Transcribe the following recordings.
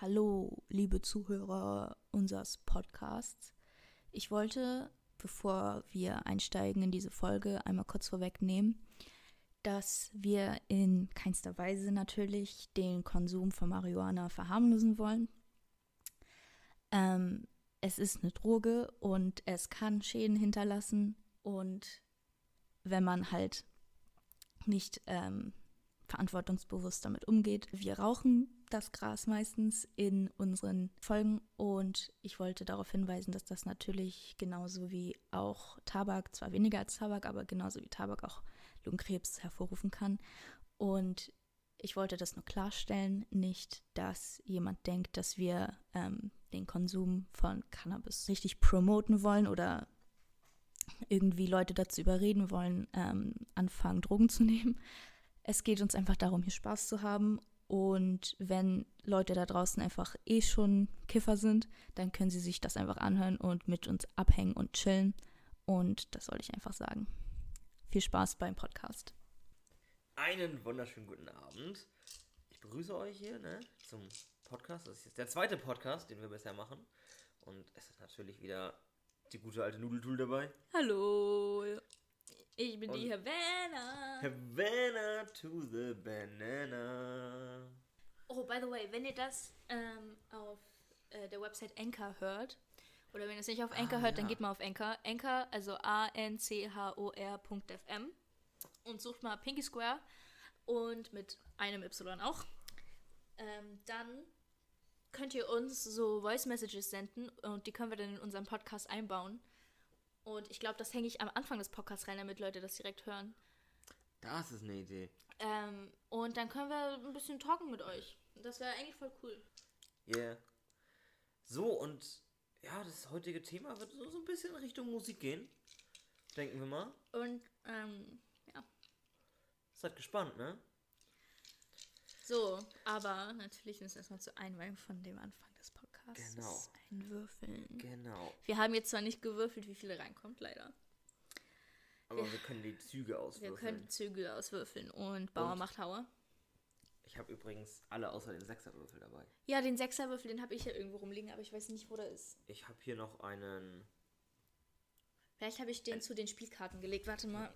Hallo, liebe Zuhörer unseres Podcasts. Ich wollte, bevor wir einsteigen in diese Folge, einmal kurz vorwegnehmen, dass wir in keinster Weise natürlich den Konsum von Marihuana verharmlosen wollen. Ähm, es ist eine Droge und es kann Schäden hinterlassen und wenn man halt nicht ähm, verantwortungsbewusst damit umgeht. Wir rauchen das Gras meistens in unseren Folgen und ich wollte darauf hinweisen, dass das natürlich genauso wie auch Tabak, zwar weniger als Tabak, aber genauso wie Tabak auch Lungenkrebs hervorrufen kann. Und ich wollte das nur klarstellen, nicht, dass jemand denkt, dass wir ähm, den Konsum von Cannabis richtig promoten wollen oder irgendwie Leute dazu überreden wollen, ähm, anfangen, Drogen zu nehmen. Es geht uns einfach darum, hier Spaß zu haben. Und wenn Leute da draußen einfach eh schon Kiffer sind, dann können sie sich das einfach anhören und mit uns abhängen und chillen. Und das soll ich einfach sagen. Viel Spaß beim Podcast. Einen wunderschönen guten Abend. Ich begrüße euch hier ne, zum Podcast. Das ist jetzt der zweite Podcast, den wir bisher machen. Und es ist natürlich wieder die gute alte Nudeltool dabei. Hallo, ich bin Und- die Havana. Havana to the banana. Oh, by the way, wenn ihr das ähm, auf äh, der Website Anchor hört, oder wenn ihr es nicht auf Anchor Ah, hört, dann ja. geht mal auf Anchor. Anchor, also A-N-C-H-O-R.fm und sucht mal Pinky Square und mit einem Y auch. Ähm, dann könnt ihr uns so Voice Messages senden und die können wir dann in unseren Podcast einbauen. Und ich glaube, das hänge ich am Anfang des Podcasts rein, damit Leute das direkt hören. Das ist eine Idee. Ähm, und dann können wir ein bisschen talken mit euch. Das wäre eigentlich voll cool. Yeah. So, und ja, das heutige Thema wird so, so ein bisschen Richtung Musik gehen. Denken wir mal. Und ähm, ja. Seid gespannt, ne? So, aber natürlich müssen wir erstmal zur Einweihung von dem Anfang Podcasts Genau. ein Würfeln. Genau. Wir haben jetzt zwar nicht gewürfelt, wie viele reinkommt, leider. Aber wir können die Züge Wir auswürfeln. können die Zügel auswürfeln und Bauer Und? macht Hauer. Ich habe übrigens alle außer den Sechserwürfel dabei. Ja, den Sechserwürfel, den habe ich ja irgendwo rumliegen, aber ich weiß nicht, wo der ist. Ich habe hier noch einen, Vielleicht habe ich den zu den Spielkarten gelegt. Warte mal.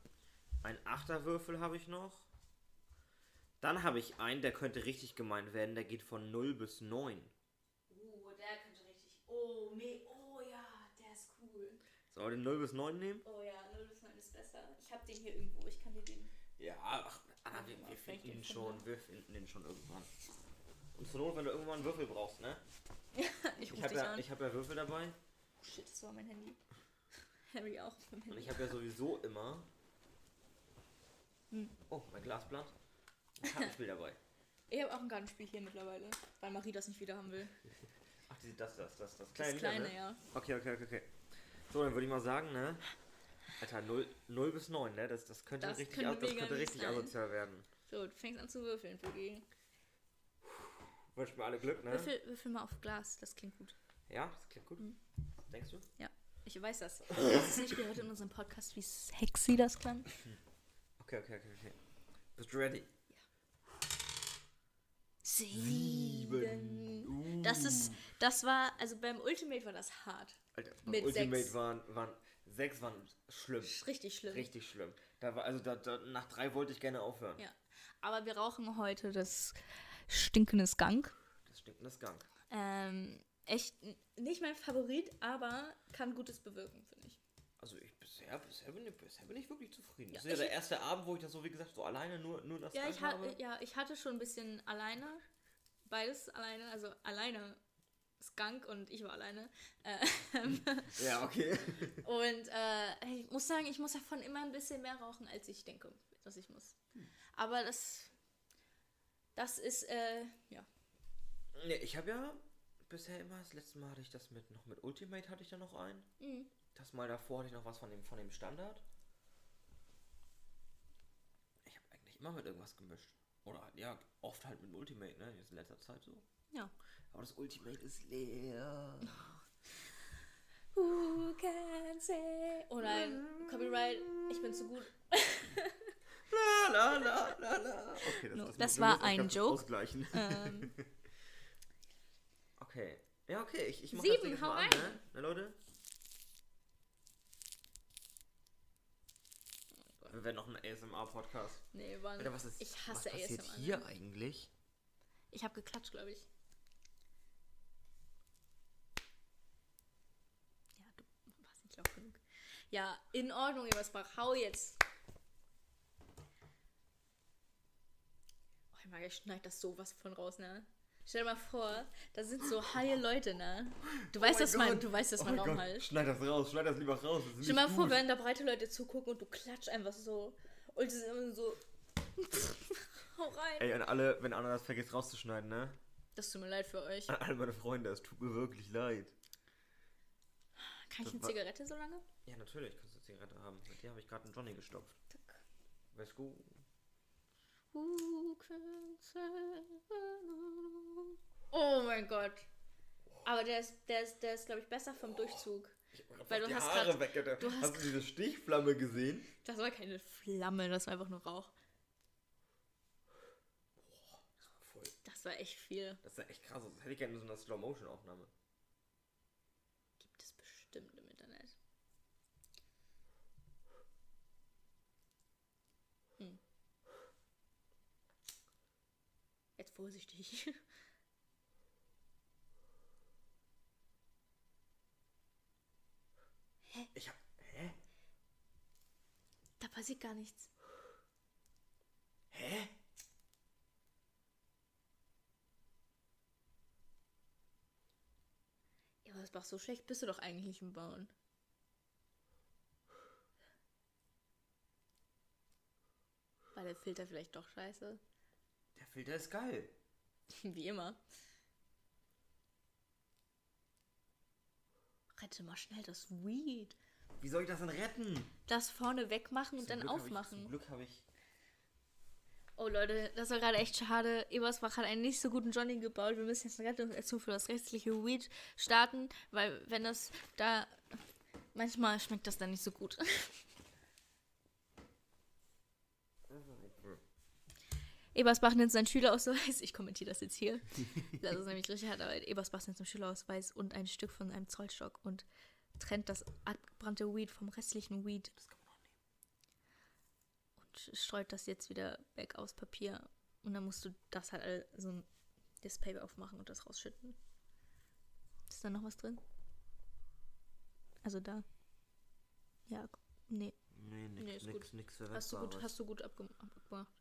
einen Achterwürfel habe ich noch. Dann habe ich einen, der könnte richtig gemeint werden. Der geht von 0 bis 9. Oh, der könnte richtig. Oh, nee. Oh ja, der ist cool. Sollen wir den 0 bis 9 nehmen? Oh ja, 0 bis 9 ist besser. Ich habe den hier irgendwo. Ich kann dir den. Ja, ach, Anna, wir, wir finden ihn den schon. Wir finden den schon irgendwann. Und zur Not, wenn du irgendwann einen Würfel brauchst, ne? ich Ich rufe habe ja, ich hab ja Würfel dabei. Oh shit, das war mein Handy. Harry auch auf dem Und Handy. ich habe ja sowieso immer. Hm. Oh, mein Glasblatt. Ein Kartenspiel dabei. Ich habe auch ein Gartenspiel hier mittlerweile, weil Marie das nicht wieder haben will. Ach, die, das, das, das, das Das kleine. Lieder, kleine, ne? ja. Okay, okay, okay, okay. So, dann würde ich mal sagen, ne? Alter, 0, 0 bis 9, ne? Das, das könnte Das richtig, könnte as- das könnte richtig sein. asozial werden. So, du fängst an zu würfeln, Fugi. Wünsch mir alle Glück, ne? Würfel, würfel mal auf Glas, das klingt gut. Ja, das klingt gut. Hm. Denkst du? Ja, ich weiß das. Hast du es nicht gehört in unserem Podcast, wie sexy das klang? Okay, okay, okay, okay. Bist du ready? Sieben. Uh. Das ist, das war, also beim Ultimate war das hart. Alter, beim mit Ultimate sechs. waren, waren sechs waren schlimm. Richtig schlimm. Richtig schlimm. Da war, also da, da, nach drei wollte ich gerne aufhören. Ja. Aber wir rauchen heute das stinkende Skunk. Das stinkt das Gang. Ähm, echt nicht mein Favorit, aber kann Gutes bewirken, finde ich. Also ich bisher, bisher, bin ich, bisher bin ich wirklich zufrieden. das Ja, ist ja der erste Abend, wo ich das so wie gesagt so alleine nur, nur das Ja ich, ha habe. ja, ich hatte schon ein bisschen alleine. Beides alleine. Also alleine Skunk und ich war alleine. Ähm, Ja, okay. und äh, ich muss sagen, ich muss davon immer ein bisschen mehr rauchen, als ich denke, dass ich muss. Aber das, das ist, äh, ja. nee, ich habe ja bisher immer, das letzte Mal hatte ich das mit, noch mit Ultimate hatte ich da noch einen. Mhm. Das Mal davor hatte ich noch was von dem, von dem Standard. Ich habe eigentlich immer mit irgendwas gemischt. Oder halt, ja, oft halt mit Ultimate, ne? Jetzt in letzter Zeit so. Ja. Aber das Ultimate ist leer. Who can say? Oh nein, Copyright, ich bin zu gut. La, la, la, la, la. Okay, No, das, das war ein Joke. Ausgleichen. ähm, Ja, okay, ich, ich mach Sieben, das Ding jetzt hau mal an, rein. ne? Na, Leute. Wir werden noch ein ASMR-Podcast. Nee, Mann. Alter, was ist, ich hasse was passiert ASMR. hier eigentlich? Ich habe geklatscht, glaube ich. Ja, du warst nicht laut genug. Ja, in Ordnung, Ebersbach. Hau jetzt. Oh, ich mag, ich schneid das sowas von raus, ne? Stell dir mal vor, da sind so haie Leute, ne? Du weißt, dass mein, du weißt, dass mein Raum halt. Schneid das raus, schneid das lieber raus. Das Stell dir mal nicht vor, gut. wenn da breite Leute zugucken und du klatsch einfach so. Und die sind immer so. Hau rein. Ey, an alle, wenn Anna das vergisst rauszuschneiden, ne? Das tut mir leid für euch. An alle meine Freunde, es tut mir wirklich leid. Kann ich das eine war- Zigarette so lange? Ja, natürlich kannst du eine Zigarette haben. Mit der habe ich gerade einen Johnny gestopft. Weißt du? Who can say no? Oh mein Gott. Aber der ist, der ist, der ist glaube ich, besser vom Durchzug. Ich hab Weil du die hast Haare grad- weg, Alter. du hast hast du diese Stichflamme gesehen? Das war keine Flamme, das war einfach nur Rauch. Voll. Das war echt viel. Das ist ja echt krass. Das hätte ich gerne in so einer Slow-Motion-Aufnahme. Gibt es bestimmt im Internet. Hm. Vorsichtig. Ich hab. Hä? Da passiert gar nichts. Hä? Ja, aber Bach, so schlecht bist du doch eigentlich im Bauen. War der Filter vielleicht doch scheiße? Der Filter ist geil. Wie immer. Rette mal schnell das Weed. Wie soll ich das denn retten? Das vorne wegmachen und dann Glück hab Ich, aufmachen. zum Glück habe ich. Oh Leute, das war gerade echt schade. Ebersbach hat einen nicht so guten Johnny gebaut. Wir müssen jetzt eine Rettungsaktion für das restliche Weed starten, weil wenn das da... Manchmal schmeckt das dann nicht so gut. Ebersbach nennt seinen Schülerausweis. Ich kommentiere das jetzt hier. Das ist nämlich richtig hart, aber Ebersbach nennt seinen Schülerausweis und ein Stück von einem Zollstock und trennt das abgebrannte Weed vom restlichen Weed. Das kann man auch nehmen. Und streut das jetzt wieder weg aus Papier. Und dann musst du das halt all- so ein Display aufmachen und das rausschütten. Ist da noch was drin? Also da. Ja, nee. Nee, nix, Nee, ist nix, gut. nix Hast du gut, hast du gut abgem- abgemacht.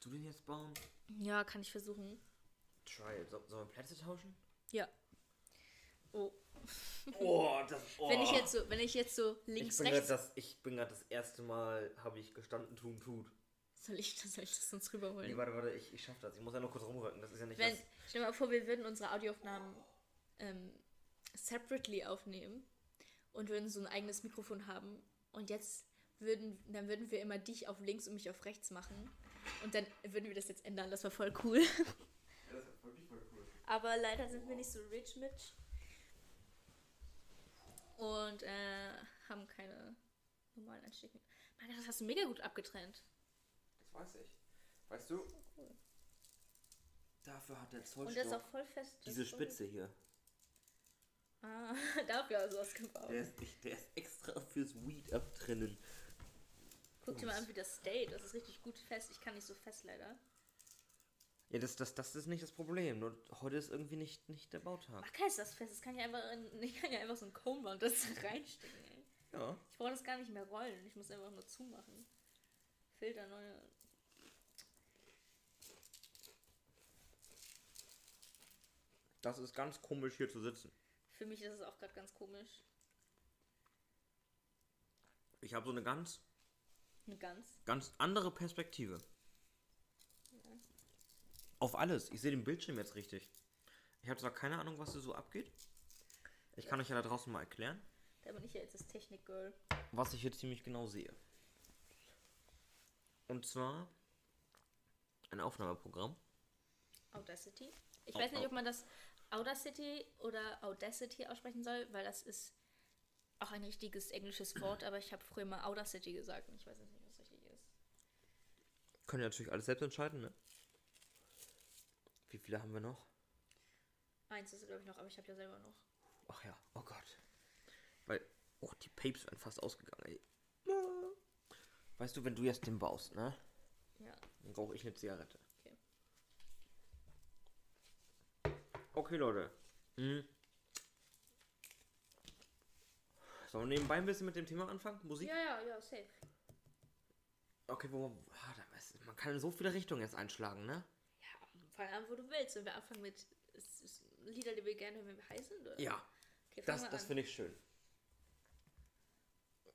Du den jetzt bauen? Ja, kann ich versuchen. Try it. So, sollen wir Plätze tauschen? Ja. Oh. Oh, das. Oh. Wenn ich jetzt so, wenn ich jetzt so links, ich bin rechts. das, ich bin gerade das erste Mal, habe ich gestanden, tun, tut. Soll ich, soll ich das sonst rüberholen? Nee, warte, warte, ich, ich schaff das. Ich muss ja nur kurz rumrücken. Das ist ja nicht Wenn, das. stell dir mal vor, wir würden unsere Audioaufnahmen ähm, separately aufnehmen und würden so ein eigenes Mikrofon haben und jetzt würden, dann würden wir immer dich auf links und mich auf rechts machen und dann würden wir das jetzt ändern. Das war voll cool. Das ist wirklich voll cool. Aber leider sind wir nicht so rich mit und äh, haben keine normalen Einstiegen. Mein Gott, das hast du mega gut abgetrennt. Das weiß ich. Weißt du, dafür hat der Und der ist Zollstock auch voll fest. Diese Spitze hier. Ah, dafür hast du was gebaut. Der ist, der ist extra fürs Weed abtrennen. Guck dir mal an, wie das steht. Das ist richtig gut fest. Ich kann nicht so fest leider. Ja, das, das, das ist nicht das Problem. Nur heute ist irgendwie nicht, nicht der Bautag. Ach, ist das fest? Das kann ja einfach, in, ich kann ja einfach so ein Comb und das reinstecken, ey. Ja. Ich brauche das gar nicht mehr rollen. Ich muss einfach nur zumachen. Filter neue. Das ist ganz komisch hier zu sitzen. Für mich ist es auch gerade ganz komisch. Ich habe so eine ganz, Eine Gans. ganz andere Perspektive. Auf alles. Ich sehe den Bildschirm jetzt richtig. Ich habe zwar keine Ahnung, was da so abgeht. Ich kann euch ja da draußen mal erklären, Da bin ich ja jetzt das Technik-Girl. was ich hier ziemlich genau sehe. Und zwar ein Aufnahmeprogramm. Audacity. Ich Au- weiß nicht, ob man das Audacity oder Audacity aussprechen soll, weil das ist auch ein richtiges englisches Wort, aber ich habe früher mal Audacity gesagt und ich weiß jetzt nicht. Können ja natürlich alles selbst entscheiden, ne? Wie viele haben wir noch? Eins ist glaube ich noch, aber ich habe ja selber noch. Ach ja, oh Gott. Weil, oh, die Papes wären fast ausgegangen, ey. Weißt du, wenn du jetzt den baust, ne? Ja. Dann rauche ich eine Zigarette. Okay. Okay, Leute. Mhm. Sollen wir nebenbei ein bisschen mit dem Thema anfangen? Musik? Ja, ja, ja, safe. Okay, wo ah, da man kann in so viele Richtungen jetzt einschlagen, ne? Ja, fang an, wo du willst. Wenn wir anfangen mit ist, ist Lieder, die wir gerne hören, wenn wir heiß sind? Oder? Ja, Okay, das, das finde ich schön.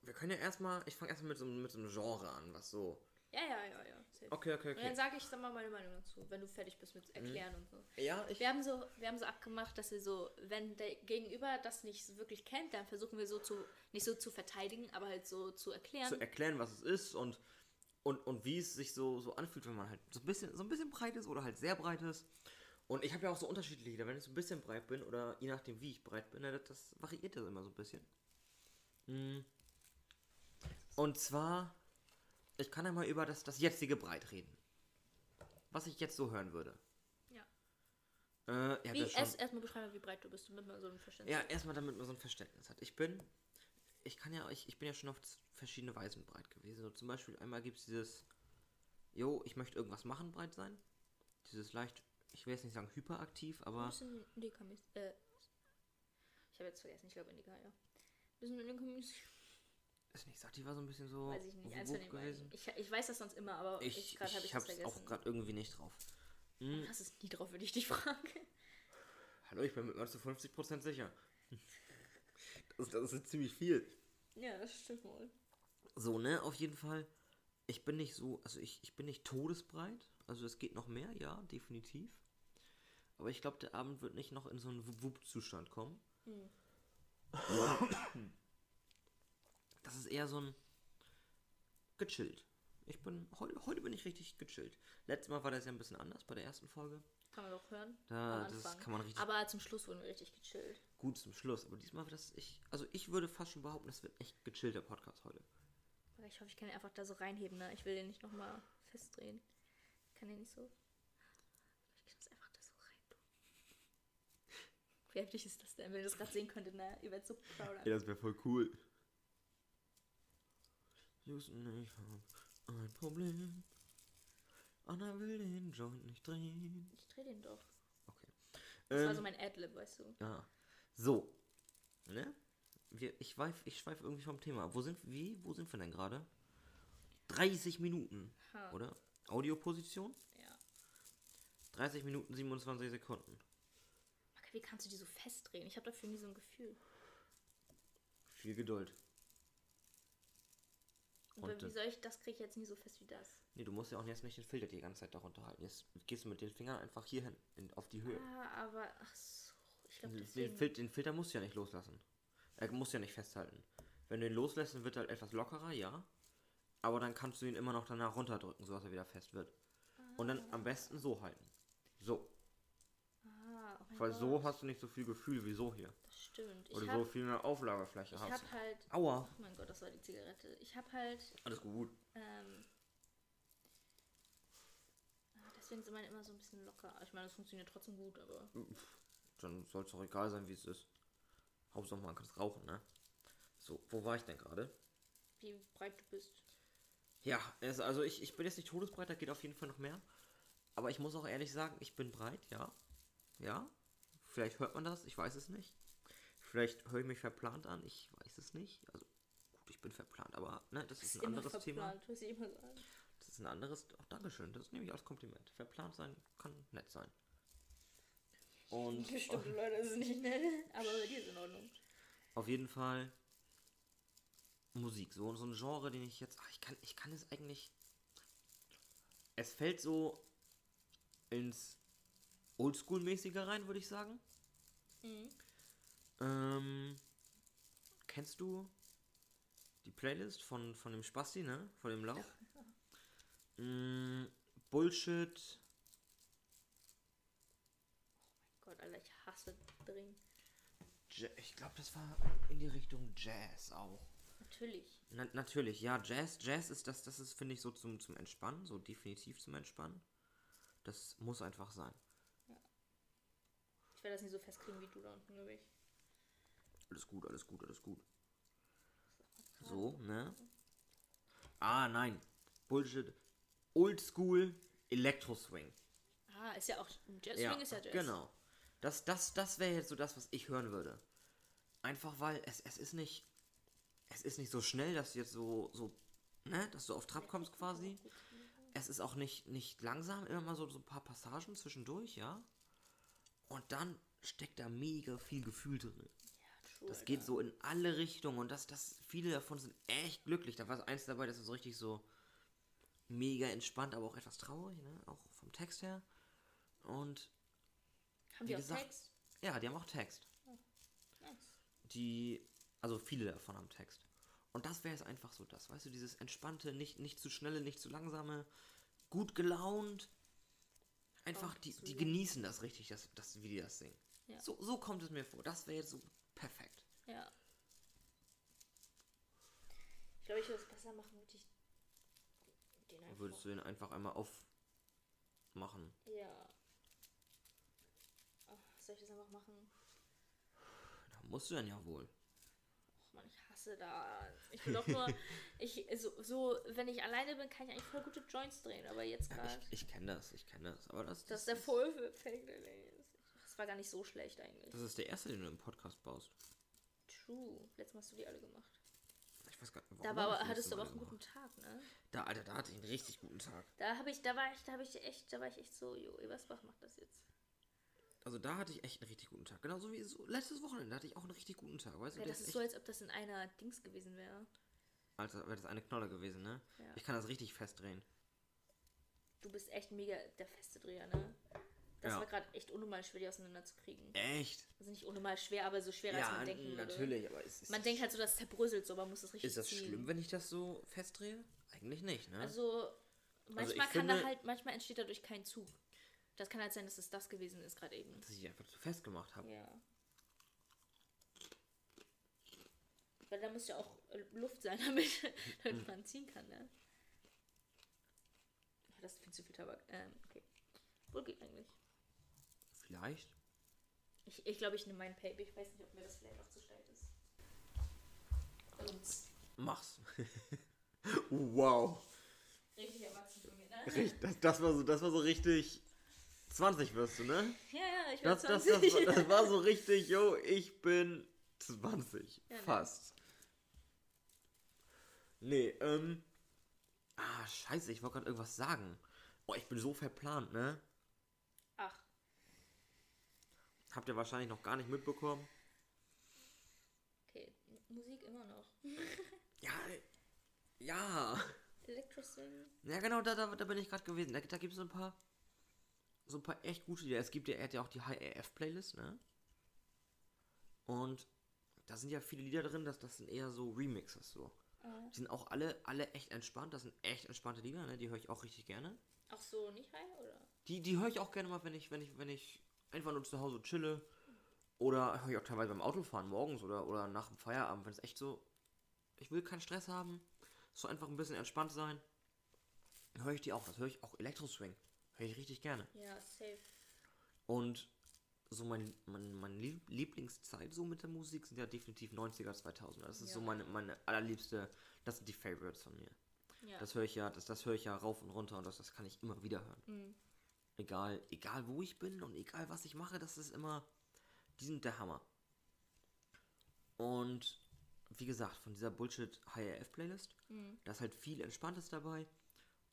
Wir können ja erstmal, ich fange erstmal mit so, mit so einem Genre an, was so. Ja, ja, ja, ja. Safe. Okay, okay, Und dann okay. sage ich dann mal meine Meinung dazu, wenn du fertig bist mit Erklären und so. Ja, ich. Wir haben so, wir haben so abgemacht, dass wir so, wenn der Gegenüber das nicht so wirklich kennt, dann versuchen wir so zu, nicht so zu verteidigen, aber halt so zu erklären. zu erklären, was es ist und, und, und wie es sich so, so anfühlt, wenn man halt so ein bisschen, so ein bisschen breit ist oder halt sehr breit ist. Und ich habe ja auch so unterschiedliche Lieder. Wenn ich so ein bisschen breit bin oder je nachdem, wie ich breit bin, ne, das, variiert ja immer so ein bisschen. Mm. Und zwar, ich kann ja mal über das, das jetzige Breit reden. Was ich jetzt so hören würde. ja. Äh, ja, Wie, das schon- erst erstmal beschreiben, wie breit du bist, damit man so ein Verständnis ja, erstmal damit man so ein Verständnis hat. Ich bin, ich kann ja, ich, ich bin ja schon auf verschiedene Weisen breit gewesen. So zum Beispiel einmal gibt es dieses, jo, ich möchte irgendwas machen, breit sein. Dieses leicht, ich will jetzt nicht sagen hyperaktiv, Ein aber bisschen Indica-mäßig. Äh, ich habe jetzt vergessen, ich glaube Indica, ja. Ein bisschen Indica-mäßig. ist nicht, sagt die war so ein bisschen so Weiß ich nicht, eins von den gewesen. Ich, ich weiß das sonst immer, aber Ich, ich, ich, gerade habe ich ich das vergessen. auch gerade irgendwie nicht drauf. Hm, Das ist nie drauf, wenn ich dich frage. hallo, ich bin mit mir zu 50% sicher. Das, das ist ziemlich viel. Ja, das stimmt wohl. So, ne, auf jeden Fall. Ich bin nicht so, also ich, ich bin nicht todesbreit. Also es geht noch mehr, ja, definitiv. Aber ich glaube, der Abend wird nicht noch in so einen Wupp-Zustand kommen. Hm. Das ist eher so ein gechillt. Ich bin, heute, heute bin ich richtig gechillt. Letztes Mal war das ja ein bisschen anders bei der ersten Folge. Kann man doch hören. Da, am das kann man richtig Aber zum Schluss wurden wir richtig gechillt. gut zum Schluss. Aber diesmal wird das, ich, also ich würde fast schon behaupten, das wird echt gechillter Podcast heute. Ich hoffe, ich kann ihn einfach da so reinheben, ne? Ich will den nicht nochmal festdrehen. Ich kann den nicht so. Ich kann es einfach da so rein. Wie heftig ist das denn, wenn ihr das gerade sehen könntet, ne? Ihr werdet so proud. Ja, das wäre voll cool. Houston, ich hab ein Problem. Anna will den Joint nicht drehen. Ich dreh den doch. Okay. Das war Ähm, so mein Adlib, weißt du. ja. So. Ne? Wir, ich schweif, ich schweif irgendwie vom Thema. Wo sind wie? Wo sind wir denn gerade? 30 Minuten, Ha. oder? Audioposition? Ja. 30 Minuten 27 Sekunden. Okay, wie kannst du die so festdrehen? Ich habe dafür nie so ein Gefühl. Viel Geduld. Aber Und, wie äh, soll ich, das kriege ich jetzt nie so fest wie das. Nee, du musst ja auch jetzt nicht den Filter die ganze Zeit darunter halten. Jetzt gehst du mit den Fingern einfach hier hin, in, auf die Höhe. Ah, aber, ach so. Ich glaube, Den, deswegen. Fil den Filter musst du ja nicht loslassen. Er muss ja nicht festhalten. Wenn du ihn loslässt, dann wird er halt etwas lockerer, ja. Aber dann kannst du ihn immer noch danach runterdrücken, sodass er wieder fest wird. Und dann am besten so halten. So. Weil Gott. so hast du nicht so viel Gefühl wie so hier. Das stimmt. Ich Oder so viel mehr Auflagefläche ich hast. hab halt. Aua. Oh mein Gott, das war die Zigarette. Ich habe halt. Alles gut. Ähm, ah, deswegen sind meine immer so ein bisschen locker. Ich meine, das funktioniert trotzdem gut, aber. Dann soll es doch egal sein, wie es ist. Hauptsache man kann es rauchen, ne? So, wo war ich denn gerade? Wie breit du bist. Ja, es, also ich, ich bin jetzt nicht todesbreit, da geht auf jeden Fall noch mehr. Aber ich muss auch ehrlich sagen, ich bin breit, ja. Ja. Vielleicht hört man das, ich weiß es nicht. Vielleicht höre ich mich verplant an, ich weiß es nicht. Also gut, ich bin verplant, aber ne, das ist ein anderes Thema. verplant, was ich immer sagen. Das ist ein anderes. Ach, Dankeschön, das nehme ich als Kompliment. Verplant sein kann nett sein. Und Bestimmte Leute ist nicht nett, aber bei dir ist in Ordnung. auf jeden Fall Musik, so, so ein Genre, den ich jetzt. Ach, ich kann, ich kann es eigentlich. Es fällt so ins Oldschool-mäßige rein, würde ich sagen. Mhm. Ähm, kennst du die Playlist von, von dem Spasti, ne? Von dem Lauch? Mm, Bullshit. Gott, Alter, ich hasse Drink. Ja- Ich glaube, das war in die Richtung Jazz auch. Natürlich. Na, natürlich, ja, Jazz, Jazz ist das, das ist, finde ich, so zum, zum Entspannen, so definitiv zum Entspannen. Das muss einfach sein. Ich werde das nicht so festkriegen wie du da unten, glaube ich. Alles gut, alles gut, alles gut. So, ne? Ah, nein. Bullshit. Oldschool Elektro-Swing. Ah, ist ja auch. Jazz Ja, Swing ist ja Jazz. genau. Das, das, das wäre jetzt so das, was ich hören würde. Einfach weil es, es ist nicht. Es ist nicht so schnell, dass du jetzt so, so, ne, dass du auf Trab kommst quasi. Es ist auch nicht, nicht langsam, immer mal so, so ein paar Passagen zwischendurch, ja. Und dann steckt da mega viel Gefühl drin. Ja, true, Das Alter. geht so in alle Richtungen und das, das, viele davon sind echt glücklich. Da war eins dabei, das ist so richtig so mega entspannt, aber auch etwas traurig, ne? Auch vom Text her. Und Haben die auch gesagt- Text? ja, die haben auch Text. Nice. Die, also viele davon haben Text. Und das wäre jetzt einfach so das, weißt du, dieses entspannte, nicht, nicht zu schnelle, nicht zu langsame, gut gelaunt. Einfach, die, die genießen das richtig, das, das, wie die das singen. Ja. So, so kommt es mir vor. Das wäre jetzt so perfekt. Ja. Ich glaube, ich würde es besser machen, würde ich den einfach. Würdest du den einfach einmal aufmachen? Ja. Ach, soll ich das einfach machen? Da musst du dann ja wohl. Och man, ich hasse das. Ich will doch nur. ich, so, so, wenn ich alleine bin, kann ich eigentlich voll gute Joints drehen, aber jetzt Ja, gerade. ich ich kenne das, ich kenne das. Aber das, Das ist der Volleffekt. Das war gar nicht so schlecht eigentlich. das ist der erste, den du im Podcast baust. True. Letztes Mal hast du die alle gemacht. Ich weiß gar nicht, warum Da war, aber- hattest du aber auch einen guten? Tag, ne? Da, Alter, da hatte ich einen richtig guten Tag. Da habe ich, da war ich, da habe ich echt, da war ich echt so, jo, Ebersbach macht das jetzt. Also da hatte ich echt einen richtig guten Tag. Genauso wie so letztes Wochenende hatte ich auch einen richtig guten Tag. Weißt du, Ja, das ist so, als ob das in einer Dings gewesen wäre. Alter, wäre das eine Knolle gewesen, ne? Ja. Ich kann das richtig festdrehen. Du bist echt mega der feste Dreher, ne? Das Ja. war gerade echt unnormal schwer, die auseinanderzukriegen. Echt? Also nicht unnormal schwer, aber so schwerer, als ja, man denken würde. natürlich, aber ist, ist, Man denkt halt so, das zerbröselt so, aber man muss das richtig ist das ziehen. schlimm, wenn ich das so festdrehe? Eigentlich nicht, ne? Also, manchmal ich kann da finde- halt, manchmal entsteht dadurch kein Zug. Das kann halt sein, dass es das gewesen ist gerade eben. Dass ich einfach zu fest gemacht habe. Ja. Weil da muss ja auch äh, Luft sein, damit, damit man ziehen kann, ne? Das ist viel zu viel Tabak. Ähm, okay. Wohl geht eigentlich. Vielleicht. Ich, ich glaube, ich nehme meinen Paper. Ich weiß nicht, ob mir das vielleicht auch zu steil ist. Und Mach's. wow. richtig erwachsen von mir, ne? Richtig, das, das, war so, das war so richtig. 20 wirst du, ne? Ja, ja, ich Das, das, 20. das, war- das war so richtig, yo, ich bin 20. Ja, ne? Fast. Nee, ähm. Ah, scheiße, ich wollte gerade irgendwas sagen. Oh, ich bin so verplant, ne? Ach, Habt ihr wahrscheinlich noch gar nicht mitbekommen. okay. Musik immer noch. Ja, ja. Electroswing. Ja, genau, da, da, da bin ich gerade gewesen. Da, da gibt es so ein paar. So ein paar echt gute Lieder. Es gibt ja, er hat ja auch die High AF Playlist, ne? Und da sind ja viele Lieder drin, das, das sind eher so Remixes so. Ah. Die sind auch alle, alle echt entspannt. Das sind echt entspannte Lieder, ne? Die höre ich auch richtig gerne. Auch so nicht high, oder? Die, die höre ich auch gerne mal, wenn ich, wenn ich, wenn ich einfach nur zu Hause chille. Oder höre ich auch teilweise beim Autofahren morgens oder, oder nach dem Feierabend, wenn es echt so. Ich will keinen Stress haben. So einfach ein bisschen entspannt sein. Dann höre ich die auch. Das höre ich auch Elektro-Swing. Höre ich richtig gerne. Ja, safe. Und so mein, mein, meine Lieb- Lieblingszeit so mit der Musik sind ja definitiv 90er, 2000er. Das ist so Ja. meine, meine allerliebste. Das sind die Favorites von mir. Ja. Das höre ich ja, das, das höre ich ja rauf und runter und das, das kann ich immer wieder hören. Mhm. Egal, egal wo ich bin und egal was ich mache, das ist immer, die sind der Hammer. Und wie gesagt, von dieser Bullshit HRF Playlist, Mhm. da ist halt viel Entspanntes dabei.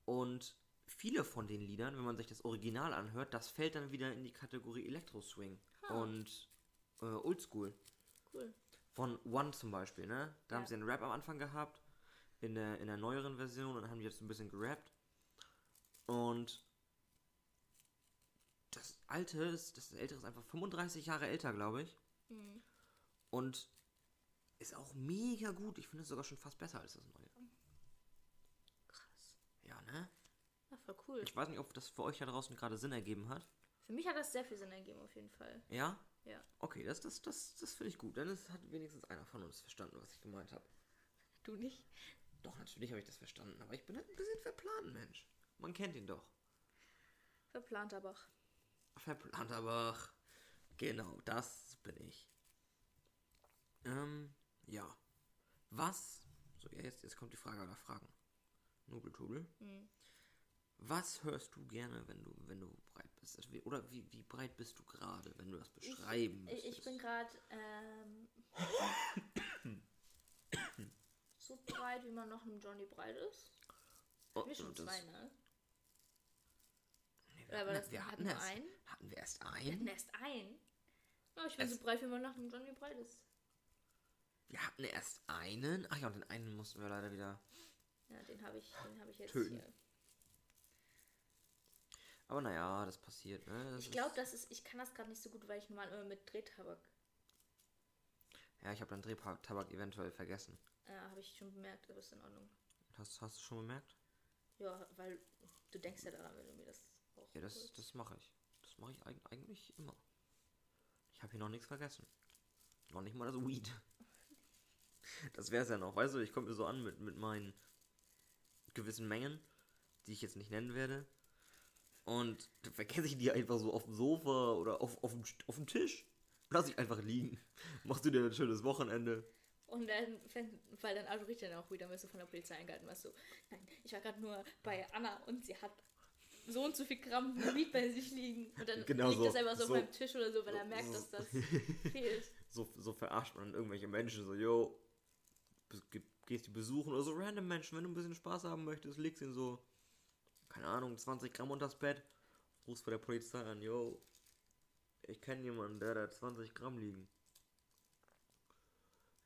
Und viele von den Liedern, wenn man sich das Original anhört, das fällt dann wieder in die Kategorie Electro Swing Ah. und äh, Oldschool. Cool. Von One zum Beispiel, ne? Da haben Ja. sie einen Rap am Anfang gehabt. In der, in der neueren Version. Und dann haben die jetzt ein bisschen gerappt. Und das alte ist, das ältere ist einfach 35 Jahre älter, glaube ich. Mhm. Und ist auch mega gut. Ich finde es sogar schon fast besser als das neue. Krass. Ja, ne? Voll cool. Ich weiß nicht, ob das für euch da draußen gerade Sinn ergeben hat. Für mich hat das sehr viel Sinn ergeben, auf jeden Fall. Ja? Ja. Okay, das, das, das, das finde ich gut. Dann ist, hat wenigstens einer von uns verstanden, was ich gemeint habe. Du nicht? Doch, natürlich habe ich das verstanden. Aber ich bin halt ein bisschen verplant, Mensch. Man kennt ihn doch. Verplanter Bach. Verplanter Bach. Genau, das bin ich. Ähm, ja. Was? So, jetzt, jetzt kommt die Frage aller Fragen. Nobeltudel. Hm. Was hörst du gerne, wenn du, wenn du breit bist? Also wie- Oder wie, wie breit bist du gerade, wenn du das beschreiben Ich, ich müsstest? bin gerade ähm, so breit, wie man noch einem Johnny breit ist. Oh, Wir schon das- zwei, ne? Nee, Oder war das- wir hatten hatten wir erst, einen? Hatten wir erst Wir hatten einen? erst ein. Ja, ich bin Es- so breit, wie man nach einem Johnny breit ist. Wir hatten erst einen. Ach ja, und den einen mussten wir leider wieder. Ja, den habe ich, den habe ich jetzt Töten. hier. Aber naja, das passiert, ne? Das Ich glaube, das ist, ich kann das gerade nicht so gut, weil ich normal immer mit Drehtabak. Ja, ich habe deinen Drehtabak eventuell vergessen. Ja, habe ich schon bemerkt, aber ist in Ordnung. Hast, hast du schon bemerkt? Ja, weil du denkst ja daran, wenn du mir das auch Ja, das, das mache ich. Das mache ich eig- eigentlich immer. Ich habe hier noch nichts vergessen. Noch nicht mal das Weed. Das wäre es ja noch. Weißt du, ich komme mir so an mit, mit meinen gewissen Mengen, die ich jetzt nicht nennen werde. Und dann vergesse ich die einfach so auf dem Sofa oder auf, auf, dem, auf dem Tisch. Lass ich einfach liegen. Machst du dir ein schönes Wochenende. Und dann, weil dann riecht dann auch wieder, wirst du von der Polizei eingehalten, weißt du, nein, ich war gerade nur bei Anna und sie hat so und so viel Gramm Weed bei sich liegen. Und dann Genau liegt so, das einfach so, so. auf meinem Tisch oder so, weil er merkt, So. dass das fehlt. So, so verarscht man dann irgendwelche Menschen. So, yo, gehst die besuchen oder so random Menschen. Wenn du ein bisschen Spaß haben möchtest, legst ihn so, keine Ahnung, 20 Gramm unters Bett. Rufst bei der Polizei an, yo, ich kenne jemanden, der da 20 Gramm liegen.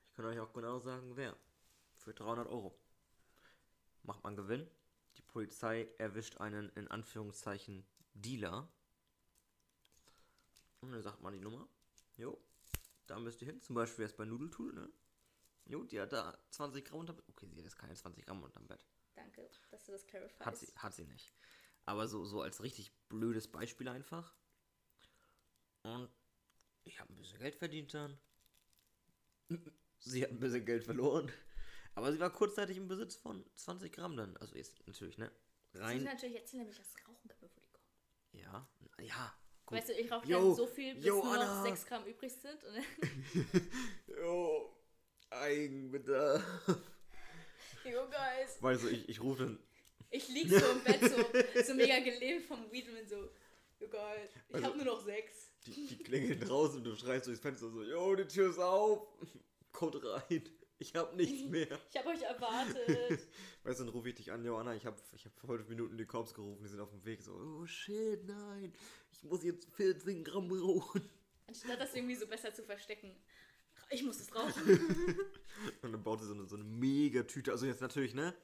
Ich kann euch auch genau sagen, wer. Für 300 Euro. Macht man Gewinn. Die Polizei erwischt einen in Anführungszeichen Dealer. Und dann sagt man die Nummer. Jo, da müsst ihr hin. Zum Beispiel erst bei Nudeltool, ne? Jo, die hat da 20 Gramm unterm Bett. Okay, sie hat jetzt keine 20 Gramm unterm Bett. Danke, dass du das clarifyst. Hat sie, hat sie nicht. Aber so, so als richtig blödes Beispiel einfach. Und ich habe ein bisschen Geld verdient dann. Sie hat ein bisschen Geld verloren. Aber sie war kurzzeitig im Besitz von 20 Gramm dann. Also jetzt natürlich, ne? Sie Rein. natürlich erzählen nämlich, dass Rauchen kann, bevor die kommen. Ja, ja. Gut. Weißt du, ich rauche dann so viel, bis yo, nur Anna. noch 6 Gramm übrig sind. Jo, Eigenbedarf. Yo, guys. Weißt du, ich, ich rufe dann. Ich lieg so im Bett, so, so mega gelähmt vom Weed und bin so, yo, geil. Ich Also- hab nur noch 6. Die, die klingeln draußen und du schreist durchs Fenster so: Jo, die Tür ist auf. Kommt rein. Ich hab nichts mehr. Ich hab euch erwartet. Weißt du, dann rufe ich dich an, Johanna, ich habe ich hab vor fünf Minuten die Cops gerufen, die sind auf dem Weg. So, oh shit, nein, ich muss jetzt 14 Gramm rauchen. Anstatt das irgendwie so besser zu verstecken. Ich muss das rauchen. Und dann baut sie so eine, so eine mega Tüte. Also jetzt natürlich, ne?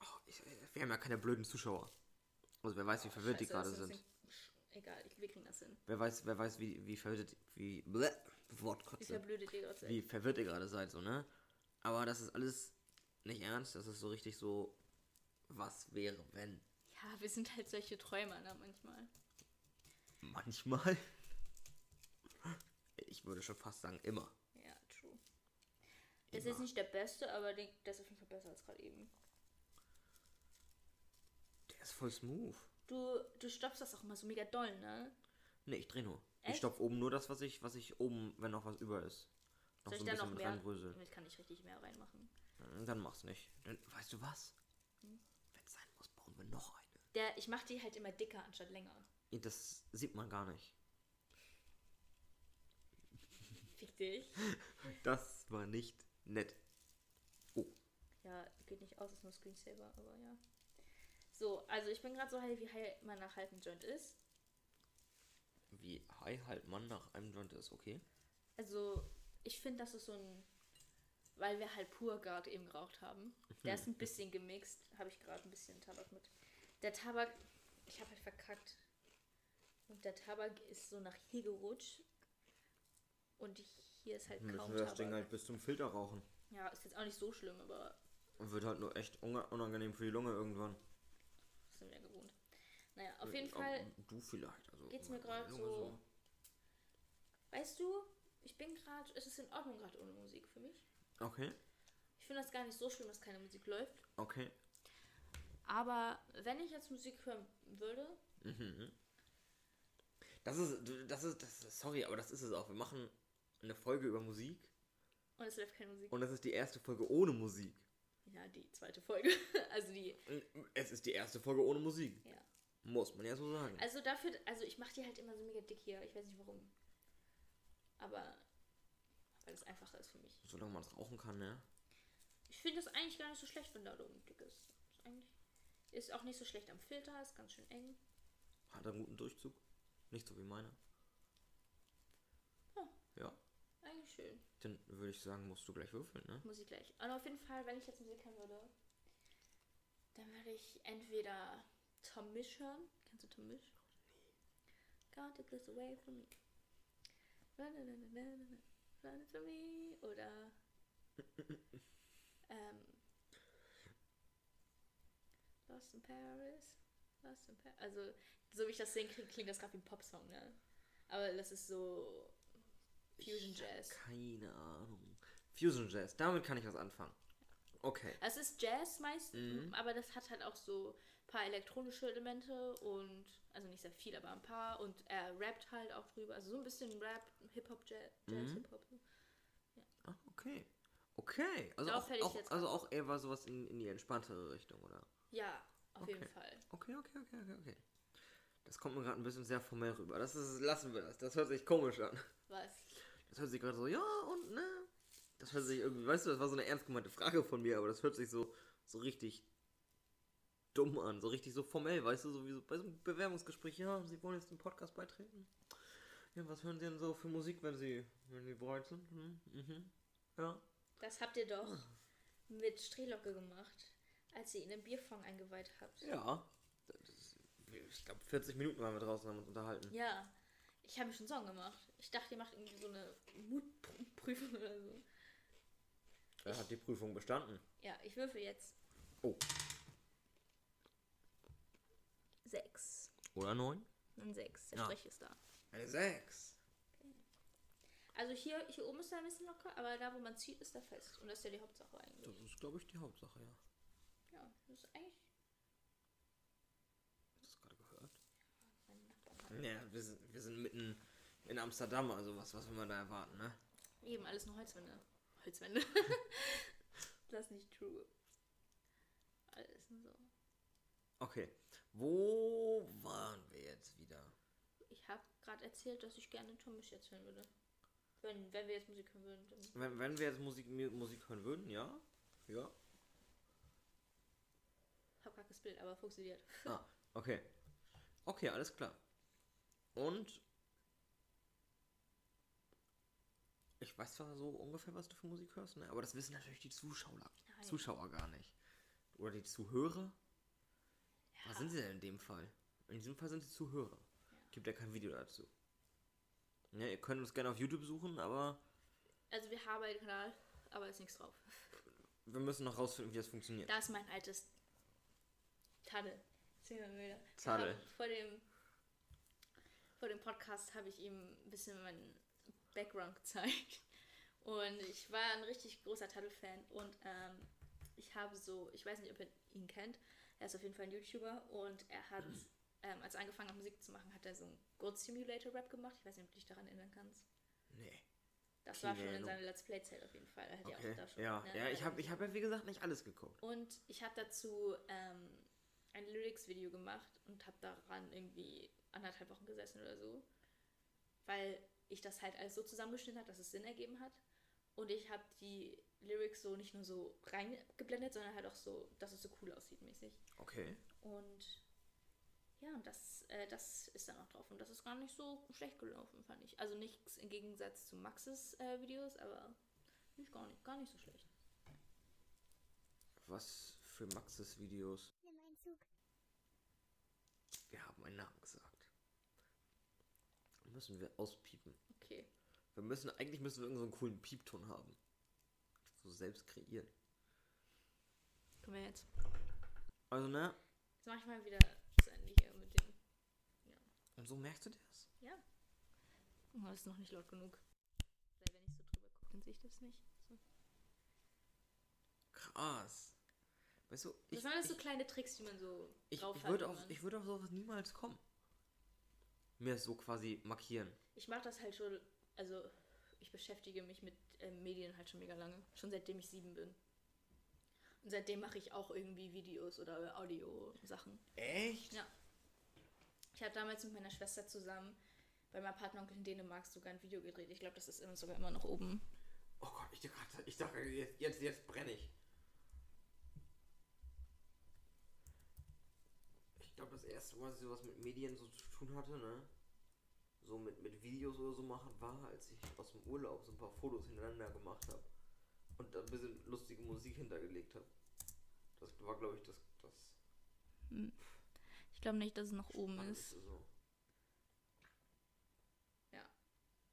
Oh, ich, wir haben ja keine blöden Zuschauer. Also wer weiß, wie verwirrt die Scheiße, gerade ist ein sind. Egal, wir kriegen das hin. Wer weiß, wer weiß, wie, wie verwirrt, wie, bleh, Wie Wortkotze. verblödet ihr gerade Wie seid. verwirrt ihr gerade seid, so, ne? Aber das ist alles nicht ernst, das ist so richtig so, was wäre, wenn. Ja, wir sind halt solche Träumer, ne, manchmal. Manchmal. Ich würde schon fast sagen, immer. Der ist nicht der Beste, aber der, ist auf jeden Fall besser als gerade eben. Der ist voll smooth. Du, du stopfst das auch immer so mega doll, ne? Ne, ich dreh nur. Ich Echt? stopf oben nur das, was ich, was ich oben, wenn noch was über ist. Noch Soll so ich ein da bisschen noch mehr? reinbröseln. Damit kann ich richtig mehr reinmachen. Hm, Dann mach's nicht. Dann, weißt du was? Hm? Wenn es sein muss, bauen wir noch eine. Der, ich mach die halt immer dicker anstatt länger. Ja, Das sieht man gar nicht. Fick dich. Das war nicht nett. Oh. Ja, geht nicht aus, ist nur Screensaver, aber ja. So, also ich bin gerade so high, wie high man nach halbem Joint ist. Wie high halt man nach einem Joint ist, okay? Also, ich finde, das ist so ein. Weil wir halt pur gerade eben geraucht haben. Der ist ein bisschen gemixt. Habe ich gerade ein bisschen Tabak mit. Der Tabak, ich habe halt verkackt. Und der Tabak ist so nach hier gerutscht. Und hier ist halt kaum Tabak. halt bis zum Filter rauchen. Ja, ist jetzt auch nicht so schlimm, aber Und wird halt nur echt unangenehm für die Lunge irgendwann. das sind wir ja gewohnt. Naja, auf jeden Fall Aber Du vielleicht. Also geht's mir meine gerade Lunge so. Weißt du, ich bin gerade. Es ist in Ordnung gerade ohne Musik für mich. Okay, Ich finde das gar nicht so schlimm, dass keine Musik läuft. okay. Aber wenn ich jetzt Musik hören würde, Das ist, das ist, das ist, sorry, aber das ist es auch. Wir machen eine Folge über Musik Und es läuft keine Musik. und das ist die erste Folge ohne Musik. ja, die zweite Folge. also die. Es ist die erste Folge ohne Musik. Ja. Muss man ja so sagen. Also dafür, also ich mache die halt immer so mega dick hier. Ich weiß nicht warum. Aber weil es einfacher ist für mich. Solange man es rauchen kann, ne? Ich finde das eigentlich gar nicht so schlecht, wenn da oben dick ist. Ist eigentlich ist auch nicht so schlecht am Filter, ist ganz schön eng. Hat einen guten Durchzug. Nicht so wie meiner. Ja. Ja. Eigentlich schön. Dann würde ich sagen, musst du gleich würfeln, ne? Muss ich gleich. Aber auf jeden Fall, wenn ich jetzt Musik hören würde, dann würde ich entweder Tom Misch hören. Kennst du Tom Misch? God took this away from me. Run, run, run, run, run, from me. Oder ähm, Lost in Paris. Lost in Paris. Also, so wie ich das sehe, klingt, klingt das gerade wie ein Popsong, ne? Aber das ist so Fusion Jazz. Keine Ahnung. Fusion Jazz, damit kann ich was anfangen. Okay. Es ist Jazz meist, Mhm. aber das hat halt auch so ein paar elektronische Elemente und, also nicht sehr viel, aber ein paar. Und er rappt halt auch drüber. Also so ein bisschen Rap, Hip-Hop, Jazz, Jazz Mhm. Hip-Hop. Ah, okay. Okay. Also, Darauf auch, auch, jetzt also auch eher war sowas in, in die entspanntere Richtung, oder? Ja, auf jeden Okay. Fall. Okay, okay, okay, okay, okay. Das kommt mir gerade ein bisschen sehr formell rüber. Das ist, lassen wir das. Das hört sich komisch an. Was? Das hört sich gerade so, ja und ne. Das hört sich irgendwie, weißt du, das war so eine ernst gemeinte Frage von mir, aber das hört sich so, so richtig dumm an. So richtig so formell, weißt du, so wie so bei so einem Bewerbungsgespräch. Ja, Sie wollen jetzt dem Podcast beitreten? Ja, was hören Sie denn so für Musik, wenn Sie, wenn Sie bereit sind? Hm? Mhm. Ja. Das habt ihr doch mit Strehlocke gemacht, als ihr ihn im Bierfond eingeweiht habt. Ja. Das ich glaube, 40 Minuten waren wir draußen und haben uns unterhalten. Ja, ich habe mir schon Song gemacht. Ich dachte, ihr macht irgendwie so eine Mutprüfung oder so. Er hat die Prüfung bestanden. Ja, ich würfel jetzt. Oh. Sechs. Oder neun? Ein Sechs. Der Ja. Strich ist da. Eine sechs. Also hier, hier oben ist er ein bisschen locker, aber da, wo man zieht, ist er fest. Und das ist ja die Hauptsache eigentlich. Das ist, glaube ich, die Hauptsache, ja. Ja, das ist eigentlich. Hast du das gerade gehört? mein Nachbar. Ja, wir sind, wir sind mitten in Amsterdam, also was, was will man da erwarten, ne? Eben, alles nur Holzwände. Holzwände. das ist nicht true. Alles nur so. Okay. Wo waren wir jetzt wieder? Ich habe gerade erzählt, dass ich gerne Tomisch jetzt hören würde. Wenn, wenn wir jetzt Musik hören würden. Dann Wenn, wenn wir jetzt Musik, Musik hören würden, ja? Ja. hab gar kein Bild, aber funktioniert. Ah, okay. Okay, alles klar. Und ich weiß zwar so ungefähr, was du für Musik hörst, ne? aber das wissen natürlich die Zuschauer, Nein. Zuschauer gar nicht. Oder die Zuhörer. Was sind sie denn in dem Fall? In diesem Fall sind sie Zuhörer. Gibt ja kein Video dazu. Ja, ihr könnt uns gerne auf YouTube suchen, aber Also wir haben einen Kanal, aber ist nichts drauf. wir müssen noch rausfinden, wie das funktioniert. Da ist mein altes Tadel. Tadel. Vor dem, vor dem Podcast habe ich ihm ein bisschen meinen Background gezeigt. Und ich war ein richtig großer Tadel-Fan. Und ähm, ich habe so, ich weiß nicht, ob ihr ihn kennt. Er ist auf jeden Fall ein YouTuber und er hat, ähm, als er angefangen hat, Musik zu machen, hat er so einen Goat Simulator Rap gemacht. Ich weiß nicht, ob du dich daran erinnern kannst. Nee. Das war schon in seiner Let's Play-Zeit auf jeden Fall. Er hat ja Okay. auch da schon. Ja, ne, ja, ich also- habe ich hab ja wie gesagt nicht alles geguckt. und ich habe dazu ähm, ein Lyrics-Video gemacht und habe daran irgendwie anderthalb Wochen gesessen oder so. Weil ich das halt alles so zusammengeschnitten habe, dass es Sinn ergeben hat. Und ich habe die Lyrics so nicht nur so reingeblendet, sondern halt auch so, dass es so cool aussieht mäßig. Okay. Und ja, und das, äh, das ist dann auch drauf. Und das ist gar nicht so schlecht gelaufen, fand ich. Also nichts im Gegensatz zu Maxes äh, Videos, aber nicht gar nicht, gar nicht so schlecht. Was für Maxes Videos? Nimm einen Zug. Wir haben einen Namen gesagt. Müssen wir auspiepen. Okay. Wir müssen, eigentlich müssen wir irgendeinen so einen coolen Piepton haben. So selbst kreieren. Können wir jetzt. Also, ne? Jetzt mache ich mal wieder zu Ende hier mit dem. Und so merkst du das? Ja. Oh, das ist noch nicht laut genug. Weil wenn ich so drüber gucke, dann sehe ich das nicht. So. Krass. Weißt du, Das ich, sind alles so ich, kleine Tricks, die man so ich, drauf ich würde auf, ich würde auf sowas niemals kommen. Mir so quasi markieren. Ich mache das halt schon, also ich beschäftige mich mit äh, Medien halt schon mega lange. Schon seitdem ich sieben bin. Und seitdem mache ich auch irgendwie Videos oder Audio-Sachen. Echt? Ja. Ich habe damals mit meiner Schwester zusammen bei meinem Partneronkel in Dänemark sogar ein Video gedreht. Ich glaube, das ist immer sogar immer noch oben. Oh Gott, ich dachte, ich dachte jetzt, jetzt, jetzt brenne ich. Glaube, das erste Mal, dass ich sowas mit Medien so zu tun hatte, ne? So mit, mit Videos oder so machen, war, als ich aus dem Urlaub so ein paar Fotos hintereinander gemacht habe. Und da ein bisschen lustige Musik hintergelegt habe. Das war, glaube ich, das. das Ich glaube nicht, dass es noch oben ist. so.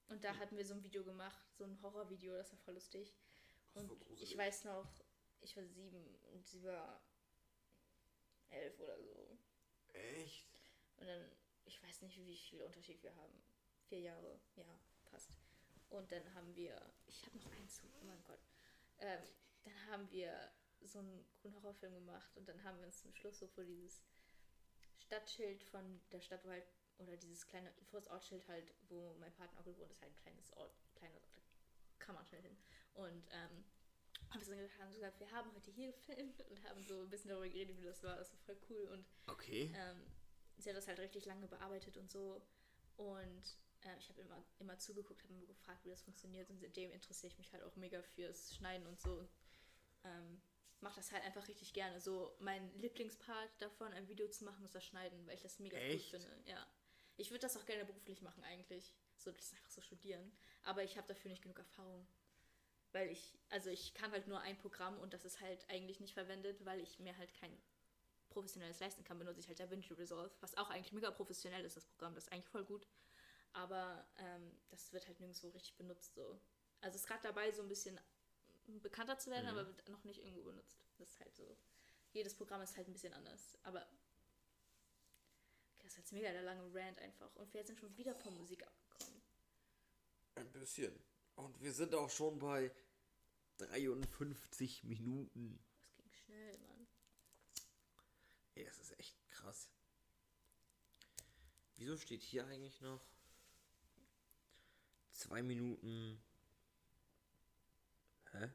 Und da hatten wir so ein Video gemacht, so ein Horrorvideo, das war voll lustig. Das Und war gruselig. ich weiß noch, ich war sieben und sie war elf oder so. Echt? Und dann, ich weiß nicht, wie viel Unterschied wir haben. Vier Jahre, ja, passt. Und dann haben wir, ich habe noch einen Zug, oh mein Gott. Ähm, dann haben wir so einen coolen Horrorfilm gemacht und dann haben wir uns zum Schluss so vor dieses Stadtschild von der Stadt, wo halt, oder dieses kleine, vor das Ortsschild halt, wo mein Partner auch wohnt, ist halt ein kleines Ort, kleines Ort, da kann man schnell hin. Und ähm, haben wir haben so gesagt, wir haben heute hier gefilmt und haben so ein bisschen darüber geredet, wie das war. Das war voll cool und Okay. ähm, sie hat das halt richtig lange bearbeitet und so. Und äh, ich habe immer, immer zugeguckt, habe immer gefragt, wie das funktioniert. Und seitdem interessiere ich mich halt auch mega fürs Schneiden und so. Und ähm, mache das halt einfach richtig gerne. So mein Lieblingspart davon, ein Video zu machen, ist das Schneiden, weil ich das mega Echt? cool finde. Ja. Ich würde das auch gerne beruflich machen eigentlich. So das einfach so studieren. Aber ich habe dafür nicht genug Erfahrung. Weil ich, also ich kann halt nur ein Programm und das ist halt eigentlich nicht verwendet, weil ich mir halt kein professionelles leisten kann, benutze ich halt DaVinci Resolve, was auch eigentlich mega professionell ist, das Programm, das ist eigentlich voll gut. Aber ähm, das wird halt nirgendwo richtig benutzt. So. Also es ist gerade dabei, so ein bisschen bekannter zu werden, Mhm. aber wird noch nicht irgendwo benutzt. Das ist halt so. Jedes Programm ist halt ein bisschen anders. Aber okay, das ist jetzt mega der lange Rant einfach. Und wir sind schon wieder von Musik abgekommen. Ein bisschen. Und wir sind auch schon bei 53 Minuten. Das ging schnell, Mann. Ey, das ist echt krass. Wieso steht hier eigentlich noch zwei Minuten? Hä?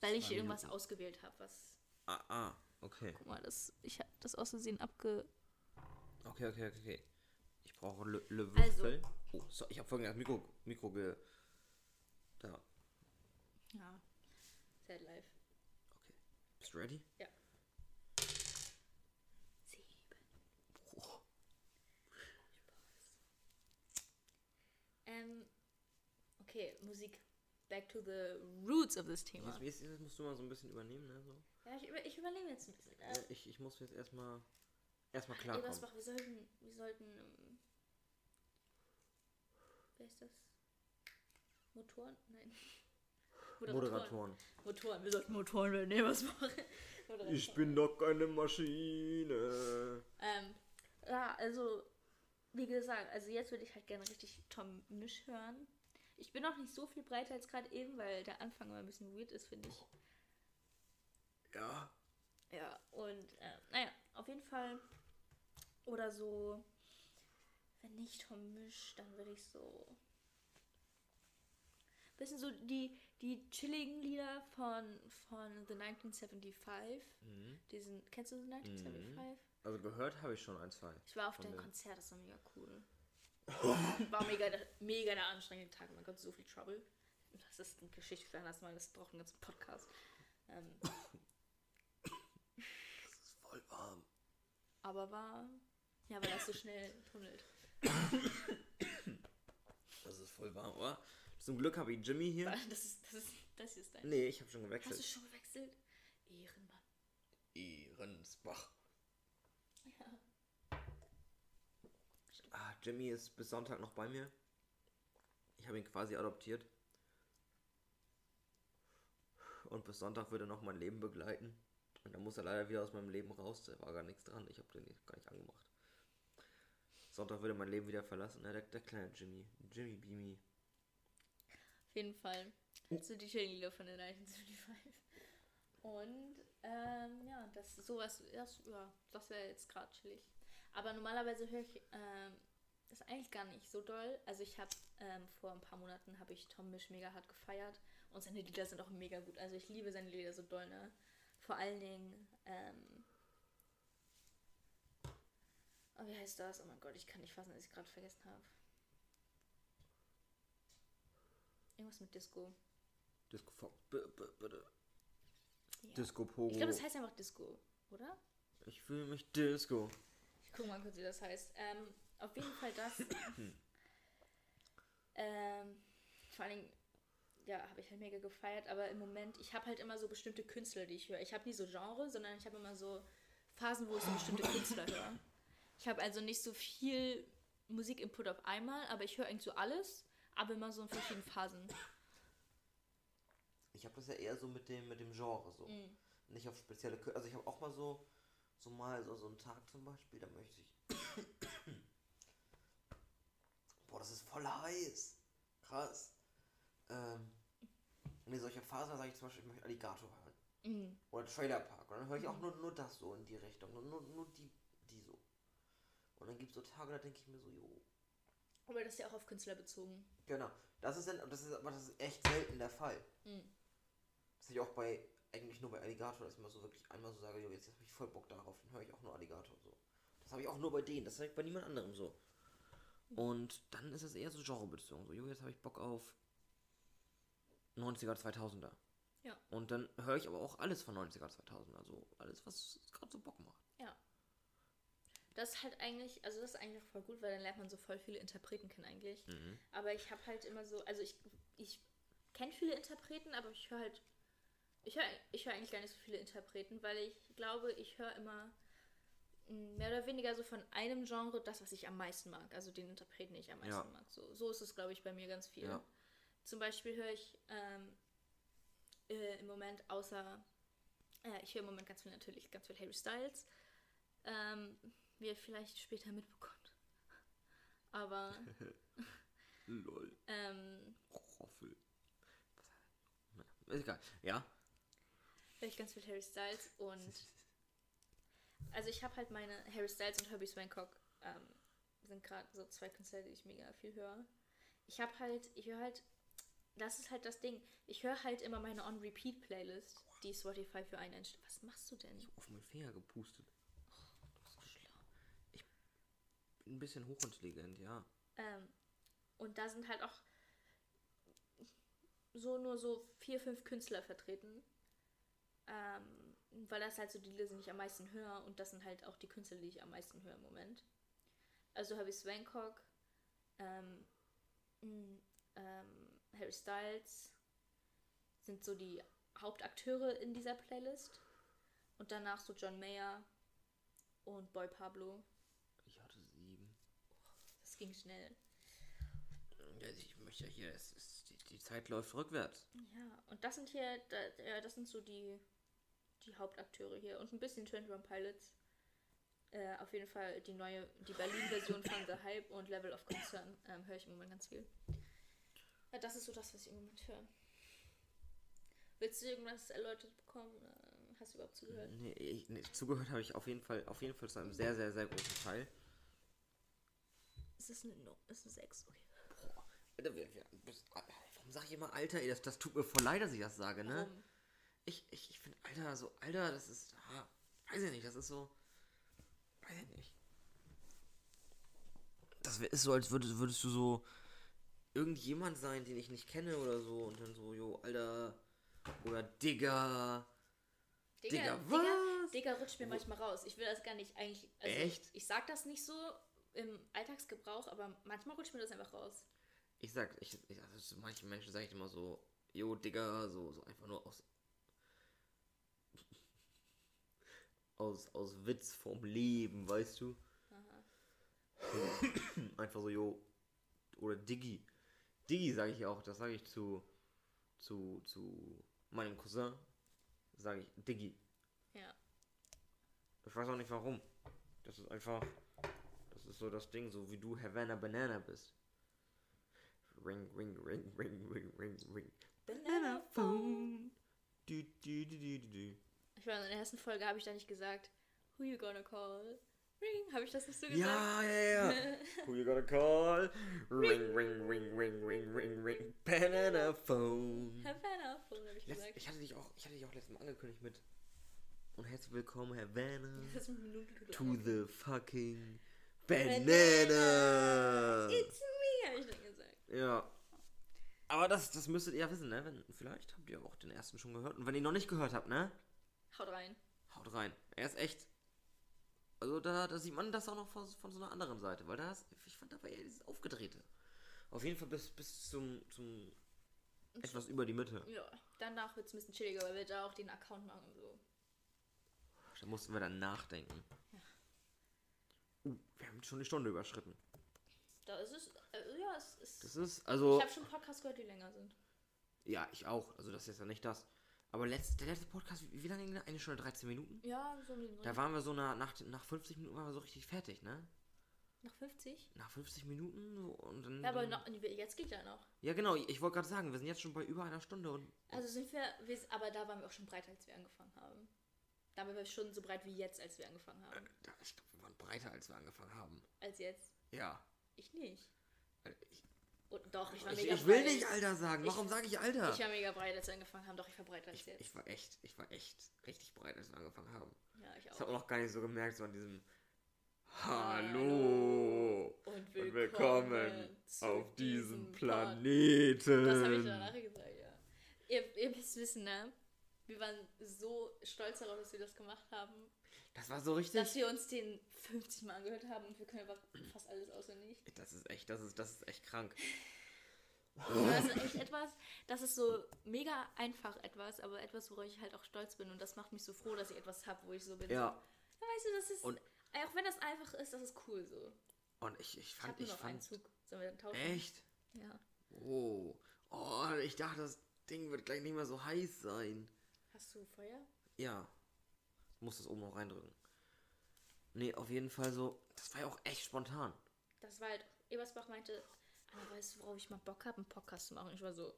Weil ich irgendwas Minuten. ausgewählt habe, was. Ah, ah, okay. Guck mal, das, ich habe das aus Versehen abge. Okay, okay, okay, okay. Ich brauche Le, Le Also- Würfel. Oh, so, ich habe vorhin das Mikro, Mikro ge... Da, Ja. Sad Life. okay. Bist du ready? Sieben. Oh, Ähm, okay, Musik. Back to the roots of this Thema. jetzt, jetzt, jetzt musst du mal so ein bisschen übernehmen, ne? So. Ja, ich, über, ich übernehme jetzt ein bisschen. Ja, Äh, ich, ich muss jetzt erstmal erstmal ey, was klarkommen. machen wir? sollten, wir sollten, ähm, wer ist das? Motoren? Nein. Moderatoren. Motoren. Wir sollten Motoren werden. Nee, was machen? Moderatoren. Ich bin doch keine Maschine. Ähm, ja, also, wie gesagt, also jetzt würde ich halt gerne richtig Tom Misch hören. Ich bin noch nicht so viel breiter als gerade eben, weil der Anfang immer ein bisschen weird ist, finde ich. Ja. Ja, und äh, naja, auf jeden Fall. Oder so, wenn nicht Tom Misch, dann würde ich so. Bisschen so die, die chilligen Lieder von, von The 1975. Mhm. Diesen, kennst du The 1975? Also gehört habe ich schon ein, zwei. Ich war auf deinem. Konzert, das war mega cool. War mega, mega der anstrengende Tag. Man Gott, so viel Trouble. Das ist eine Geschichte für anderes Mal, das braucht einen ganzen Podcast. Ähm, Es ist voll warm. aber war. Ja, weil das so schnell tunnelt. Das ist voll warm, oder? Zum Glück habe ich Jimmy hier. Das ist, das ist, das hier ist dein. Nee, ich habe schon Hast du gewechselt. schon gewechselt? Ehrenmann. Ehrensbach. Ja. Ah, Jimmy ist bis Sonntag noch bei mir. Ich habe ihn quasi adoptiert. Und bis Sonntag wird er noch mein Leben begleiten. Und dann muss er leider wieder aus meinem Leben raus. Da war gar nichts dran. Ich habe den gar nicht angemacht. Sonntag wird er mein Leben wieder verlassen. Ne? Der, der kleine Jimmy. Jimmy Beamy. Auf jeden Fall. So die Lieder von der 1975. Und ähm, ja, das sowas, das, ja, das wäre jetzt gerade chillig. Aber normalerweise höre ich ähm, Das ist eigentlich gar nicht so doll. Also ich habe ähm, vor ein paar Monaten habe ich Tom Misch mega hart gefeiert und seine Lieder sind auch mega gut. Also ich liebe seine Lieder so doll, ne? Vor allen Dingen, ähm, oh, wie heißt das? Oh mein Gott, ich kann nicht fassen, dass ich gerade vergessen habe. Irgendwas mit Disco. Disco bitte. Ja. Disco Pogo. Ich glaube, das heißt einfach Disco, oder? Ich fühle mich Disco. Ich gucke mal kurz, wie das heißt. Ähm, auf jeden Fall das. ähm, vor allen Dingen, ja, habe ich halt mega gefeiert, aber im Moment, ich habe halt immer so bestimmte Künstler, die ich höre. Ich habe nie so Genre, sondern ich habe immer so Phasen, wo ich so bestimmte Künstler höre. Ich habe also nicht so viel Musikinput auf einmal, aber ich höre eigentlich so alles, aber immer so in verschiedenen Phasen. Ich habe das ja eher so mit dem, mit dem Genre so. Mhm. Nicht auf spezielle Kü Also ich habe auch mal so, so mal so, so einen Tag zum Beispiel, da möchte ich. Boah, das ist voll heiß. Krass. Ähm, nee, solche Phasen, da sage ich zum Beispiel, ich möchte Alligator hören. Mhm. Oder Trailer Park. Und dann höre ich auch nur, nur das so in die Richtung. Nur, nur, nur die. Und dann gibt es so Tage, da denke ich mir so, jo. Aber das ist ja auch auf Künstler bezogen. Genau. Das ist dann, das ist, aber das ist echt selten der Fall. Mhm. Das habe ich auch bei, eigentlich nur bei Alligator, dass ich mal so wirklich einmal so sage, jo, jetzt habe ich voll Bock darauf, dann höre ich auch nur Alligator so. Das habe ich auch nur bei denen, das habe ich bei niemand anderem so. Und dann ist es eher so genrebezogen, so, jo, jetzt habe ich Bock auf 90er, 2000er. Ja. Und dann höre ich aber auch alles von 90er, 2000er, also alles, was gerade so Bock macht. Das ist halt eigentlich, also das ist eigentlich voll gut, weil dann lernt man so voll viele Interpreten kennen eigentlich. Mhm. Aber ich habe halt immer so, also ich, ich kenne viele Interpreten, aber ich höre halt, ich höre ich hör eigentlich gar nicht so viele Interpreten, weil ich glaube, ich höre immer mm, mehr oder weniger so von einem Genre das, was ich am meisten mag. Also den Interpreten, den ich am meisten Ja. mag. So, so ist es, glaube ich, bei mir ganz viel. Ja. Zum Beispiel höre ich ähm, äh, im Moment außer, äh, ich höre im Moment ganz viel natürlich, ganz viel Harry Styles. Ähm, wie ihr vielleicht später mitbekommt. Aber Lol. ähm, Roffel. Ist egal. Ja. höre ich ganz viel Harry Styles und also ich habe halt meine Harry Styles und Herbie Swancock ähm, sind gerade so zwei Künstler, die ich mega viel höre. Ich habe halt, ich höre halt, das ist halt das Ding. Ich höre halt immer meine On-Repeat-Playlist, die Spotify für einen einstellt. Was machst du denn? Auf meinen Finger gepustet. Das ist schlau. Ich bin ein bisschen hochintelligent, ja. Ähm, und da sind halt auch so nur so vier, fünf Künstler vertreten. Ähm, weil das halt so die sind, die ich am meisten höre. Und das sind halt auch die Künstler, die ich am meisten höre im Moment. Also habe ich Swancock, ähm, m, ähm, Harry Styles sind so die Hauptakteure in dieser Playlist. Und danach so John Mayer und Boy Pablo. Das ging schnell. Ich möchte ja hier, es ist, die, die Zeit läuft rückwärts. Ja, und das sind hier, das sind so die, die Hauptakteure hier. Und ein bisschen 21 Pilots. Äh, auf jeden Fall die neue, die Berlin-Version von The Hype und Level of Concern ähm, höre ich im Moment ganz viel. Ja, das ist so das, was ich im Moment höre. Willst du irgendwas erläutert bekommen? Hast du überhaupt zugehört? Nee, ich, nee, zugehört habe ich auf jeden Fall, auf jeden Fall zu einem sehr, sehr, sehr großen Teil. Es ist eine No, es ist eine 6, okay. Boah, bis, warum sage ich immer Alter? Ey, das, das tut mir voll leid, dass ich das sage, ne? Warum? Ich, ich, ich finde Alter, so Alter, das ist, ah, weiß ich nicht, das ist so, weiß ich nicht. Das ist so, als würdest, würdest du so irgendjemand sein, den ich nicht kenne oder so und dann so, jo, Alter, oder Digga. Digga, Digga, Digga, was? Digga rutscht mir manchmal raus. Ich will das gar nicht eigentlich. Also Echt? Ich sag das nicht so im Alltagsgebrauch, aber manchmal rutscht mir das einfach raus. Ich sag, ich, ich also zu manchen Menschen sage ich immer so, jo, Digga, so, so einfach nur aus. aus, aus Witz vom Leben, weißt du? einfach so, jo. Oder Diggi. Diggi sage ich auch, das sage ich zu, zu, zu meinem Cousin. Sage ich Diggi. Ja. Ich weiß auch nicht warum. Das ist einfach. Das ist so das Ding, so wie du Havana Banana bist. Ring, ring, ring, ring, ring, ring, ring. Banana Phone. Du, du, du, du, du, du. Ich meine, in der ersten Folge habe ich da nicht gesagt, who you gonna call? Ring, habe ich das nicht so gesagt? Ja, ja, ja. Who you got a call? Ring, ring, ring, ring, ring, ring, ring. Banana phone. Havana Phone, habe ich Letzt, gesagt. ich hatte dich auch, ich hatte dich auch letztes Mal angekündigt mit und herzlich willkommen, eine Minute to the fucking Banana. Banana. It's me, habe ich dann gesagt. Ja. Aber das, das müsstet ihr ja wissen, ne? Wenn, vielleicht habt ihr auch den ersten schon gehört. Und wenn ihr ihn noch nicht gehört habt, ne? Haut rein. Haut rein. Er ist echt. Also da, da sieht man das auch noch von, von so einer anderen Seite, weil da ist, ich fand da war eher dieses Aufgedrehte. Auf jeden Fall bis, bis zum, zum etwas über die Mitte. Ja, danach wird es ein bisschen chilliger, weil wir da auch den Account machen. So. Da mussten wir dann nachdenken. Uh, wir haben schon die Stunde überschritten. Da ist es, äh, ja, es ist. Das ist, also. ich habe schon Podcasts gehört, die länger sind. Ja, ich auch. Also das ist ja nicht das. Aber letzt, der letzte Podcast, wie, wie lange ging der? Eine Stunde 13 Minuten? Ja, so um Da waren wir so nach, nach, nach 50 Minuten waren wir so richtig fertig, ne? Nach 50? Nach 50 Minuten so, und dann. Ja, aber noch, jetzt geht ja noch. Ja, genau. Ich wollte gerade sagen, wir sind jetzt schon bei über einer Stunde und. Also sind wir, wir, aber da waren wir auch schon breiter, als wir angefangen haben. Da waren wir schon so breit wie jetzt, als wir angefangen haben. Da, glaube, wir waren breiter, als wir angefangen haben. Als jetzt. Ja. Ich nicht. Ich, Und doch, ich war ich, mega ich will breit. nicht Alter sagen. Warum Ich- sage ich Alter? Ich war mega breit, als wir angefangen haben. Doch, ich war breiter als Ich, jetzt. ich war echt, ich war echt richtig breit, als wir angefangen haben. ja, ich Ich habe auch. auch noch gar nicht so gemerkt, so an diesem Hallo. Und und willkommen auf diesem Planeten. Das habe ich danach gesagt, ja. Ihr, ihr müsst wissen, ne? Wir waren so stolz darauf, dass wir das gemacht haben, Das war so richtig. dass wir uns den 50 Mal angehört haben und wir können einfach fast alles auswendig. Das ist echt, das ist, das ist echt krank. Das ist echt etwas, das ist so mega einfach etwas, aber etwas, worauf ich halt auch stolz bin und das macht mich so froh, dass ich etwas habe, wo ich so bin. Ja. So, weißt du, das ist, Und- auch wenn das einfach ist, das ist cool so. Und ich, ich Ich fand, ich einen fand. Zug. Sollen wir dann tauschen? Echt? Ja. Oh. Oh, ich dachte, das Ding wird gleich nicht mehr so heiß sein. Hast du Feuer? Ja. Muss das oben noch reindrücken. Nee, auf jeden Fall so. Das war ja auch echt spontan. Das war halt, Ebersbach meinte, Anna, weißt du, worauf ich mal Bock habe, einen Podcast zu machen? Ich war so,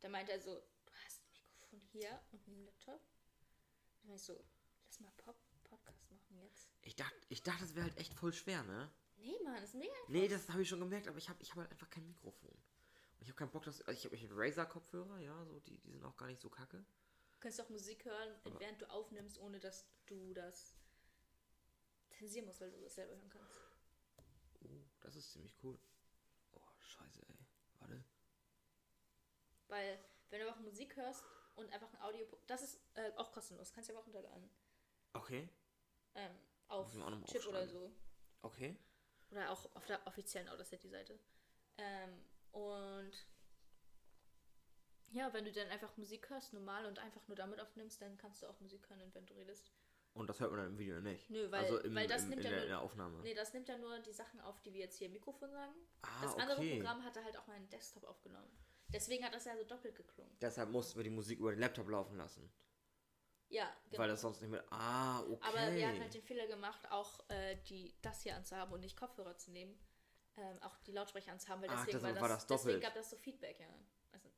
da meinte er so, du hast ein Mikrofon hier und einen Laptop. Dann war ich so, lass mal Pop Podcast machen jetzt. Ich dachte, ich dachte, das wäre halt echt voll schwer, ne? Nee, Mann, das ist mega einfach. Nee, das habe ich schon gemerkt, aber ich habe ich hab halt einfach kein Mikrofon. Und ich habe keinen Bock, dass. Also ich habe ich hab Razer-Kopfhörer, ja, so, die, die sind auch gar nicht so kacke. Du kannst auch Musik hören, während du aufnimmst, ohne dass du das zensieren musst, weil du das selber hören kannst. Oh, das ist ziemlich cool. Oh, scheiße, ey. Warte. Weil, wenn du einfach Musik hörst und einfach ein Audio, das ist äh, auch kostenlos, kannst du aber auch runterladen. Okay. Ähm, auf auch Chip oder so. Okay. Oder auch auf der offiziellen Audacity-Seite. Ähm, und ja, wenn du dann einfach Musik hörst, normal und einfach nur damit aufnimmst, dann kannst du auch Musik hören, wenn du redest. Und das hört man dann im Video nicht. Nö, weil- also im, weil das im, nimmt in, ja nur- in der Aufnahme. Nee, das nimmt ja nur die Sachen auf, die wir jetzt hier im Mikrofon sagen. ah, das andere okay. Programm hatte halt auch meinen Desktop aufgenommen. Deswegen hat das ja so doppelt geklungen. Deshalb mussten wir die Musik über den Laptop laufen lassen. Ja, genau. Weil das sonst nicht mehr. Ah, okay. Aber wir hatten halt den Fehler gemacht, auch äh, die, das hier anzuhaben und nicht Kopfhörer zu nehmen. Ähm, auch die Lautsprecher anzuhaben, weil Ach, deswegen deshalb war, war das, das deswegen gab das so Feedback, ja.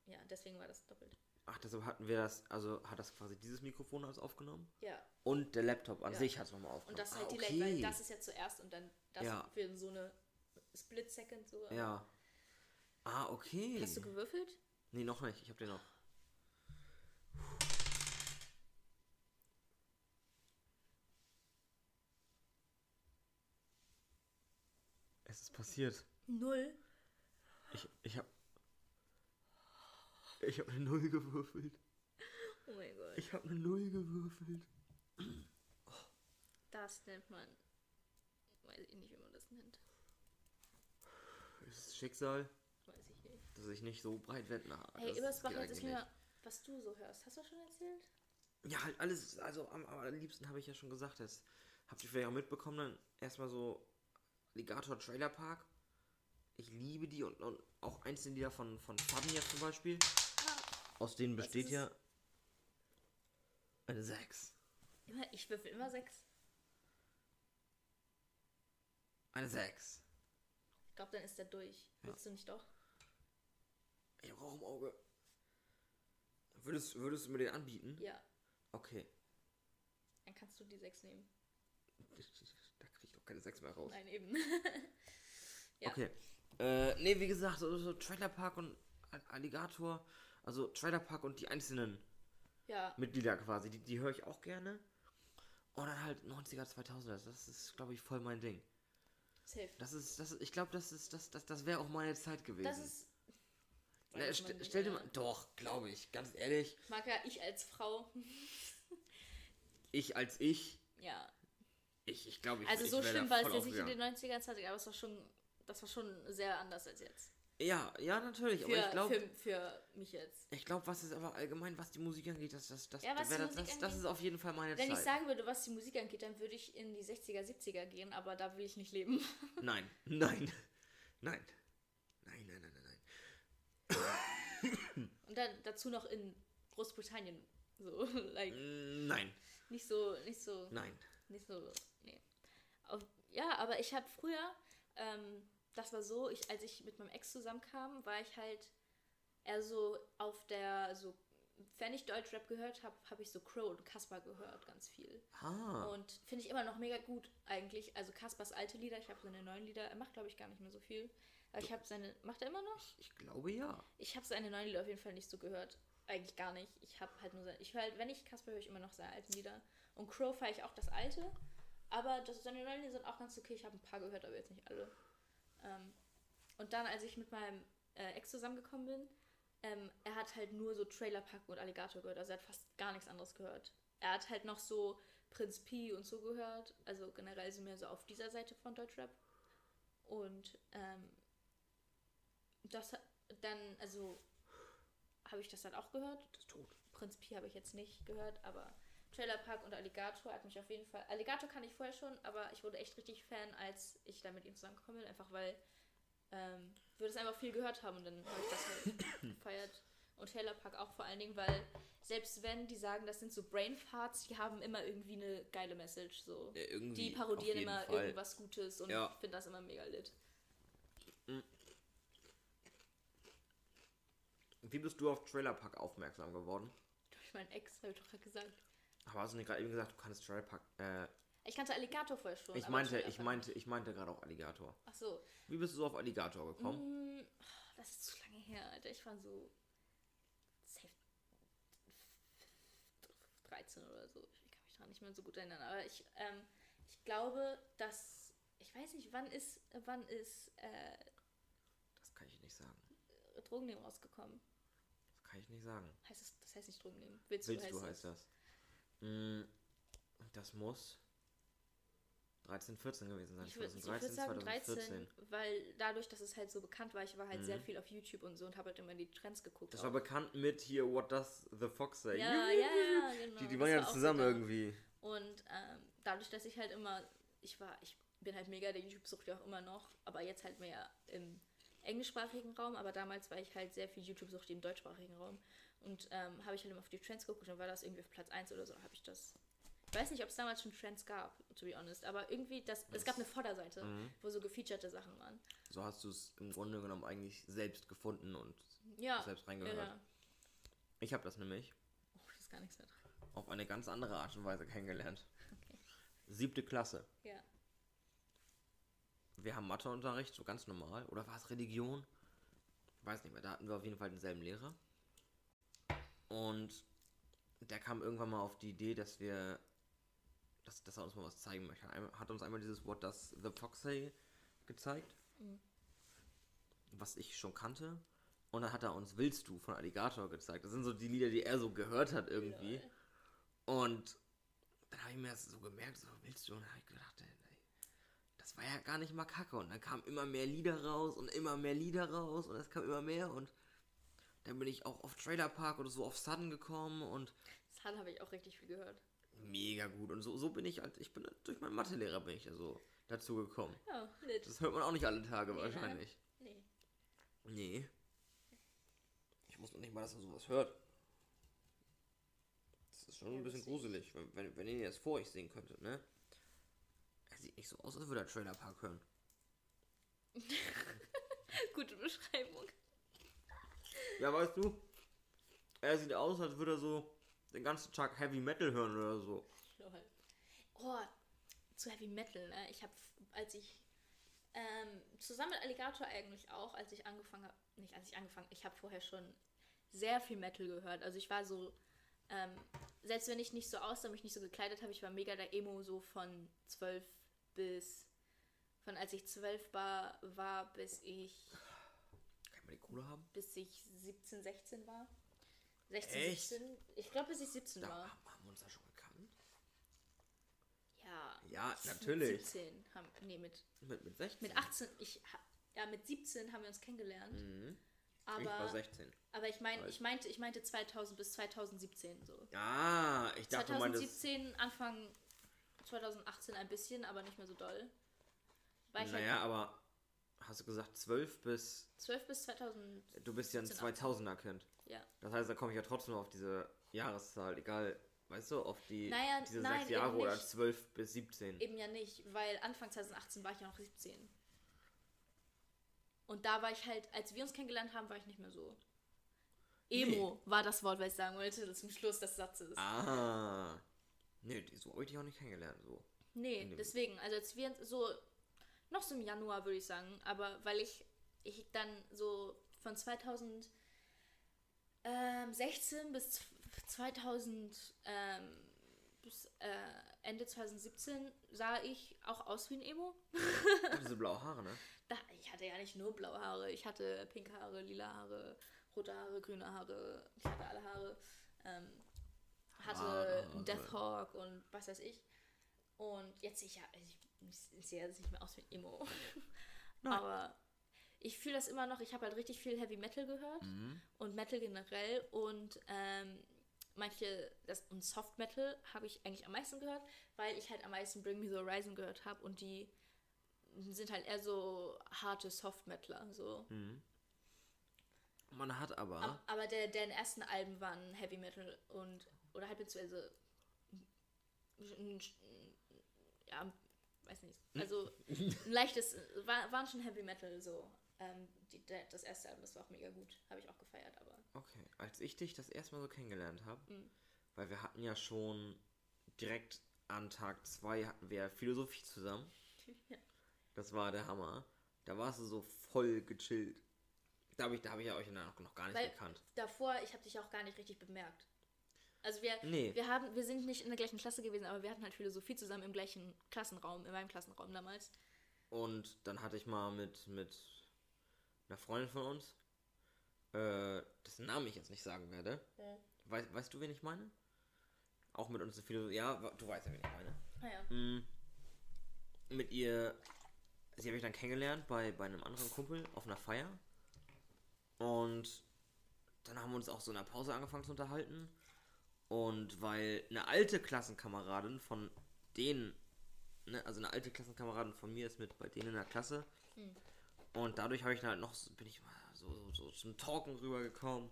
Ja, deswegen war das doppelt. Ach, deshalb hatten wir das. Also hat das quasi dieses Mikrofon als aufgenommen. Ja, Und der Laptop an Ja. sich hat es nochmal aufgenommen. und das ist ah, halt okay. delayed, weil das ist ja zuerst und dann das Ja. für so eine Split Second so. Ja. Ah, okay. Hast du gewürfelt? Nee, noch nicht. Ich hab den noch. Es ist passiert. Null. Ich, ich hab. Ich hab eine Null gewürfelt. Oh mein Gott. Ich hab eine Null gewürfelt. Das nennt man. Weiß ich nicht, wie man das nennt. Es ist Schicksal, Weiß ich nicht. dass ich nicht so breit werde. Na, Hey, geht jetzt mir, was du so hörst. Hast du das schon erzählt? Ja, halt alles, also am, am liebsten habe ich ja schon gesagt, das habt ihr vielleicht auch mitbekommen, dann erstmal so Alligator Trailer Park. Ich liebe die und, und auch einzelne Lieder von, von Fabian jetzt zum Beispiel. Aus denen besteht ja eine 6. Immer, ich würfel immer sechs. Eine 6. Ich glaube, dann ist der durch. Willst du nicht doch? Ich hab Rauch im Auge. Würdest, würdest du mir den anbieten? Ja. Okay. Dann kannst du die sechs nehmen. Da krieg ich doch keine Sex mehr raus. Nein, eben. Ja. Okay. Äh, nee, wie gesagt, so, so Trailer Park und Al- Alligator, also Trailer Park und die einzelnen ja, Mitglieder quasi, die, die höre ich auch gerne. Und dann halt 90er, 2000er, das ist, glaube ich, voll mein Ding. safe. Das ist, das ist ich glaube, das ist, das, das, das wäre auch meine Zeit gewesen. Das ist. Na, Weiß st nicht, stell dir mal, doch, glaube ich, ganz ehrlich, Mag ja ich als Frau. ich als ich, Ja. ich, ich glaube, ich Also ich so schlimm war es jetzt nicht in den 90ern, 20 aber es war schon, das war schon sehr anders als jetzt. Ja, ja, natürlich, Für, aber ich glaube, für, für mich jetzt. ich glaube, was ist aber allgemein, was die Musik angeht, das, das, das, Ja, das, Musik das, angeht- ist auf jeden Fall meine Wenn ich Zeit. sagen würde, was die Musik angeht, dann würde ich in die 60er, 70er gehen, aber da will ich nicht leben. Nein, nein, nein, nein, nein, nein, nein, nein. Und dann dazu noch in Großbritannien. So, like, Nein, nicht so, nicht so, nein. nicht so, nee. Auf, ja, aber ich habe früher, ähm, das war so, ich, als ich mit meinem Ex zusammenkam, war ich halt eher so auf der, so, wenn ich Deutschrap gehört habe, habe ich so Crow und Casper gehört, ganz viel. Ah, Und finde ich immer noch mega gut eigentlich. Also Kaspers alte Lieder, ich habe seine neuen Lieder, er macht glaube ich gar nicht mehr so viel. Aber ich habe seine, macht er immer noch? ich glaube ja. Ich habe seine neuen Lieder auf jeden Fall nicht so gehört. Eigentlich gar nicht. Ich habe halt nur seine, ich höre halt, wenn ich Kasper höre ich immer noch seine alten Lieder. Und Crow feiere ich auch das alte. Aber das, seine neuen Lieder sind auch ganz okay. Ich habe ein paar gehört, aber jetzt nicht alle. Ähm, und dann, als ich mit meinem äh, Ex zusammengekommen bin, ähm, er hat halt nur so Trailer Park und Alligator gehört. Also er hat fast gar nichts anderes gehört. Er hat halt noch so Prinz Pi und so gehört. Also generell sind wir so auf dieser Seite von Deutschrap. Und ähm, das hat dann, also habe ich das dann auch gehört. Das tot. Prinz Pi habe ich jetzt nicht gehört, aber Trailer Park und Alligator hat mich auf jeden Fall. Alligator kann ich vorher schon, aber ich wurde echt richtig Fan, als ich da mit ihm zusammengekommen bin, einfach weil ähm, wir das einfach viel gehört haben und dann habe ich das halt gefeiert. Und Trailer Park auch vor allen Dingen, weil selbst wenn die sagen, das sind so Brainfarts, die haben immer irgendwie eine geile Message. So. Ja, Die parodieren immer Fall. irgendwas Gutes und Ja. ich finde das immer mega lit. Wie bist du auf Trailer Park aufmerksam geworden? Durch meinen Ex, habe ich doch gerade gesagt. Aber hast du nicht gerade eben gesagt, du kannst Park. Äh, Ich kannte Alligator vorher schon. ich meinte, ich meinte, ich meinte gerade auch Alligator. Ach so. Wie bist du so auf Alligator gekommen? Mm, Das ist zu lange her, Alter. Ich war so safe 13 oder so. Ich kann mich daran nicht mehr so gut erinnern. Aber ich, ähm, ich glaube, dass ich weiß nicht, wann ist, wann ist äh, Das kann ich nicht sagen. Drogennehmen rausgekommen? Das kann ich nicht sagen. Heißt es, das heißt nicht Drogennehmen. Willst, Willst du, du, heißt heißt das. Mm, Das muss 13, 14 gewesen sein. Ich würde 2013, sagen 13, 2014. weil dadurch, dass es halt so bekannt war, ich war halt Mhm. sehr viel auf YouTube und so und habe halt immer die Trends geguckt. Das auch. war bekannt mit hier What Does the Fox Say? ja, ja, ja, genau. Die, die waren ja war zusammen so da. irgendwie. Und ähm, dadurch, dass ich halt immer, ich war, ich bin halt mega der YouTube-Sucht ja auch immer noch, aber jetzt halt mehr im englischsprachigen Raum, aber damals war ich halt sehr viel YouTube-Sucht im deutschsprachigen Raum. Und ähm, habe ich halt immer auf die Trends geguckt und dann war das irgendwie auf Platz 1 oder so, habe ich das. Ich weiß nicht, ob es damals schon Trends gab, to be honest, aber irgendwie, das, es gab eine Vorderseite, Mhm. wo so gefeatured Sachen waren. So hast du es im Grunde genommen eigentlich selbst gefunden und Ja, selbst reingehört. ja. Ich habe das nämlich Oh, das ist gar nichts mehr dran. auf eine ganz andere Art und Weise kennengelernt. Okay. Siebte Klasse. Ja. Wir haben Matheunterricht, so ganz normal. Oder war es Religion? Weiß nicht mehr. Da hatten wir auf jeden Fall denselben Lehrer. Und der kam irgendwann mal auf die Idee, dass wir, dass, dass er uns mal was zeigen möchte. Hat uns einmal dieses What Does the Fox Say gezeigt. Mhm. Was ich schon kannte. Und dann hat er uns Willst du von Alligator gezeigt. Das sind so die Lieder, die er so gehört hat irgendwie. Lol. Und dann habe ich mir das so gemerkt, so willst du? Und dann habe ich gedacht, ey, das war ja gar nicht mal kacke. Und dann kamen immer mehr Lieder raus und immer mehr Lieder raus und es kam immer mehr. Und dann bin ich auch auf Trailer Park oder so auf Sudden gekommen und Sun habe ich auch richtig viel gehört. mega gut. Und so, so bin ich halt, ich bin durch meinen Mathelehrer bin ich so dazu gekommen. Ja, lit. Das hört man auch nicht alle Tage Nee, ne? wahrscheinlich. Nee. Nee. Ich wusste noch nicht mal, dass er sowas hört. Das ist schon Ja, ein bisschen gruselig, wenn, wenn, wenn ihr jetzt vor euch sehen könntet, ne? Er sieht nicht so aus, als würde er Trailer Park hören. Gute Beschreibung. Ja, weißt du, er sieht aus, als würde er so den ganzen Tag Heavy Metal hören oder so. Lol. Oh, zu Heavy Metal, ne? Ich habe als ich ähm, zusammen mit Alligator eigentlich auch, als ich angefangen habe, nicht als ich angefangen, ich habe vorher schon sehr viel Metal gehört. Also ich war so, ähm, selbst wenn ich nicht so aussah, mich nicht so gekleidet habe, ich war mega der Emo so von 12 bis, von als ich 12 war, war bis ich, man die Kohle haben? bis ich 17, 16 war. 16, Echt? 17, ich glaube bis ich 17 Da war. haben wir uns da schon gekannt. Ja. Ja, mit natürlich. 17 haben, nee, mit, Mit, mit 16. mit 18, ich, ja, mit 17 haben wir uns kennengelernt. Mhm. ich war Aber, 16. aber ich, mein, ich, meinte, ich meinte 2000 bis 2017 so. Ah, ich dachte, du meintest. 2017, Anfang 2018 ein bisschen, aber nicht mehr so doll. Naja, halt aber hast du gesagt 12 bis. 12 bis 2000, Du bist ja ein 17, 2000er Kind. ja. Das heißt, da komme ich ja trotzdem auf diese Jahreszahl, egal, weißt du, auf die Naja, diese nein, sechs Jahre eben oder nicht. 12 bis 17. Eben ja nicht, weil Anfang 2018 war ich ja noch 17. Und da war ich halt, als wir uns kennengelernt haben, war ich nicht mehr so. Emo war das Wort, was ich sagen wollte, zum Schluss des Satzes. Ah. Nee, so habe ich dich auch nicht kennengelernt, so. Nee, Nee. deswegen, also als wir so, noch so im Januar würde ich sagen, aber weil ich, ich dann so von 2016 bis z- 2000, ähm, bis äh, Ende 2017 sah ich auch aus wie ein Emo. Diese blaue Haare, ne? Da, ich hatte ja nicht nur blaue Haare, ich hatte pinke Haare, lila Haare, rote Haare, grüne Haare, ich hatte alle Haare. Ähm, hatte einen Deathhawk und was weiß ich. Und jetzt ich ja, ich, ich sehe jetzt nicht mehr aus wie ein Emo. Aber ich fühle das immer noch, ich habe halt richtig viel Heavy Metal gehört Mhm. und Metal generell und ähm, manche, das, und Soft Metal habe ich eigentlich am meisten gehört, weil ich halt am meisten Bring Me the Horizon gehört habe und die sind halt eher so harte Soft Metaler, so. Mhm. Man hat aber. Ab- Aber der, deren ersten Alben waren Heavy Metal und, oder halt beziehungsweise, ja, weiß nicht. Also, ein leichtes, war, waren schon Heavy Metal so. Ähm, die, das erste Album, das war auch mega gut. Habe ich auch gefeiert, aber. Okay, als ich dich das erste Mal so kennengelernt habe, Mhm. weil wir hatten ja schon direkt an Tag 2 hatten wir Philosophie zusammen. Ja. Das war der Hammer. Da warst du so voll gechillt. Da habe ich, da hab ich ja euch noch, noch gar nicht Weil gekannt. davor, ich habe dich auch gar nicht richtig bemerkt. Also wir, Nee. wir haben, wir sind nicht in der gleichen Klasse gewesen, aber wir hatten halt Philosophie zusammen im gleichen Klassenraum, in meinem Klassenraum damals. Und dann hatte ich mal mit, mit einer Freundin von uns, äh, dessen Namen ich jetzt nicht sagen werde. Weißt, weißt du, wen ich meine? Auch mit uns eine Philosophie. Ja, du weißt ja, wen ich meine. Naja. Mm, mit ihr, sie habe ich dann kennengelernt bei, bei einem anderen Kumpel auf einer Feier. Und dann haben wir uns auch so in der Pause angefangen zu unterhalten. Und weil eine alte Klassenkameradin von denen, ne, also eine alte Klassenkameradin von mir ist mit bei denen in der Klasse. Und dadurch habe ich dann halt noch, so- bin ich mal so, so, so zum Talken rübergekommen.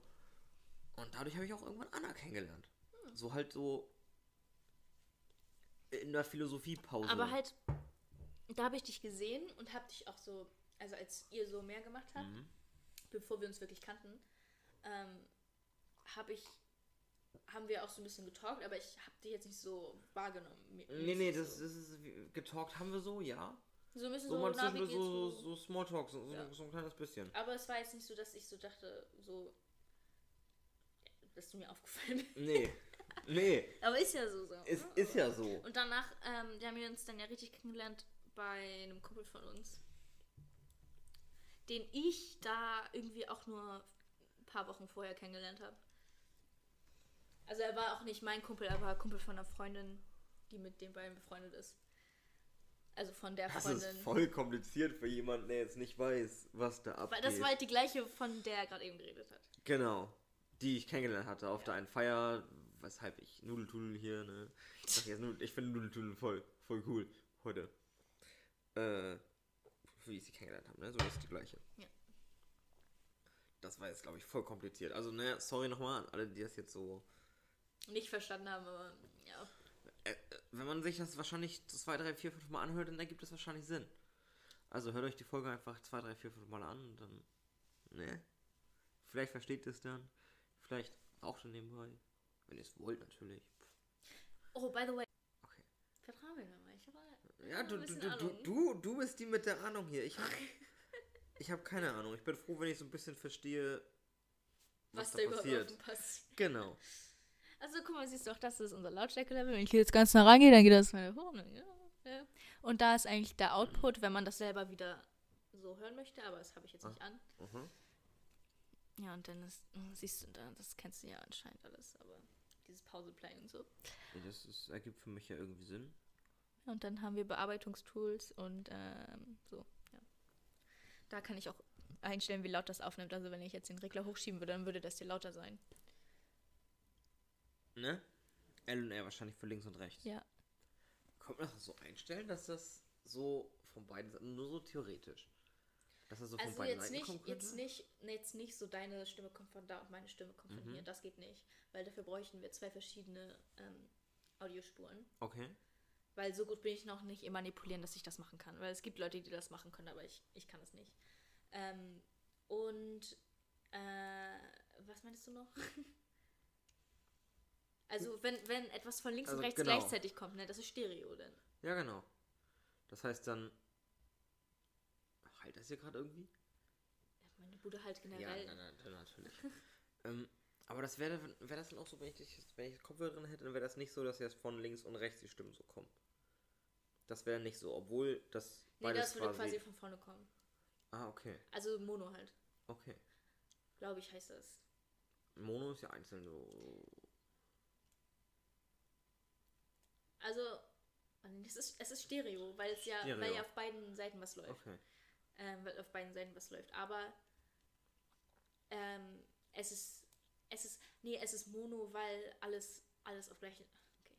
Und dadurch habe ich auch irgendwann Anna kennengelernt. So halt so in der Philosophiepause. Aber halt, da habe ich dich gesehen und habe dich auch so, also als ihr so mehr gemacht habt, Mhm. bevor wir uns wirklich kannten, ähm, habe ich, haben wir auch so ein bisschen getalkt, aber ich habe dich jetzt nicht so wahrgenommen. Mir- Nee, nee, so. das, das ist getalkt haben wir so, ja. so ein bisschen So, so, na, so, so? so, Smalltalk, so, Ja. so, ein kleines bisschen. Aber es war jetzt nicht so, dass ich so dachte, so, dass du mir aufgefallen bist. Nee, nee, Aber ist ja so. so es ne? ist ja so. Und danach, ähm, haben wir uns dann ja richtig kennengelernt bei einem Kumpel von uns, den ich da irgendwie auch nur ein paar Wochen vorher kennengelernt habe. Also er war auch nicht mein Kumpel, er war Kumpel von einer Freundin, die mit den beiden befreundet ist. Also von der Das Freundin. ist voll kompliziert für jemanden, der jetzt nicht weiß, was da Weil abgeht. das war halt die gleiche, von der er gerade eben geredet hat. Genau. Die ich kennengelernt hatte auf der einen Feier, weshalb ich Nudeltudel hier, ne? Ich, jetzt ich finde Nudeltudel voll, voll cool heute. Äh, wie ich sie kennengelernt habe, ne? So das ist die gleiche. Ja. Das war jetzt, glaube ich, voll kompliziert. Also, ne, sorry nochmal an alle, die das jetzt so. Nicht verstanden haben, aber ja. Äh, äh, wenn man sich das wahrscheinlich zwei, drei, vier, fünf Mal anhört, dann ergibt es wahrscheinlich Sinn. Also hört euch die Folge einfach zwei, drei, vier, fünf Mal an und dann. Ne? Vielleicht versteht ihr es dann. Vielleicht auch schon nebenbei. Wenn ihr es wollt, natürlich. Oh, by the way. Okay. Vertrau mir doch mal. Ich habe Ja, du, du, du, du, du, bist die mit der Ahnung hier. Ich habe ich hab keine Ahnung. Ich bin froh, wenn ich so ein bisschen verstehe, was, was da da überhaupt passiert. passiert. Genau. Also guck mal, siehst du auch, das ist unser Lautstärke-Level. Wenn ich hier jetzt ganz nah rangehe, dann geht das meine vorne. Ja, ja. Und da ist eigentlich der Output, wenn man das selber wieder so hören möchte, aber das habe ich jetzt nicht an. Mhm. Ja, und dann ist, hm, siehst du da, das kennst du ja anscheinend alles, aber dieses Pause-Play und so. Ja, Das ist, ergibt für mich ja irgendwie Sinn. Und dann haben wir Bearbeitungstools und ähm, so, ja. Da kann ich auch einstellen, wie laut das aufnimmt. Also wenn ich jetzt den Regler hochschieben würde, dann würde das hier lauter sein. Ne? L und R wahrscheinlich für links und rechts. Ja. Kommt man das so einstellen, dass das so von beiden Seiten, nur so theoretisch. Dass das so von Also beiden jetzt Seiten nicht, kommen könnte? jetzt nicht, jetzt nicht so deine Stimme kommt von da und meine Stimme kommt von Mhm. hier. Das geht nicht. Weil dafür bräuchten wir zwei verschiedene ähm, Audiospuren. Okay. Weil so gut bin ich noch nicht im Manipulieren, dass ich das machen kann. Weil es gibt Leute, die das machen können, aber ich, ich kann es nicht. Ähm, und äh, was meinst du noch? also wenn, wenn etwas von links Also und rechts genau. gleichzeitig kommt, ne, das ist Stereo dann. Ja, genau. Das heißt dann. Halt das hier gerade irgendwie? Ja, meine Bude halt Ja, generell. nein, nein, nein, natürlich. ähm, aber das wäre wär das dann auch so, wenn ich, wenn ich Kopfhörer drin hätte, dann wäre das nicht so, dass jetzt von links und rechts die Stimmen so kommen. Das wäre nicht so, obwohl das nee, das würde quasi... quasi von vorne kommen. Ah, okay. Also Mono halt. Okay. Glaube ich, heißt das. Mono ist ja einzeln so. Also, nee, es ist, es ist Stereo, weil es ja, Stereo. weil ja auf beiden Seiten was läuft. Okay. Ähm, weil auf beiden Seiten was läuft. Aber ähm, es ist, es ist, nee, es ist Mono, weil alles, alles auf gleichen. Okay.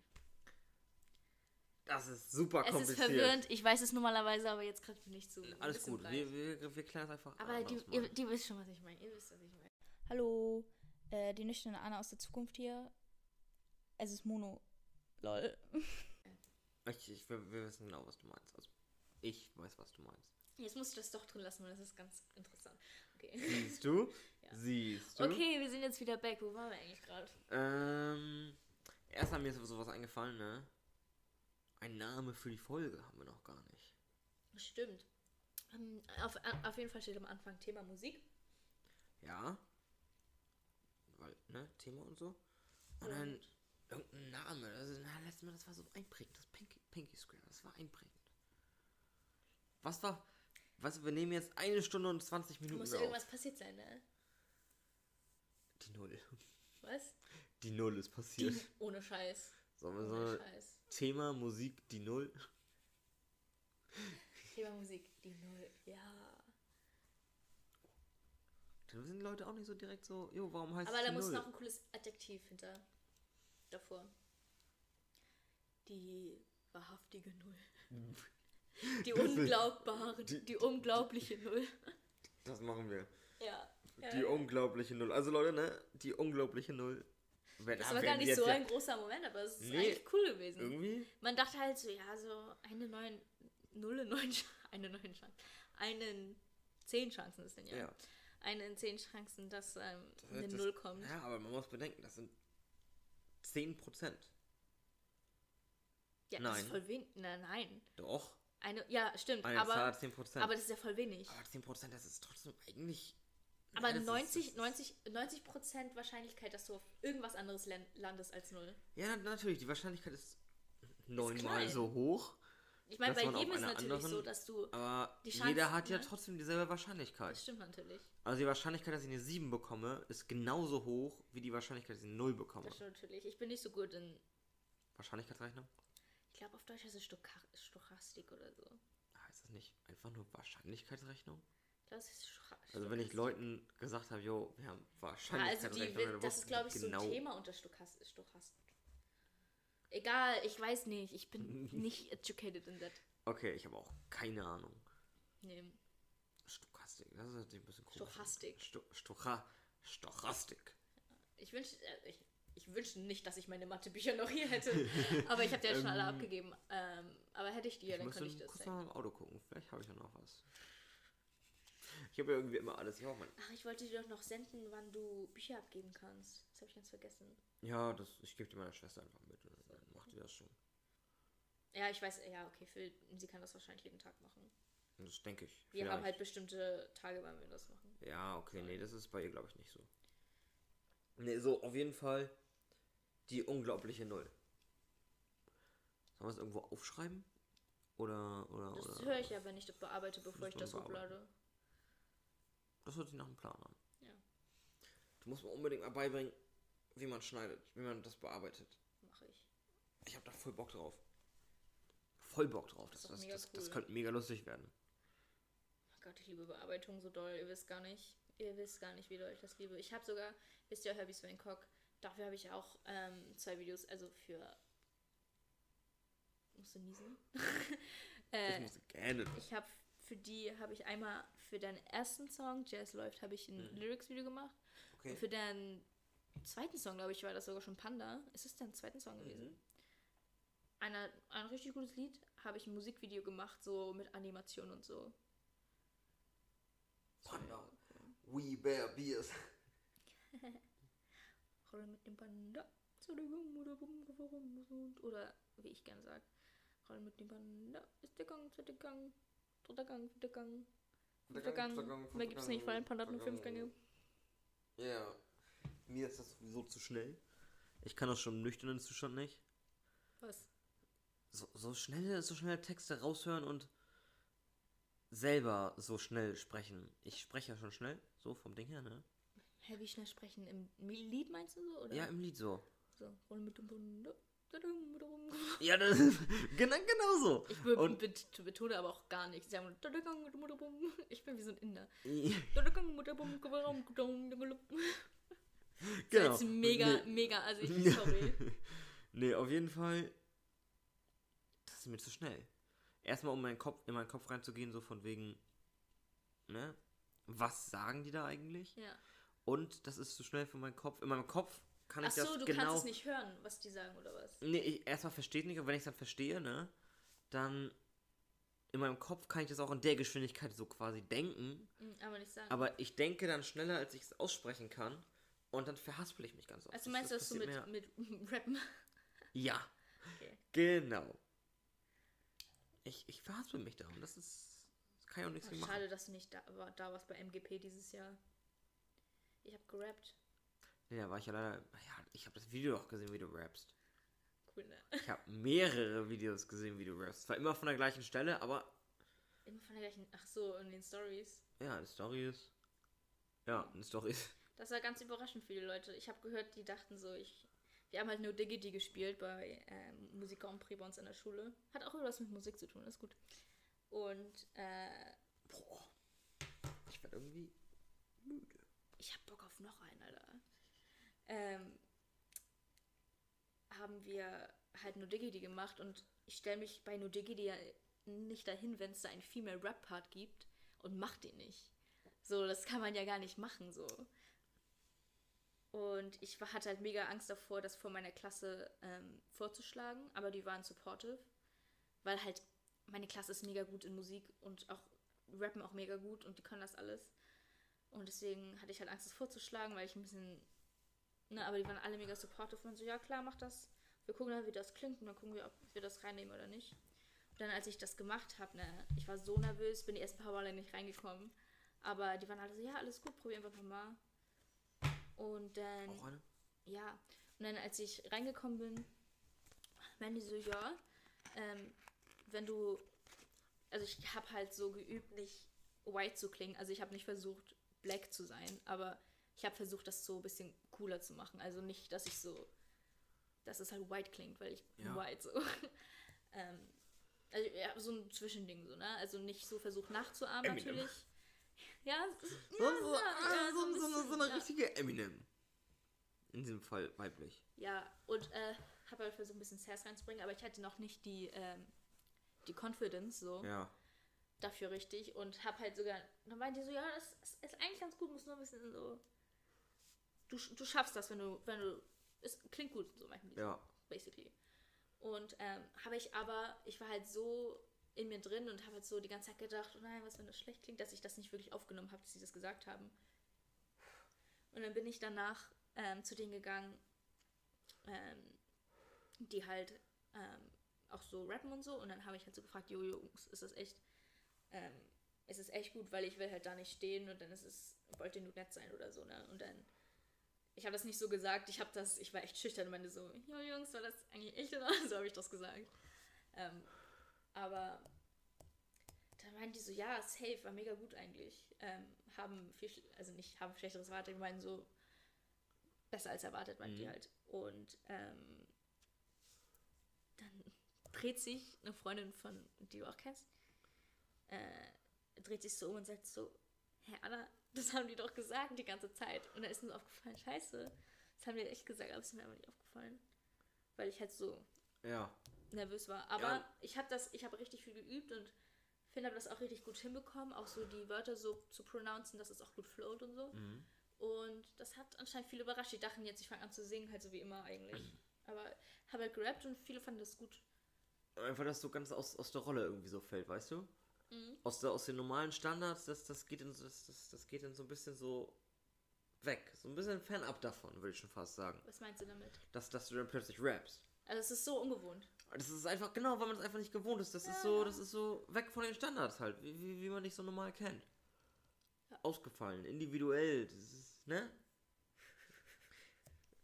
Das ist super Es ist kompliziert. verwirrend. Ich weiß es normalerweise, aber jetzt gerade bin ich zu. ein Alles gut. Wir, wir, wir klären es einfach aber die, ihr, die wisst schon, was ich meine. Ihr wisst, was ich meine. Hallo, äh, die nüchterne Anna aus der Zukunft hier. Es ist Mono. Lol. Ich, ich, wir, wir wissen genau, was du meinst. Also, ich weiß, was du meinst. Jetzt muss ich das doch drin lassen, weil das ist ganz interessant. Okay. Siehst du? Ja. Siehst du? Okay, wir sind jetzt wieder back. Wo waren wir eigentlich gerade? Ähm, erst haben mir sowas eingefallen, ne? Ein Name für die Folge haben wir noch gar nicht. Stimmt. Ähm, auf, auf jeden Fall steht am Anfang Thema Musik. Ja? Weil, ne? Thema und so. Und dann Und irgendein Name. Also, na, letztes Mal, das war so einprägend. Das Pinky, Pinky Square, das war einprägend. Was war. Du, wir nehmen jetzt eine Stunde und 20 Minuten muss auf. irgendwas passiert sein, ne? Die Null. Was? Die Null ist passiert. Die, ohne Scheiß. Sollen wir Ohne so Scheiß. Thema Musik die Null? Thema Musik, die Null. Ja. Dann sind Leute auch nicht so direkt so, jo, warum heißt Aber es da muss Null? noch ein cooles Adjektiv hinter. Davor. Die wahrhaftige Null. Die unglaubbare, die- die, unglaubliche Null. Das machen wir. Ja. ja. Die unglaubliche Null. Also Leute, ne? Die unglaubliche Null. Wenn, Das war gar nicht so ja- ein großer Moment, aber es ist Nee. eigentlich cool gewesen. Irgendwie? Man dachte halt so, ja, so eine neun, null neun, eine neun Chancen, einen zehn Chancen ist denn ja. Ja. Eine in zehn Chancen, dass ähm, Das- eine Null kommt. Ja, aber man muss bedenken, das sind 10%. Ja, das nein. ist voll wenig. Nein, nein. Doch. Eine, ja, stimmt, Eine aber, Zahl hat 10%. aber das ist ja voll wenig. aber 10%, das ist trotzdem eigentlich. Aber Ja, das ist- 90, das ist- 90, 90 Prozent Wahrscheinlichkeit, dass du auf irgendwas anderes landest als Null. Ja, na- natürlich, die Wahrscheinlichkeit ist neunmal so hoch. Ich meine, bei jedem ist einer natürlich anderen- so, dass du. Aber Die jeder Chance, hat ja ne? trotzdem dieselbe Wahrscheinlichkeit. Das stimmt natürlich. Also die Wahrscheinlichkeit, dass ich eine 7 bekomme, ist genauso hoch wie die Wahrscheinlichkeit, dass ich eine 0 bekomme. Das stimmt natürlich. Ich bin nicht so gut in. Wahrscheinlichkeitsrechnung? Ich glaube, auf Deutsch heißt es Stocha Stochastik oder so. Heißt das nicht einfach nur Wahrscheinlichkeitsrechnung? Es ist Stocha Also wenn ich Stochastik. Leuten gesagt habe, jo, wir haben Ja, also Wahrscheinlichkeitsrechnung, die, das ist, glaube ich, die so genau. ein Thema unter Stochast Stochastik. Egal, ich weiß nicht. Ich bin nicht educated in that. Okay, ich habe auch keine Ahnung. Nee. Stochastik, das ist natürlich ein bisschen komisch. Stochastik. Sto Stocha Stochastik. Ich wünsche äh, ich, ich wünschte nicht, dass ich meine Mathebücher noch hier hätte. aber ich habe die ja schon alle Ähm, abgegeben. Ähm, aber hätte ich die, ja, ich dann könnte ich das kurz zeigen. mal im Auto gucken. Vielleicht habe ich ja noch was. Ich habe ja irgendwie immer alles. Ich auch mein Ach, ich wollte dir doch noch senden, wann du Bücher abgeben kannst. Das habe ich ganz vergessen. Ja, das, ich gebe dir meiner Schwester einfach mit. und Das schon. Ja, ich weiß, ja, okay, für, sie kann das wahrscheinlich jeden Tag machen. Das denke ich. Wir haben Vielleicht. halt bestimmte Tage, wann wir das machen. Ja, okay, nee, das ist bei ihr, glaube ich, nicht so. Nee, so, auf jeden Fall die unglaubliche Null. Sollen wir es irgendwo aufschreiben? Oder, oder, Das oder? höre ich ja, wenn ich das bearbeite, bevor ich das hochlade. Das hört sich nach einem Plan an. Ja, Du musst mir unbedingt mal beibringen, wie man schneidet, wie man das bearbeitet. Ich. Ich habe da voll Bock drauf. Voll Bock drauf. Das, das, das, das cool. könnte mega lustig werden. Oh Gott, ich liebe Bearbeitung so doll. Ihr wisst gar nicht. Ihr wisst gar nicht, wie doll ich das liebe. Ich habe sogar, wisst ihr, Herbie Swain-Cock, dafür habe ich auch ähm, zwei Videos, also für. Musst du niesen? Ich äh, muss gerne. ich habe für die habe ich einmal für deinen ersten Song Jazz läuft habe ich ein Mhm. Lyrics-Video gemacht Okay. und für deinen zweiten Song glaube ich war das sogar schon Panda. Ist es dein zweiten Song gewesen? Einer, ein richtig gutes Lied habe ich ein Musikvideo gemacht so mit Animation und so. Panda. We Bear Beers. Rolle mit dem Panda. Zu der Gang oder wie ich gerne sage. Rolle mit dem Panda. Ist der Gang, zweiter Gang, dritter Gang, vierter Gang, fünfter Gang. Mehr gibt's nicht, weil ein Panda hat nur fünf Gänge. Ja. Mir ist das sowieso zu schnell. Ich kann das schon im nüchternen Zustand nicht. Was? So, so schnell, so schnell Texte raushören und selber so schnell sprechen. Ich spreche ja schon schnell, so vom Ding her, ne? Hä, wie schnell sprechen? Im Lied meinst du so? Oder? Ja, im Lied so. So. Ja, das, genau, genau so. Ich be Und- bet betone aber auch gar nichts. Ich bin wie so ein Inder. genau. Das ist mega, Nee. mega, also ich, sorry. nee, auf jeden Fall. Das ist mir zu schnell. Erstmal, um meinen Kopf, in meinen Kopf reinzugehen, so von wegen, ne? Was sagen die da eigentlich? Ja. Und das ist zu schnell für meinen Kopf. In meinem Kopf kann ich Ach so, das du genau. kannst es nicht hören, was die sagen oder was? Nee, ich erstmal verstehe nicht, und wenn ich es dann verstehe, ne, dann in meinem Kopf kann ich das auch in der Geschwindigkeit so quasi denken, Hm, Aber nicht sagen. aber ich denke dann schneller, als ich es aussprechen kann und dann verhaspel ich mich ganz oft. also meinst du das so mit, mit Rappen? Ja, Okay. genau. Ich, ich verhaspel mich da und das ist, das kann ich auch nichts gegen machen. schade, dass du nicht da, war, da warst bei MGP dieses Jahr. Ich hab gerappt. Nee, da war ich ja leider, ja, ich habe das Video auch gesehen, wie du rappst. Cool, ne? Ich habe mehrere Videos gesehen, wie du rappst. Zwar immer von der gleichen Stelle, aber Immer von der gleichen. Ach so, in den Stories. ja, die Story ist, ja, eine Story ist, Das war ganz überraschend viele Leute. Ich habe gehört, die dachten so, ich. Wir haben halt nur Diggity gespielt bei ähm, Musik Grand Prix bei uns in der Schule. Hat auch irgendwas mit Musik zu tun, ist gut. Und äh, boah, ich werde irgendwie müde. ich hab Bock auf noch einen, Alter. Ähm, haben wir halt No Diggity gemacht und ich stelle mich bei No Diggity ja nicht dahin, wenn es da einen Female Rap Part gibt und mach den nicht. So, das kann man ja gar nicht machen, so. Und ich hatte halt mega Angst davor, das vor meiner Klasse ähm, vorzuschlagen, aber die waren supportive, weil halt meine Klasse ist mega gut in Musik und auch rappen auch mega gut und die können das alles. Und deswegen hatte ich halt Angst, das vorzuschlagen, weil ich ein bisschen. Ne, aber die waren alle mega supportive und so, ja klar, mach das. Wir gucken dann, wie das klingt und dann gucken wir, ob wir das reinnehmen oder nicht. Und dann, als ich das gemacht habe, ne, ich war so nervös, bin die ersten paar Male nicht reingekommen. Aber die waren alle so, ja, alles gut, probier einfach nochmal. Und dann, Auch eine? ja. Und dann, als ich reingekommen bin, meinen die so, ja, ähm, wenn du, also ich habe halt so geübt, nicht white zu klingen. Also ich habe nicht versucht, black zu sein, aber ich habe versucht, das so ein bisschen cooler zu machen. Also nicht, dass ich so, dass es halt white klingt, weil ich bin Ja. white so. ähm, also ja, so ein Zwischending so, ne? Also nicht so versucht nachzuahmen Eminem. natürlich. Ja, So, ja, so, ja, ah, ja, so, so, so, so bisschen, eine ja. richtige Eminem. In diesem Fall weiblich. Ja, und äh, habe halt versucht, ein bisschen Sass reinzubringen, aber ich hatte noch nicht die, ähm, die Confidence so Ja. dafür richtig und habe halt sogar, dann meinte die so, ja, das ist, ist eigentlich ganz gut, muss nur ein bisschen so, du, du schaffst das, wenn du, wenn du, es klingt gut, so so, Ja. basically. Und ähm, habe ich aber, ich war halt so in mir drin und habe halt so die ganze Zeit gedacht, oh nein, was, wenn das schlecht klingt, dass ich das nicht wirklich aufgenommen habe, dass sie das gesagt haben. Und dann bin ich danach ähm, zu denen gegangen, ähm, die halt ähm, auch so rappen und so. Und dann habe ich halt so gefragt, jo Jungs, ist das echt, ähm, ist es echt gut, weil ich will halt da nicht stehen und dann ist es, wollt ihr nur nett sein oder so, ne? Und dann, ich habe das nicht so gesagt, ich habe das, ich war echt schüchtern und meinte so, jo Jungs, war das eigentlich echt oder so habe ich das gesagt. Aber dann meinten die so, ja, safe, war mega gut eigentlich. Ähm, haben viel, also nicht haben schlechteres erwartet, die meinen so besser als erwartet, meinten die Mhm. halt. Und ähm, dann dreht sich eine Freundin von, die du auch kennst, äh, dreht sich so um und sagt so, Hä, Anna, das haben die doch gesagt die ganze Zeit. Und dann ist mir so aufgefallen, scheiße, das haben die echt gesagt, aber es ist mir aber nicht aufgefallen. Weil ich halt so Ja. Nervös war. Aber Ja. ich habe das, ich habe richtig viel geübt und finde, habe das auch richtig gut hinbekommen, auch so die Wörter so zu pronouncen, dass es auch gut float und so. Mhm. Und das hat anscheinend viele überrascht. Die dachten jetzt, ich fange an zu singen, halt so wie immer eigentlich. Aber habe halt gerappt und viele fanden das gut. Einfach, dass so ganz aus, aus der Rolle irgendwie so fällt, weißt du? Mhm. Aus, der, aus den normalen Standards, das, das, geht in, so- das, das, das geht dann so ein bisschen so weg. So ein bisschen fernab davon, würde ich schon fast sagen. Was meinst du damit? Dass, dass du dann plötzlich rappst. Also es ist so ungewohnt. Das ist einfach, genau, weil man es einfach nicht gewohnt ist. Das ist so, das ist so weg von den Standards halt, wie, wie, wie man dich so normal kennt. Ja. Ausgefallen, individuell, das ist, ne?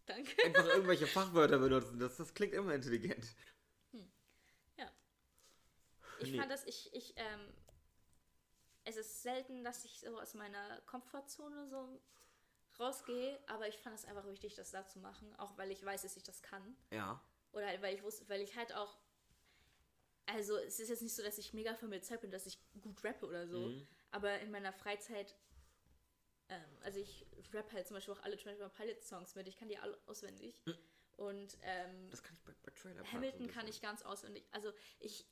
Danke. Einfach irgendwelche Fachwörter benutzen, das, das klingt immer intelligent. Ich Nee. fand das, ich, ich, ähm, es ist selten, dass ich so aus meiner Komfortzone so rausgehe, aber ich fand es einfach wichtig, das da zu machen, auch weil ich weiß, dass ich das kann. Ja. Oder halt, weil ich wusste, weil ich halt auch, also es ist jetzt nicht so, dass ich mega von mir überzeugt bin, dass ich gut rappe oder so, Mhm. aber in meiner Freizeit, ähm, also ich rappe halt zum Beispiel auch alle 21 Pilot Songs mit, ich kann die alle auswendig. Und ähm, Das kann ich bei, bei Trailer Hamilton kann ich ganz auswendig. Also ich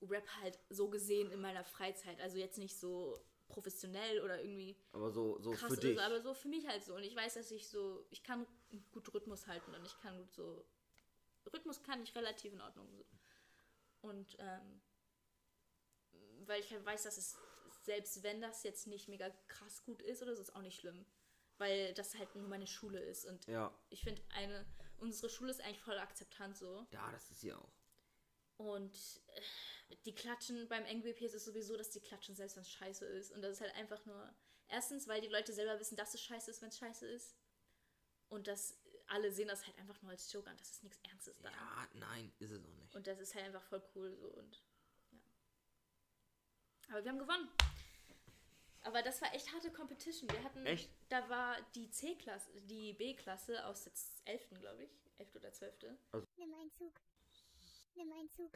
rap halt so gesehen in meiner Freizeit. Also jetzt nicht so professionell oder irgendwie Aber so, so krass für oder dich. so, aber so für mich halt so. Und ich weiß, dass ich so, ich kann gut Rhythmus halten und ich kann gut so, Rhythmus kann ich relativ in Ordnung. Und ähm, weil ich halt weiß, dass es, selbst wenn das jetzt nicht mega krass gut ist oder so, ist auch nicht schlimm. Weil das halt nur meine Schule ist. Und ja. ich finde, eine, unsere Schule ist eigentlich voll akzeptant so. Ja, das ist sie auch. Und äh, die klatschen beim NGWP ist es sowieso, dass die klatschen, selbst wenn es scheiße ist. Und das ist halt einfach nur. Erstens, weil die Leute selber wissen, dass es scheiße ist, wenn es scheiße ist. Und dass alle sehen das halt einfach nur als Joke an, das ist nichts Ernstes da. Ja, nein, ist es auch nicht. Und das ist halt einfach voll cool so und ja. Aber wir haben gewonnen. Aber das war echt harte Competition. Wir hatten, Echt? da war die C-Klasse, die B-Klasse aus der 11. glaube ich, 11. oder 12. Nimm einen Zug. Nimm einen Zug.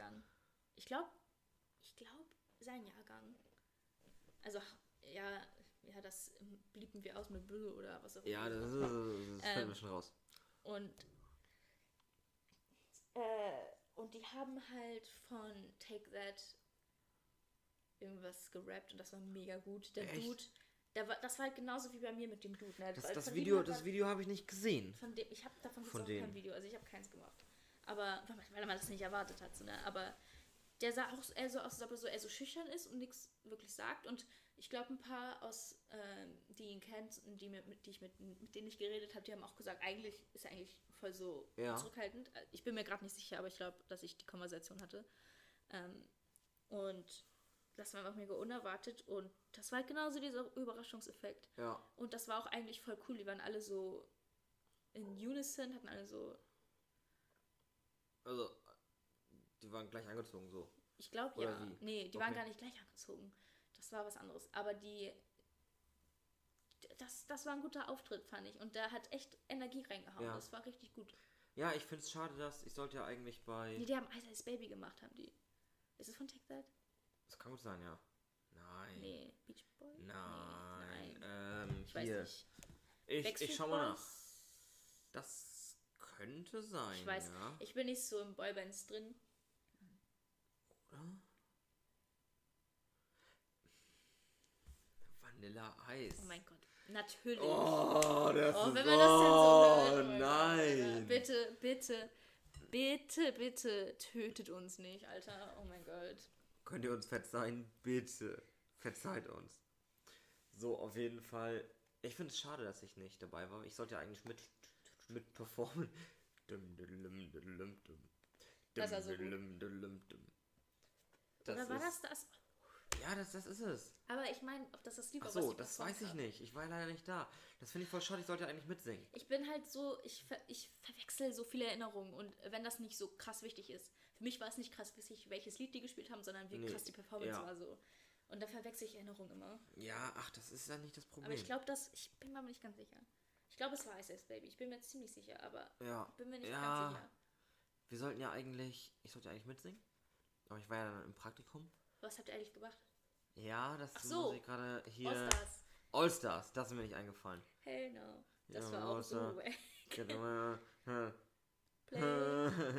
Ich glaube, ich glaube, sein Jahrgang. Also, ja, ja, das blieben wir aus mit Bö oder was auch immer. Ja, das, ist, das fällt Ähm, mir schon raus. Und, äh, und die haben halt von Take That irgendwas gerappt und das war mega gut. Der Echt? Dude, der war, das war halt genauso wie bei mir mit dem Dude. Ne? Das, Weil das Video, das Video habe ich nicht gesehen. Von dem, ich habe davon Von kein Video, also ich habe keins gemacht. Aber weil man- weil man das nicht erwartet hat, so, ne? Aber der sah auch eher so aus, als ob er so, eher so schüchtern ist und nichts wirklich sagt. Und ich glaube, ein paar aus, ähm, die ihn kennt und die, mit, mit, die ich mit, mit denen ich geredet habe, die haben auch gesagt, eigentlich ist er eigentlich voll so Ja. zurückhaltend. Äh, Ich bin mir gerade nicht sicher, aber ich glaube, dass ich die Konversation hatte. Ähm, und das war einfach mega unerwartet und das war halt genauso dieser Überraschungseffekt. Ja. Und das war auch eigentlich voll cool. Die waren alle so in Unison, hatten alle so, Also, die waren gleich angezogen so. ich glaube ja. wie? Nee, die waren Okay. gar nicht gleich angezogen. Das war was anderes. Aber die. Das, das war ein guter Auftritt, fand ich. Und der hat echt Energie reingehauen. Ja. Das war richtig gut. Ja, ich finde es schade, dass ich sollte ja eigentlich bei. Nee, die haben Ice Ice Baby gemacht, haben die. Ist es von Take That? Das kann gut sein, ja. Nein. Nee, Beach Boy? Nein. Nee, nein. Ähm, Ich weiß hier. nicht. Ich, ich schau mal nach. Das könnte sein. Ich weiß. Ja. Ich bin nicht so im Boybands drin. Oder? Vanilla Eis. Oh mein Gott. Natürlich. Oh, das Oh, ist wenn man das denn so oh, hört. oh Gott, Alter. nein. Bitte, bitte, bitte, bitte tötet uns nicht, Alter. Oh mein Gott. Könnt ihr uns verzeihen? Bitte. Verzeiht uns. So, auf jeden Fall. Ich finde es schade, dass ich nicht dabei war. Ich sollte ja eigentlich mit, mit performen. Dum, dum, dum, dum, dum. Das war so gut. Dum, dum, dum, dum. Das Oder war das das? Ja, das, das ist es. Aber ich meine, ob das das Lied Ach war, was so, ich das weiß ich hab. nicht. Ich war leider nicht da. Das finde ich voll schade. Ich sollte eigentlich mitsingen. Ich bin halt so, ich, ver ich verwechsel so viele Erinnerungen und wenn das nicht so krass wichtig ist. Für mich war es nicht krass wichtig, welches Lied die gespielt haben, sondern wie Nee, krass die Performance ja. war so. Und da verwechsel ich Erinnerungen immer. Ja, ach, das ist ja nicht das Problem. Aber ich glaube, dass, ich bin mir aber nicht ganz sicher. Ich glaube, es war Ice Ice Baby. Ich bin mir ziemlich sicher, aber ja. bin mir nicht ja, ganz sicher. Wir sollten ja eigentlich. Ich sollte eigentlich mitsingen. Aber ich war ja dann im Praktikum. Was habt ihr eigentlich gemacht? Ja, das Ach so. muss ich gerade hier. All-Stars. All-Stars, das ist mir nicht eingefallen. Hell no. Das Ja, war auch so wack. Genau.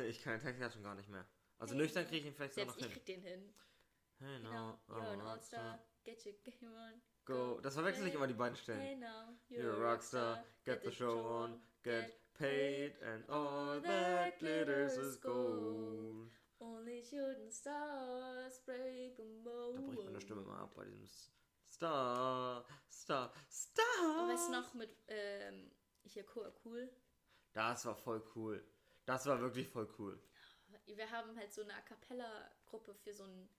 Ich kann den Text ja schon gar nicht mehr. Also Hey, nüchtern kriege ich ihn vielleicht Selbst noch ich hin. krieg den hin. Hey Genau. now, You're an. All-Star. Get your game on. Go. Das verwechsel ich immer die beiden Stellen. Hey now. You're a rockstar, get the show on, get paid, and all that glitters is gold. Only shooting stars break a mold. Da bricht meine Stimme mal ab bei diesem Star, Star, Star. Und weißt du noch mit, ähm, hier cool, cool. Das war voll cool. Das war wirklich voll cool. Wir haben halt so eine A Cappella-Gruppe für so ein,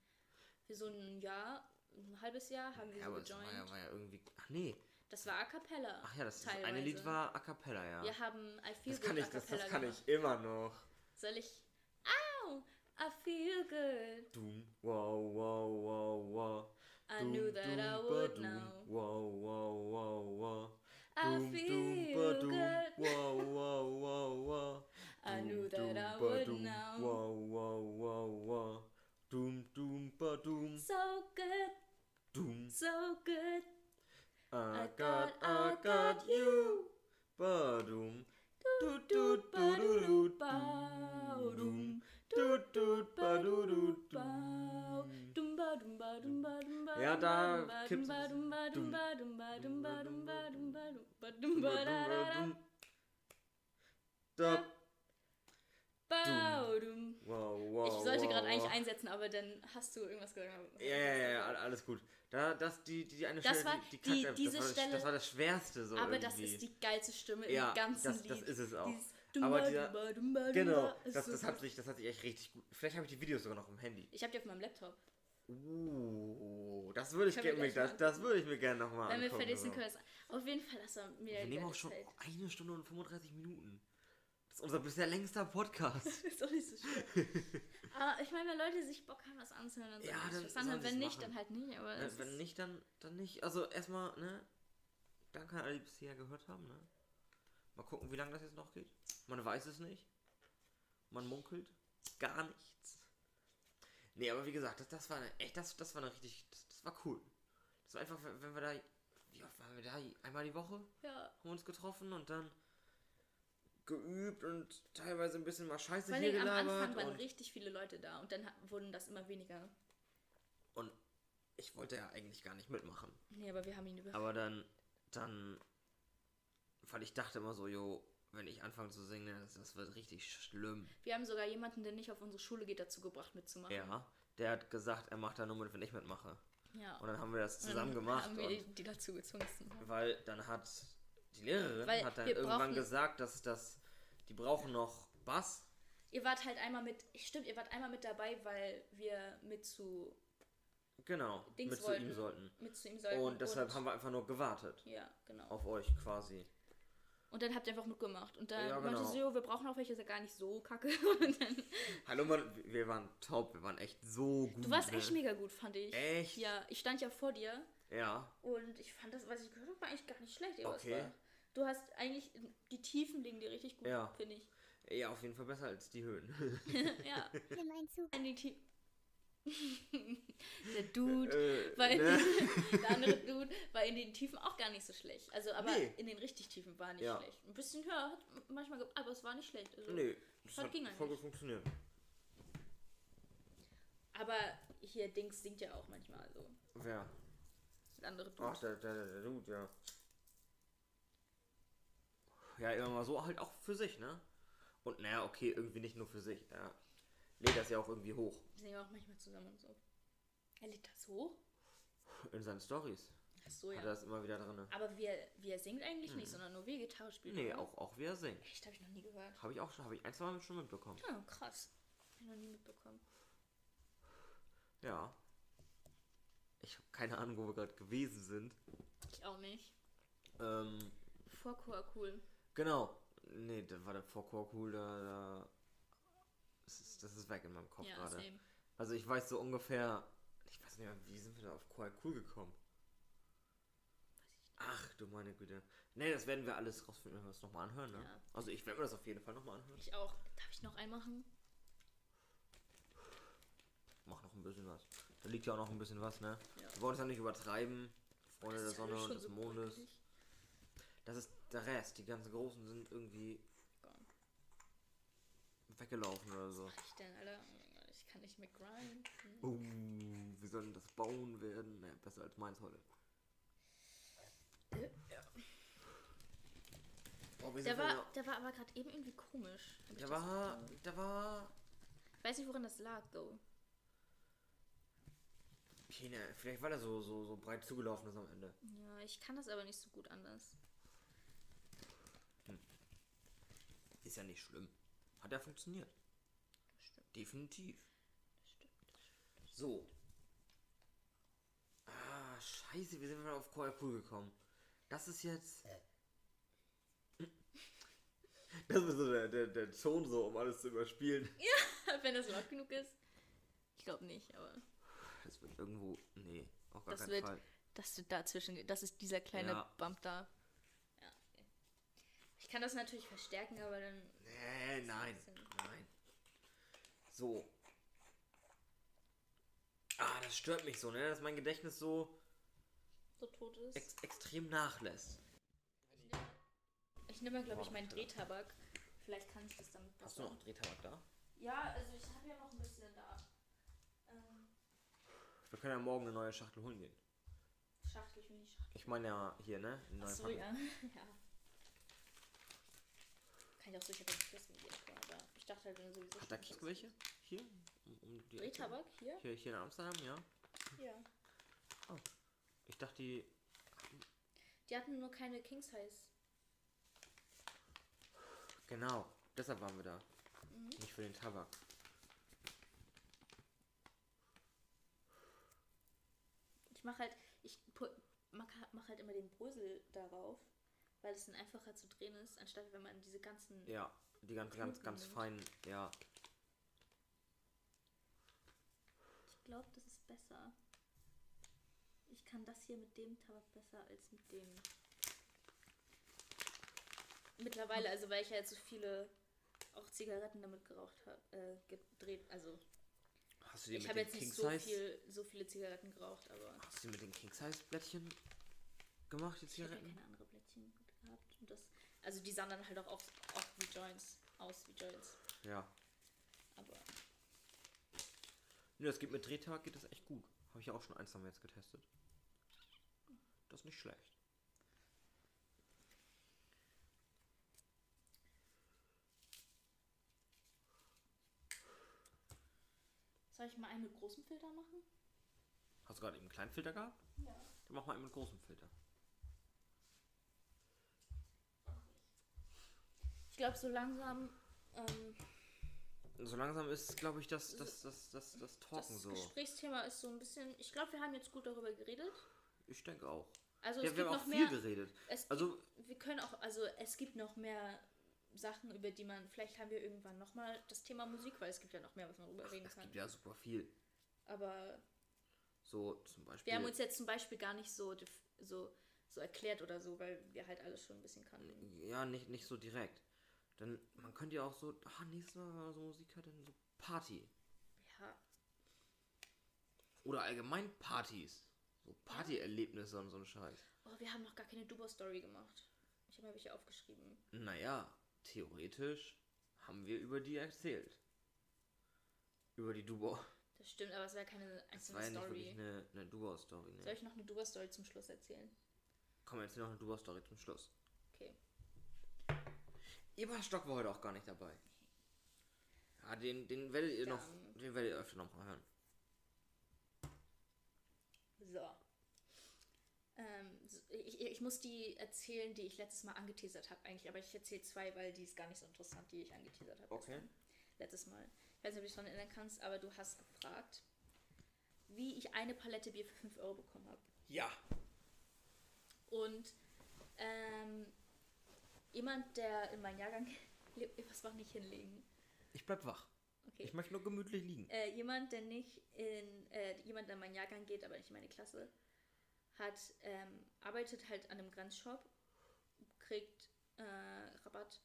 für so ein Jahr, ein halbes Jahr haben wir Ja, so aber es war gejoint. ja, war ja irgendwie. Ach nee. Das war A Cappella. Ach ja, das, das eine Lied war A Cappella, ja. Wir haben I Feel das kann ich, das, das kann ich immer noch. Soll ich? I feel good. Doom, wow, wow, wow, wow. I knew that I would now. Wow, wow, wow, wow. Da, da, da. Wow, wow. Ich sollte wow, gerade eigentlich einsetzen, aber dann hast du irgendwas gesagt. Ja, ja, ja, alles gut. Da, das, die, die eine Das Stelle, war die, die, die- Kack- diese das war, das- Stelle- Das war das Schwerste so Aber irgendwie. das ist die geilste Stimme Ja, im ganzen das- Lied. das ist es auch. Dieses Aber dieser- dumba, dumba, Genau, das, so das, hat sich, das hat sich echt richtig gut. Vielleicht habe ich die Videos sogar noch im Handy. Ich habe die auf meinem Laptop. Uh, das würde ich, gerne- gleich das, das würde ich mir gerne nochmal Wenn wir angucken. verlesen so. können, auf jeden Fall, das war mir Wir nehmen auch schon eine Stunde und 35 Minuten. Das ist unser bisher längster Podcast. ist doch nicht so schlimm. aber ich meine, wenn Leute sich Bock haben, was anzuhören, dann Ja, dann anhören. sollen Wenn nicht, machen. dann halt nicht. Aber es Wenn, nicht, dann, dann nicht. Also erstmal, ne? Danke an alle, die bisher gehört haben, ne? Mal gucken, wie lange das jetzt noch geht. Man weiß es nicht. Man munkelt. Gar nichts. Nee, aber wie gesagt, das, das war eine, echt, das, das war eine richtig, das, das war cool. Das war einfach, wenn wir da, wie oft waren wir da? Einmal die Woche Ja. haben wir uns getroffen und dann geübt und teilweise ein bisschen mal Scheiße Vor hier allem am gelabert. Anfang waren richtig viele Leute da und dann wurden das immer weniger. und ich wollte ja eigentlich gar nicht mitmachen. Nee, aber wir haben ihn über. Aber dann, dann, weil ich dachte immer so, jo, wenn ich anfange zu singen, das, das wird richtig schlimm. Wir haben sogar jemanden, der nicht auf unsere Schule geht, dazu gebracht mitzumachen. Ja, der hat gesagt, er macht da nur mit, wenn ich mitmache. Ja. Und dann haben wir das Und dann zusammen gemacht. Haben wir die, Und, die dazu gezwungen. zu weil dann hat die Lehrerin Weil hat dann irgendwann gesagt, dass das, die brauchen noch Bass. Ihr wart halt einmal mit, stimmt, ihr wart einmal mit dabei, weil wir mit zu Genau, Dings mit zu wollten. ihm sollten. mit zu ihm sollten. Und deshalb haben wir einfach nur gewartet. Ja, genau. Auf euch quasi. Und dann habt ihr einfach mitgemacht. Und dann Ja, meinte genau. sie, jo, wir brauchen auch welche, ist ja gar nicht so kacke. Und dann, Hallo Mann, wir waren top, wir waren echt so gut. du warst ne? echt mega gut, fand ich. Echt? Ja, ich stand ja vor dir Ja. und ich fand das, was ich gehört habe, war eigentlich gar nicht schlecht. Okay. War, du hast eigentlich, die Tiefen liegen dir richtig gut, Ja. finde ich. Ja, auf jeden Fall besser als die Höhen. ja, Nimm einen Zug. Der Dude, äh, war in ne? der andere Dude war in den Tiefen auch gar nicht so schlecht. Also, aber Nee. in den richtig Tiefen war nicht Ja. schlecht. Ein bisschen höher hat manchmal, aber es war nicht schlecht. Also, Nee, das hat ging voll gut funktioniert. Aber hier Dings singt ja auch manchmal so. Wer? Der andere Dude. Ach, der, der, der, Dude, ja. Ja, immer mal so halt auch für sich, ne? Und naja, okay, irgendwie nicht nur für sich. Er lädt das ja auch irgendwie hoch. Wir singen auch manchmal zusammen und so. Er lädt das hoch? In seinen Stories Ach so, hat er ja. das immer wieder drin. Aber wie er, wie er singt eigentlich nicht, sondern nur wie er Gitarre spielt. Nee, auch, auch wie er singt. Echt, habe ich noch nie gehört. Habe ich auch schon, habe ich ein, zwei Mal schon mitbekommen. Ja, krass. ich noch nie mitbekommen. Ja. Ich habe keine Ahnung, wo wir gerade gewesen sind. Ich auch nicht. Ähm, Vor cool. genau. Nee, da war der Vorchor cool, da, da das, ist, das ist weg in meinem Kopf Ja, gerade. same. Also ich weiß so ungefähr, ich weiß nicht mehr, wie sind wir da auf Cool gekommen? Ach du meine Güte. Nee, das werden wir alles rausfinden, wenn wir es nochmal anhören, ne? Ja. Also ich werde mir das auf jeden Fall nochmal anhören. Ich auch. Darf ich noch einen machen? Mach noch ein bisschen was. Da liegt ja auch noch ein bisschen was, ne? Ja. Wir wollen es ja nicht übertreiben. Freunde der Das ist Sonne und des so Mondes. gründlich. Das ist der Rest. Die ganzen Großen sind irgendwie. Weggelaufen oder so. Was ich denn, Alter? Oh Ich kann nicht mehr grinden. Uh, wie soll denn das bauen werden? Naja, besser als meins heute. Äh, Boah, wie Der war, der war aber gerade eben irgendwie komisch. Der war, der war. Ich weiß nicht, woran das lag, though. Keine, vielleicht weil er so, so, so breit zugelaufen ist am Ende. Ja, ich kann das aber nicht so gut anders. Ist ja nicht schlimm. Hat ja funktioniert. Das stimmt, Definitiv. das stimmt. So. Ah, scheiße, wir sind wieder auf Cool gekommen. Das ist jetzt. Das ist so der, der, der Ton so, um alles zu überspielen. Wenn das laut genug ist. Ich glaube nicht, aber Das wird irgendwo. Nee, auf gar Das keinen wird- Fall. dass du dazwischen, das ist dieser kleine Ja. Bump da. Kann das natürlich verstärken, aber dann Nee, nein. Nein. So. Ah, das stört mich so, ne? Dass mein Gedächtnis so so tot ist. ex extrem nachlässt. Ich nehme mal, glaube ich, meinen. Drehtabak. Vielleicht kann ich das damit besser. Hast du noch Drehtabak da? Ja, also ich habe ja noch ein bisschen da. Ähm, Wir können ja morgen eine neue Schachtel holen gehen. Schachtel, ich will nicht Schachtel. Ich meine ja hier, ne? Eine neue Achso, Packung. ja. ja. Kann ich auch sicher bei Kissen gehen, aber ich dachte halt, wenn sowieso Hat da welche? Hier? Um, um die? Drehtabak hier? Hier, hier in Amsterdam, ja. Ja. Ich dachte, die. Die hatten nur keine King Size. Genau, deshalb waren wir da. Mhm. Nicht für den Tabak. Ich mache halt, ich pu- mach, mach halt immer den Brösel darauf, weil es dann einfacher zu drehen ist, anstatt wenn man diese ganzen. Ja, die ganz, ganz, Knoten ganz nimmt. feinen, ja. Ich glaube, das ist besser. Ich kann das hier mit dem Tabak besser als mit dem. Mittlerweile, also weil ich ja jetzt so viele auch Zigaretten damit geraucht habe, äh, gedreht. Also Hast du die ich habe jetzt King nicht so viel, so viele Zigaretten geraucht, aber Hast du die mit den King Size Blättchen gemacht, die ich habe ja Zigaretten? keine andere Blättchen das, also die sahen dann halt auch, auch, auch wie Joints aus wie Joints. Ja. Aber Nö, das geht mit Drehtabak geht das echt gut. Habe ich ja auch schon eins wir jetzt getestet. Das ist nicht schlecht. soll ich mal einen mit großem Filter machen? Hast du gerade eben einen kleinen Filter gehabt? Ja. Dann mach mal einen mit großem Filter. Glaube, so langsam ähm, So langsam ist, glaube ich, das, das, das, das, das Talken das so. Gesprächsthema ist so ein bisschen. Ich glaube, wir haben jetzt gut darüber geredet. Ich denke auch. Also Ja, es wir gibt haben auch noch viel mehr. geredet. Es Also- gibt, wir können auch, also es gibt noch mehr Sachen, über die man. Vielleicht haben wir irgendwann nochmal das Thema Musik, weil es gibt ja noch mehr, was man darüber reden Es kann. gibt ja super viel. Aber So zum Beispiel. wir haben uns jetzt zum Beispiel gar nicht so, so, so erklärt oder so, weil wir halt alles schon ein bisschen kannten. Ja, nicht, nicht so direkt. Dann, man könnte ja auch so, ah, nächstes Mal so Musik halt dann so Party. Ja, Oder allgemein Partys. So Partyerlebnisse und so ein Scheiß. oh, wir haben noch gar keine Dubo-Story gemacht. Ich habe mir welche aufgeschrieben. Naja, theoretisch haben wir über die erzählt. Über die Dubo. Das stimmt, aber es wäre keine Das einzelne war ja nicht Story. wirklich eine, eine Dubo-Story. Soll Ne? ich noch eine Dubo-Story zum Schluss erzählen? Komm, jetzt noch eine Dubo-Story zum Schluss. Okay. Eber Stock war heute auch gar nicht dabei. Ja, den, den werdet ihr noch, Dann- den werdet ihr öfter noch mal hören. So. Ähm, ich, ich muss die erzählen, die ich letztes Mal angeteasert habe eigentlich, aber ich erzähle zwei, weil die ist gar nicht so interessant, die ich angeteasert habe. Okay. gestern. Letztes Mal. ich weiß nicht, ob du dich daran erinnern kannst, aber du hast gefragt, wie ich eine Palette Bier für 5 Euro bekommen habe. Ja. Und ähm, jemand, der in meinen Jahrgang lebt, was mach nicht hinlegen? Ich bleib wach. Okay. Ich möchte nur gemütlich liegen. Äh, jemand, der nicht in, äh, jemand, der in meinen Jahrgang geht, aber nicht in meine Klasse, hat, ähm, arbeitet halt an einem Grenzshop, kriegt äh, Rabatt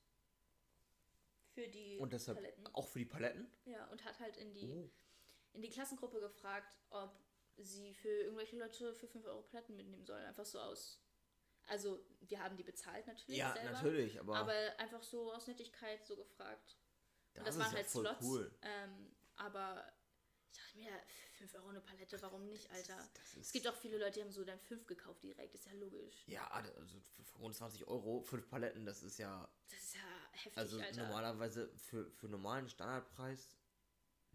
für die Und deshalb Paletten. auch für die Paletten? Ja, und hat halt in die, Oh. in die Klassengruppe gefragt, ob sie für irgendwelche Leute für 5 Euro Paletten mitnehmen sollen. Einfach so aus. Also, wir haben die bezahlt natürlich. Ja, selber, natürlich, aber, Aber einfach so aus Nettigkeit so gefragt. das, Und das ist waren ja halt voll Slots. cool. Ähm, aber ich dachte mir, 5 Euro eine Palette, warum nicht, Alter? das es ist- gibt auch viele Leute, die haben so dann 5 gekauft direkt, ist ja logisch. Ja, also für 25 Euro, fünf Paletten, das ist ja. Das ist ja heftig, Also Alter. normalerweise für, für normalen Standardpreis,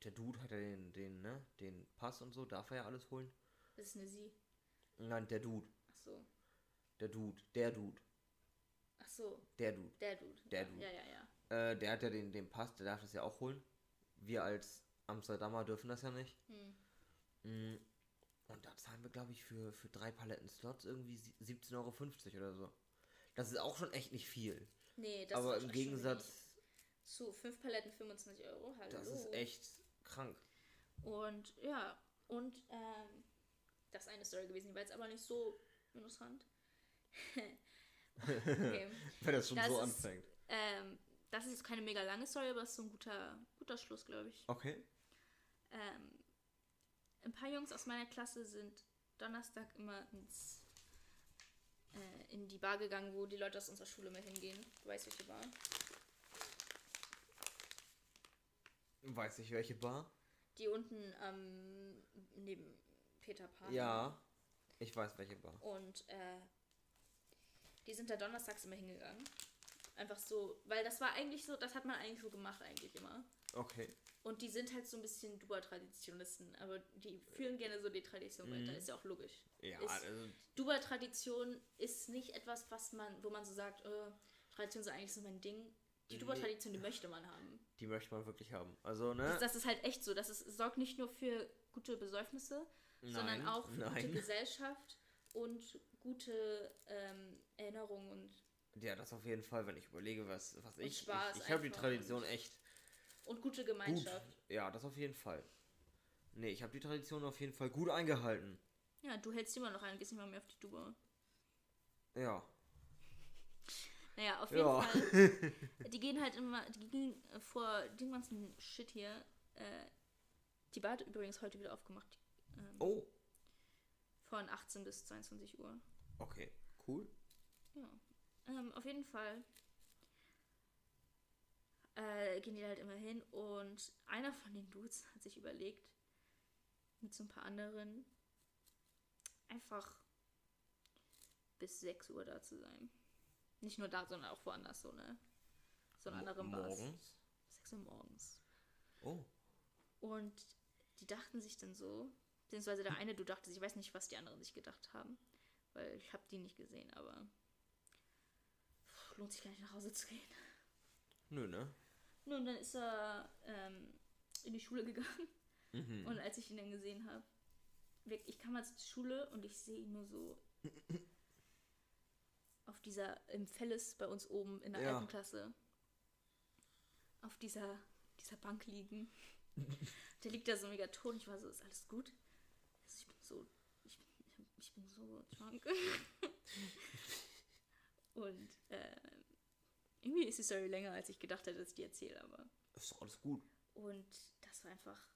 der Dude hat ja den, den, ne, den Pass und so, darf er ja alles holen. Das ist eine Sie. Nein, der Dude. Ach so. Der Dude. Der Dude. Ach so, Der Dude. der Dude. Der ja, Dude. Ja, ja, ja. Äh, der hat ja den, den Pass, der darf das ja auch holen. Wir als Amsterdamer dürfen das ja nicht. Hm. Mm, Und da zahlen wir, glaube ich, für, für drei Paletten Slots irgendwie sie- 17,50 Euro oder so. Das ist auch schon echt nicht viel. Nee, das Aber ist im Gegensatz. Zu 5 Paletten 25 Euro, hallo. das ist echt krank. Und ja, und ähm, das ist eine Story gewesen, die war jetzt aber nicht so interessant. okay. Wenn das schon Das so ist- anfängt. Ähm, das ist jetzt keine mega lange Story, aber es ist so ein guter, guter Schluss, glaube ich. Okay. Ähm, ein paar Jungs aus meiner Klasse sind Donnerstag immer ins, äh, in die Bar gegangen, wo die Leute aus unserer Schule mehr hingehen. Du weißt, welche Bar? Weiß ich welche Bar? Die unten ähm, neben Peter Pan. Ja. Ich weiß welche Bar. Und äh, die sind da donnerstags immer hingegangen. Einfach so, weil das war eigentlich so, das hat man eigentlich so gemacht, eigentlich immer. Okay. Und die sind halt so ein bisschen Duba-Traditionisten, aber die führen gerne so die Tradition weiter, ist ja auch logisch. Ja, Ist- also, Duba-Tradition ist nicht etwas, was man, wo man so sagt, äh, Tradition ist eigentlich so mein Ding. Die Nee. Duba-Tradition, die möchte man haben. die möchte man wirklich haben. Also, ne? Das, das ist halt echt so. Das ist, sorgt nicht nur für gute Besäufnisse, sondern Nein, auch für gute nein. Gesellschaft und gute ähm, Erinnerungen und Ja, das auf jeden Fall, wenn ich überlege, was, was ich. Spaß ich ich habe die Tradition echt Und gute gut. Gemeinschaft. Ja, das auf jeden Fall. Nee, ich habe die Tradition auf jeden Fall gut eingehalten. Ja, du hältst immer noch ein, gehst nicht mal mehr auf die Duba. Ja. Naja, auf jeden Ja. Fall. Die gehen halt immer, die gehen äh, vor dem ganzen Shit hier. Äh, die hat übrigens heute wieder aufgemacht. Ähm, Oh, Von 18 bis 22 Uhr. okay. Cool. Ja. Ähm, auf jeden Fall äh, gehen die halt immer hin und einer von den Dudes hat sich überlegt, mit so ein paar anderen einfach bis 6 Uhr da zu sein. Nicht nur da, sondern auch woanders so, ne? So in anderen Bars. Morgens. 6 Uhr morgens. Oh. Und die dachten sich dann so, beziehungsweise der eine, du dachtest, ich weiß nicht, was die anderen sich gedacht haben, weil ich habe die nicht gesehen, aber lohnt sich gar nicht nach Hause zu gehen. Nö, ne? Nun, dann ist er ähm, in die Schule gegangen Mhm. und als ich ihn dann gesehen habe, ich kam mal zur Schule und ich sehe ihn nur so auf dieser, im Fellis bei uns oben in der Ja. alten Klasse, auf dieser, dieser Bank liegen. Der liegt da so mega tot. Ich war so, ist alles gut? Ich bin so, ich, ich, bin so drunk. und äh, irgendwie ist die Story länger, als ich gedacht hätte, dass ich die erzähle, aber. Ist doch alles gut. Und das war einfach.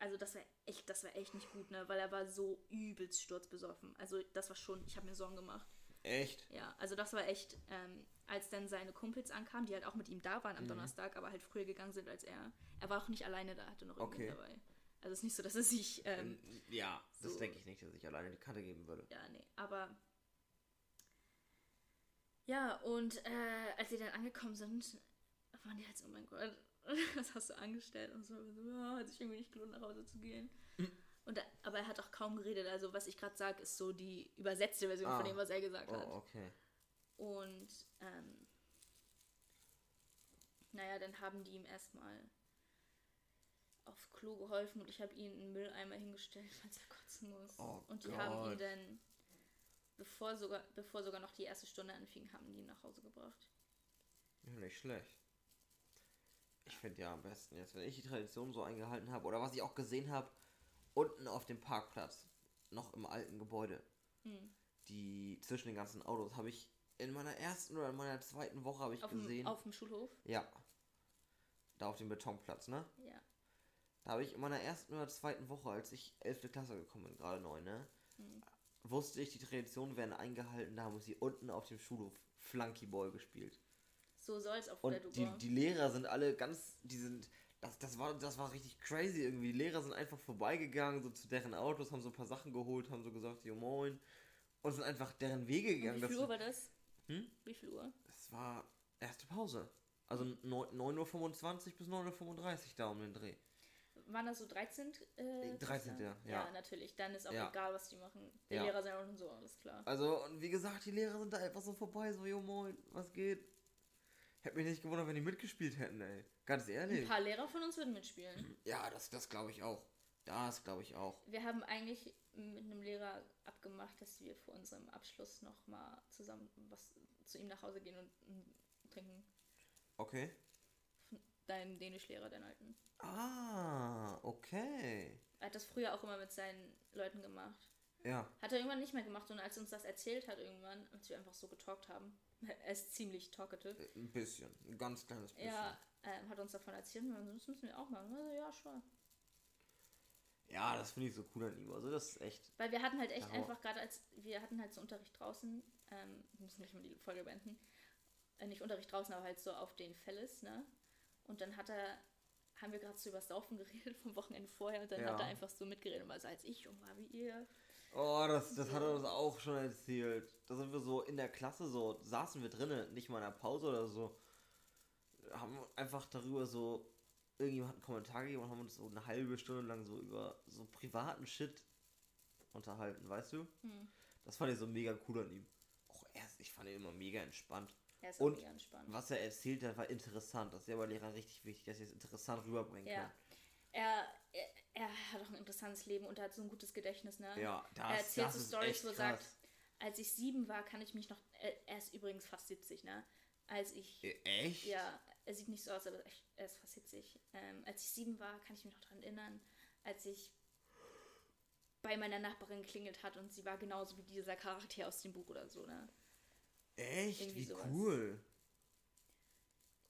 Also das war echt, das war echt nicht gut, ne? Weil er war so übelst sturzbesoffen. Also das war schon, ich habe mir Sorgen gemacht. Echt? Ja, also das war echt, ähm, als dann seine Kumpels ankamen, die halt auch mit ihm da waren am Mhm. Donnerstag, aber halt früher gegangen sind als er. Er war auch nicht alleine da, hatte noch Okay. dabei. Also es ist nicht so, dass er sich, ähm, Ähm, ja, das so. denke ich nicht, dass ich alleine die Kante geben würde. ja, nee, aber ja, und äh, als sie dann angekommen sind, waren die halt so, oh mein Gott, was hast du angestellt? Und so, ja, hat sich irgendwie nicht gelohnt, nach Hause zu gehen. Und da, aber er hat auch kaum geredet. Also was ich gerade sage, ist so die übersetzte Version Ah. von dem, was er gesagt hat. Oh, okay. Und ähm, naja, dann haben die ihm erstmal auf Klo geholfen und ich habe ihm einen Mülleimer hingestellt, falls er kotzen muss. Oh und die haben ihn Gott. dann, bevor sogar, bevor sogar noch die erste Stunde anfing, haben die ihn nach Hause gebracht. Ja, nicht schlecht. Ich finde ja am besten jetzt, wenn ich die Tradition so eingehalten habe, oder was ich auch gesehen habe, unten auf dem Parkplatz, noch im alten Gebäude, Hm. die zwischen den ganzen Autos, habe ich in meiner ersten oder in meiner zweiten Woche habe ich Auf, gesehen. dem, auf dem Schulhof? ja. Da auf dem Betonplatz, ne? Ja. Da habe ich in meiner ersten oder zweiten Woche, als ich 11. Klasse gekommen bin, gerade neu, ne? Hm. Wusste ich, die Traditionen werden eingehalten, da haben sie unten auf dem Schulhof Flunkyball gespielt. So soll es auch Und die, die Lehrer sind alle ganz, die sind, das, das war, das war richtig crazy irgendwie. Die Lehrer sind einfach vorbeigegangen, so zu deren Autos, haben so ein paar Sachen geholt, haben so gesagt, jo moin. Und sind einfach deren Wege Und gegangen. wie viel Uhr war das? Hm? Wie viel Uhr? Es war erste Pause. Also 9.25 Uhr bis 9.35 Uhr da um den Dreh. Waren das so 13? Äh, 13., Klasse? ja. Ja, natürlich. Dann ist auch Ja. egal, was die machen. Die Ja. Lehrer sind auch schon so, alles klar. Also, und wie gesagt, die Lehrer sind da einfach so vorbei, so, jo moin, was geht? Hätte mich nicht gewundert, wenn die mitgespielt hätten, ey. Ganz Ein ehrlich. paar Lehrer von uns würden mitspielen. Ja, das, das glaube ich auch. Das glaube ich auch. Wir haben eigentlich mit einem Lehrer abgemacht, dass wir vor unserem Abschluss noch mal zusammen was zu ihm nach Hause gehen und mm, trinken. Okay. Dein Dänischlehrer, deinen alten. Ah, okay. Er hat das früher auch immer mit seinen Leuten gemacht. Ja. Hat er irgendwann nicht mehr gemacht und als er uns das erzählt hat irgendwann, als wir einfach so getalkt haben, er ist ziemlich talkative, Ein bisschen. Ein ganz kleines bisschen. er ähm, hat uns davon erzählt und das müssen wir auch machen. Also, ja, schon. Ja, das finde ich so cool an ihm. Also, das ist echt. Weil wir hatten halt echt Ja. einfach gerade als, wir hatten halt so Unterricht draußen, ähm, wir müssen nicht mal die Folge beenden, äh, nicht Unterricht draußen, aber halt so auf den Fellis, ne? Und dann hat er, haben wir gerade so über Saufen geredet vom Wochenende vorher und dann Ja. hat er einfach so mitgeredet und war so, als ich jung war wie ihr. Oh, das, das hat er uns auch schon erzählt. Da sind wir so in der Klasse, so saßen wir drinnen, nicht mal in der Pause oder so. Haben einfach darüber so. Irgendjemand hat einen Kommentar gegeben und haben uns so eine halbe Stunde lang so über so privaten Shit unterhalten, weißt du? Hm. Das fand ich so mega cool an ihm. Auch erst, ich fand ihn immer mega entspannt. Er ist auch Und. Was er erzählt hat, war interessant. Das ist ja bei Lehrern richtig wichtig, dass sie es interessant rüberbringen Ja. können. Er, er, er hat auch ein interessantes Leben und er hat so ein gutes Gedächtnis, ne? Ja, das, er erzählt das so echt wo er sagt, als ich sieben war, kann ich mich noch. Er, er ist übrigens fast 70, ne? Als ich. Äh, Echt? Ja, er sieht nicht so aus, aber er ist fast 70. Ähm, als ich sieben war, kann ich mich noch daran erinnern, als ich bei meiner Nachbarin geklingelt hat und sie war genauso wie dieser Charakter aus dem Buch oder so, ne? Echt? Wie sowas. cool.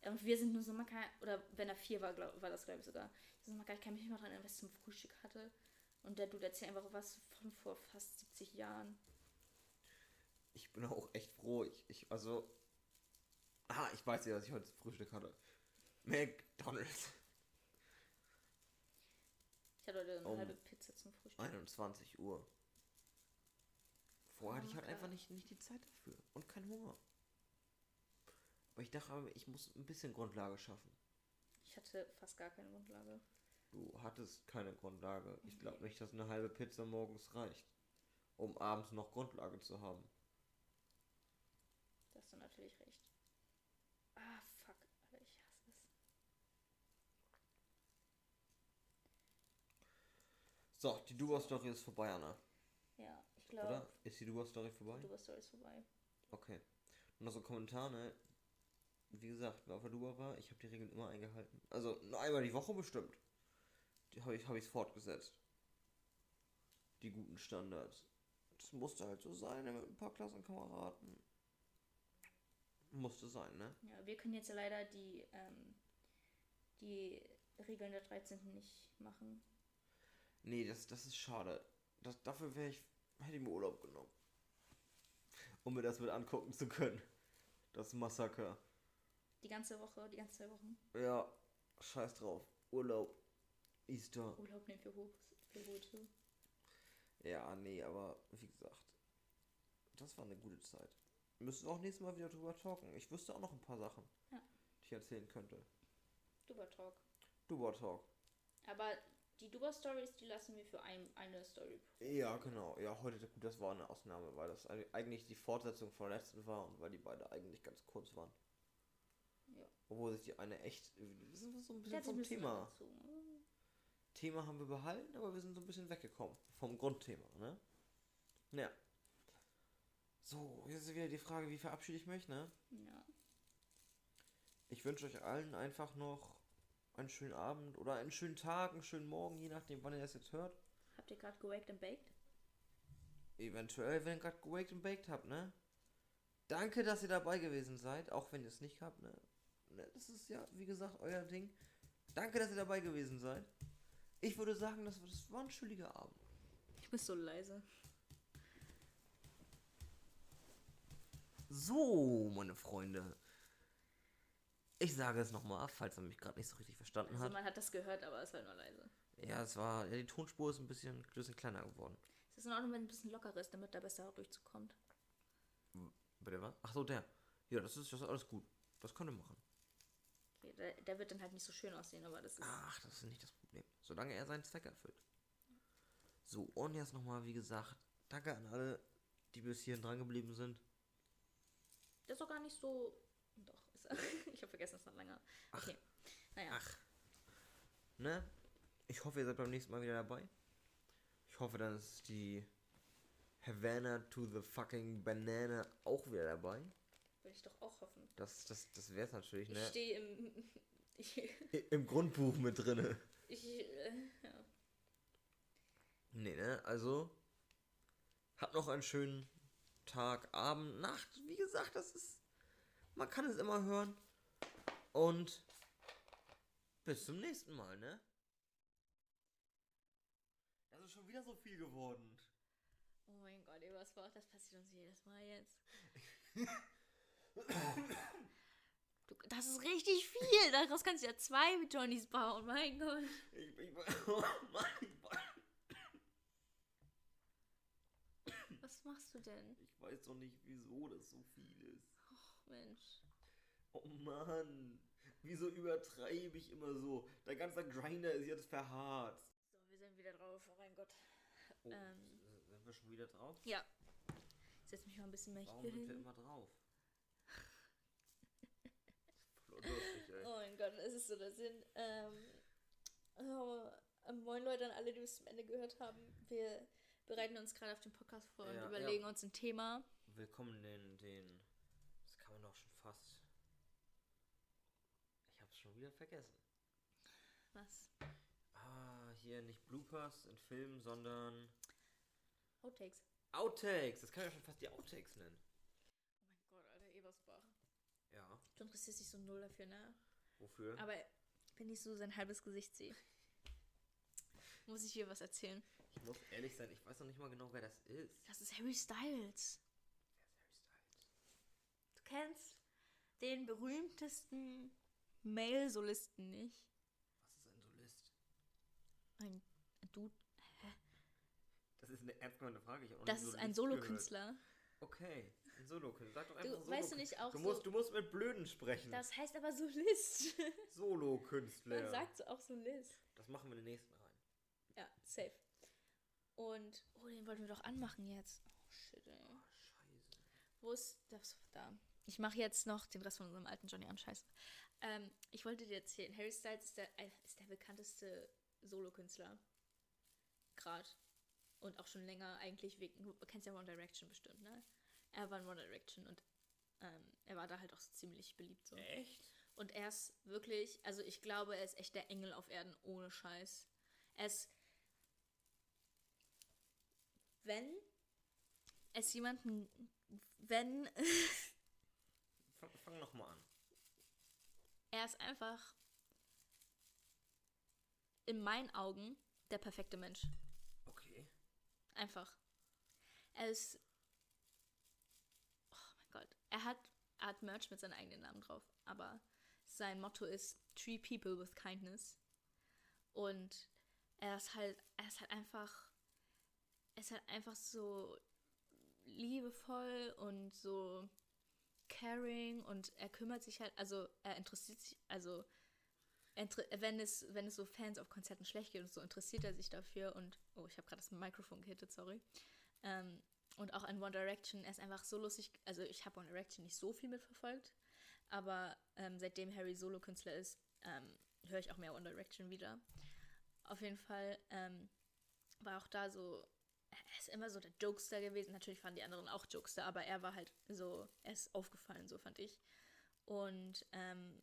Und wir sind nur so, man kann, oder wenn er vier war, glaub, war das glaube ich sogar. So, man kann, ich kann mich nicht mal daran erinnern, was ich zum Frühstück hatte. Und der Dude erzählt einfach was von vor fast 70 Jahren. Ich bin auch echt froh. Ich, ich also. Ah, ich weiß ja, was ich heute Frühstück hatte. McDonalds. Ich hatte heute eine Um halbe Pizza zum Frühstück. 21 Uhr. Vorher hatte ich halt einfach nicht, nicht die Zeit dafür. Und keinen Hunger. Aber ich dachte, ich muss ein bisschen Grundlage schaffen. Ich hatte fast gar keine Grundlage. Du hattest keine Grundlage. Ich glaube nicht, dass eine halbe Pizza morgens reicht. Um abends noch Grundlage zu haben. Da hast du natürlich recht. Ah, fuck. Alter, ich hasse es. So, die Duba-Story ist vorbei, Anna. Ja, ich glaube, Oder? Ist die Duba-Story vorbei? du Story ist vorbei. Okay. Und noch so ein Kommentar, ne? Wie gesagt, wer auf der Duba war, ich habe die Regeln immer eingehalten. Also nur einmal die Woche bestimmt. Die habe ich habe ich fortgesetzt. Die guten Standards. Das musste halt so sein, ne, mit ein paar Klassenkameraden. Musste sein, ne? Ja, wir können jetzt ja leider die, ähm, die Regeln der 13. nicht machen. Nee, das, das ist schade. Das, dafür wäre ich, hätte ich mir Urlaub genommen. Um mir das mit angucken zu können. Das Massaker. Die ganze Woche, die ganze zwei Wochen. Ja, scheiß drauf. Urlaub. Easter. Urlaub nehmen für hoch, für Hote. Ja, nee, aber wie gesagt, das war eine gute Zeit. Wir müssen auch nächstes Mal wieder drüber talken. Ich wüsste auch noch ein paar Sachen, Ja. die ich erzählen könnte. Duber Talk. Duba Talk. Aber die Duber Stories, die lassen wir für ein, eine Story. Ja, genau. Ja, heute, gut, das war eine Ausnahme, weil das eig- eigentlich die Fortsetzung von der letzten war und weil die beide eigentlich ganz kurz waren. Obwohl sich die eine echt. Wir sind so ein bisschen sich ein vom bisschen Thema. angezogen. Thema haben wir behalten, aber wir sind so ein bisschen weggekommen vom Grundthema, ne? Ja. So, jetzt ist wieder die Frage, wie verabschiede ich mich, ne? Ja. Ich wünsche euch allen einfach noch einen schönen Abend oder einen schönen Tag, einen schönen Morgen, je nachdem, wann ihr das jetzt hört. Habt ihr gerade gewaked and baked? Eventuell, wenn ihr gerade gewaked und baked habt, ne? Danke, dass ihr dabei gewesen seid, auch wenn ihr es nicht habt, ne? Ne? Das ist ja, wie gesagt, euer Ding. Danke, dass ihr dabei gewesen seid. Ich würde sagen, das, das war ein chilliger Abend. Ich bin so leise. So, meine Freunde. Ich sage es nochmal, falls er mich gerade nicht so richtig verstanden Also hat. man hat das gehört, aber es war nur leise. Ja, es war, ja, die Tonspur ist ein bisschen, bisschen kleiner geworden. Es ist in Ordnung, wenn ein bisschen lockerer ist, damit da besser durchzukommt. Bitte was? Ach so, der. Ja, das ist, das ist alles gut. Das könnt ihr machen. Okay, der, der wird dann halt nicht so schön aussehen, aber das ist. Ach, das ist nicht das Problem. Solange er seinen Zweck erfüllt. So, und jetzt nochmal, wie gesagt, danke an alle, die bis hierhin dran geblieben sind. Der ist doch gar nicht so. Doch, ist er. ich habe vergessen, es noch länger. Okay. Naja. Ach. Ne? Ich hoffe, ihr seid beim nächsten Mal wieder dabei. Ich hoffe, dann ist die Havana to the fucking Banana auch wieder dabei. Würde ich doch auch hoffen. Das, das, das wär's natürlich, Ich ne? stehe im. Ich. Im Grundbuch mit drinne. ich äh, ja. Nee, ne? Also, habt noch einen schönen Tag, Abend, Nacht. Wie gesagt, das ist. Man kann es immer hören. Und bis zum nächsten Mal, ne? Das ist schon wieder so viel geworden. Oh mein Gott, war? Das passiert uns jedes Mal jetzt. Das ist richtig viel. Daraus kannst du ja zwei Johnnies bauen. Mein Gott. Ich, ich, oh mein Gott. Was machst du denn? ich weiß doch nicht, wieso das so viel ist. Mensch. Oh Mann. Wieso übertreibe ich immer so? Der ganze Grinder ist jetzt verharrt. So, wir sind wieder drauf. Oh mein Gott. Oh, Ähm. sind wir schon wieder drauf? Ja. Setz mich mal ein bisschen mehr Warum hier sind wir hin. immer drauf? Lustig, ey. Oh mein Gott, es ist so der Sinn. Ähm, oh, moin Leute an alle, die bis zum Ende gehört haben. Wir bereiten uns gerade auf den Podcast vor Ja, und überlegen ja. uns ein Thema. Willkommen den, den. Das kann man doch schon fast. Ich hab's schon wieder vergessen. Was? Ah, hier nicht Bloopers in Filmen, sondern Outtakes. Outtakes. Das kann man ja schon fast die Outtakes nennen. Oh mein Gott, Alter, Ebersbach. Ja. Du interessierst dich so null dafür, ne? Wofür? Aber wenn ich so sein halbes Gesicht sehe, muss ich hier was erzählen. ich muss ehrlich sein, ich weiß noch nicht mal genau, wer das ist. Das ist Harry Styles. Wer ist Harry Styles? Du kennst den berühmtesten Male-Solisten nicht? Was ist ein Solist? Ein Dude. Das ist eine ernst gemeinte Frage. Ich noch Das ist ein. Solokünstler. Okay, ein Solokünstler. Sag doch einfach Du weißt du nicht auch du so. musst, du musst mit Blöden sprechen. Das heißt aber Solist. Solokünstler. Man sagt so auch Solist. Das machen wir in den nächsten rein. Ja, safe. Und, oh, den wollten wir doch anmachen jetzt. Oh, shit, ey. Oh, scheiße. Wo ist das? Da. Ich mache jetzt noch den Rest von unserem alten Johnny an, scheiße. Ähm, ich wollte dir erzählen, Harry Styles ist der, äh, ist der bekannteste Solokünstler. Gerade. Und auch schon länger eigentlich wegen, du kennst ja One Direction bestimmt, ne? Er war in One Direction und ähm, er war da halt auch so ziemlich beliebt so. Echt? Und er ist wirklich, also ich glaube, er ist echt der Engel auf Erden ohne Scheiß. Er ist, wenn es jemanden, wenn, Fang, fang noch mal an. er ist einfach in meinen Augen der perfekte Mensch. Okay. Einfach. Er ist, er hat, hat Merch mit seinem eigenen Namen drauf, aber sein Motto ist Treat people with kindness. Und er ist halt, er ist halt einfach, er ist halt einfach so liebevoll und so caring und er kümmert sich halt, also er interessiert sich, also wenn es, wenn es so Fans auf Konzerten schlecht geht und so, interessiert er sich dafür und, oh, ich habe gerade das Mikrofon gehittet, sorry. Ähm, und auch an One Direction, er ist einfach so lustig, also ich habe One Direction nicht so viel mitverfolgt, aber ähm, seitdem Harry Solo-Künstler ist, ähm, höre ich auch mehr One Direction wieder. auf jeden Fall ähm, war auch da so, er ist immer so der Jokester gewesen. Natürlich fanden die anderen auch Jokester, aber er war halt so, er ist aufgefallen, so fand ich. Und ähm,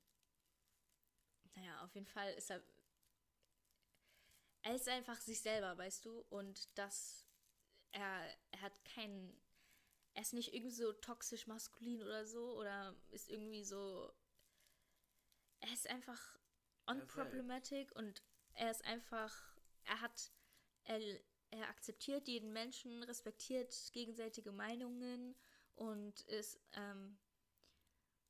naja, auf jeden Fall ist er. Er ist einfach sich selber, weißt du? Und das. Er, er hat keinen. Er ist nicht irgendwie so toxisch maskulin oder so. Oder ist irgendwie so. Er ist einfach unproblematic und er ist einfach. Er hat. Er, er akzeptiert jeden Menschen, respektiert gegenseitige Meinungen und ist. Ähm,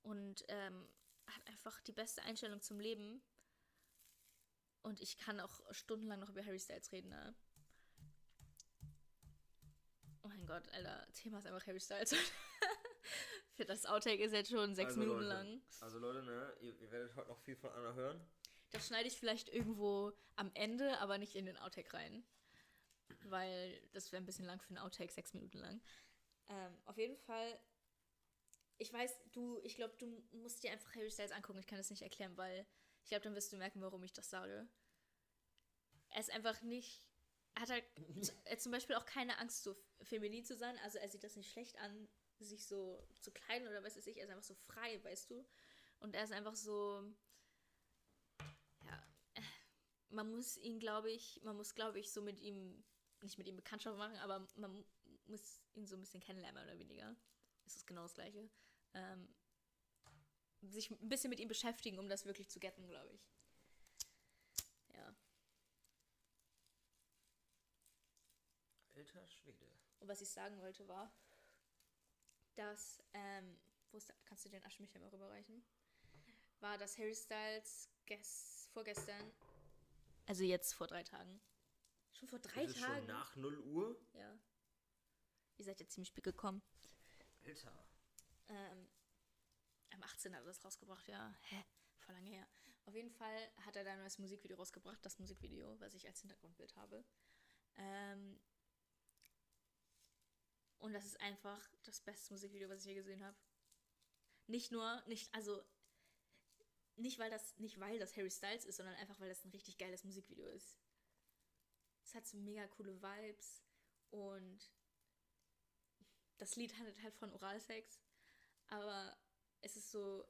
und ähm, hat einfach die beste Einstellung zum Leben. Und ich kann auch stundenlang noch über Harry Styles reden, ne? Oh mein Gott, Alter, Thema ist einfach Harry Styles. Für das Outtake ist jetzt schon sechs also Minuten Leute, lang. Also Leute, ne, ihr, ihr werdet heute noch viel von Anna hören. Das schneide ich vielleicht irgendwo am Ende, aber nicht in den Outtake rein. Weil das wäre ein bisschen lang für einen Outtake, sechs Minuten lang. Ähm, auf jeden Fall, ich weiß, du, ich glaube, du musst dir einfach Harry Styles angucken. Ich kann das nicht erklären, weil ich glaube, dann wirst du merken, warum ich das sage. Er ist einfach nicht. Hat halt er zum Beispiel auch keine Angst, so feminin zu sein. Also er sieht das nicht schlecht an, sich so zu kleiden oder was weiß ich. Er ist einfach so frei, weißt du? Und er ist einfach so. Ja. äh, Man muss ihn, glaube ich, man muss, glaube ich, so mit ihm, nicht mit ihm Bekanntschaft machen, aber man muss ihn so ein bisschen kennenlernen, mehr oder weniger. Es ist genau das Gleiche. Ähm, sich ein bisschen mit ihm beschäftigen, um das wirklich zu getten, glaube ich. Ja. Alter Schwede. Und was ich sagen wollte war, dass, ähm, wo ist da, kannst du den Aschenbecher mal rüberreichen? War, dass Harry Styles ges vorgestern, also jetzt vor drei Tagen, schon vor drei ist Tagen, schon nach 0 Uhr. ja, ihr seid ja ziemlich spät gekommen, Alter. ähm, am 18. hat er das rausgebracht, ja, hä, voll lange her. Auf jeden Fall hat er da ein neues Musikvideo rausgebracht, das Musikvideo, was ich als Hintergrundbild habe. Ähm, und das ist einfach das beste Musikvideo, was ich je gesehen habe. Nicht nur, nicht, also, nicht weil das, nicht weil das Harry Styles ist, sondern einfach weil das ein richtig geiles Musikvideo ist. Es hat so mega coole Vibes und das Lied handelt halt von Oralsex, aber es ist so.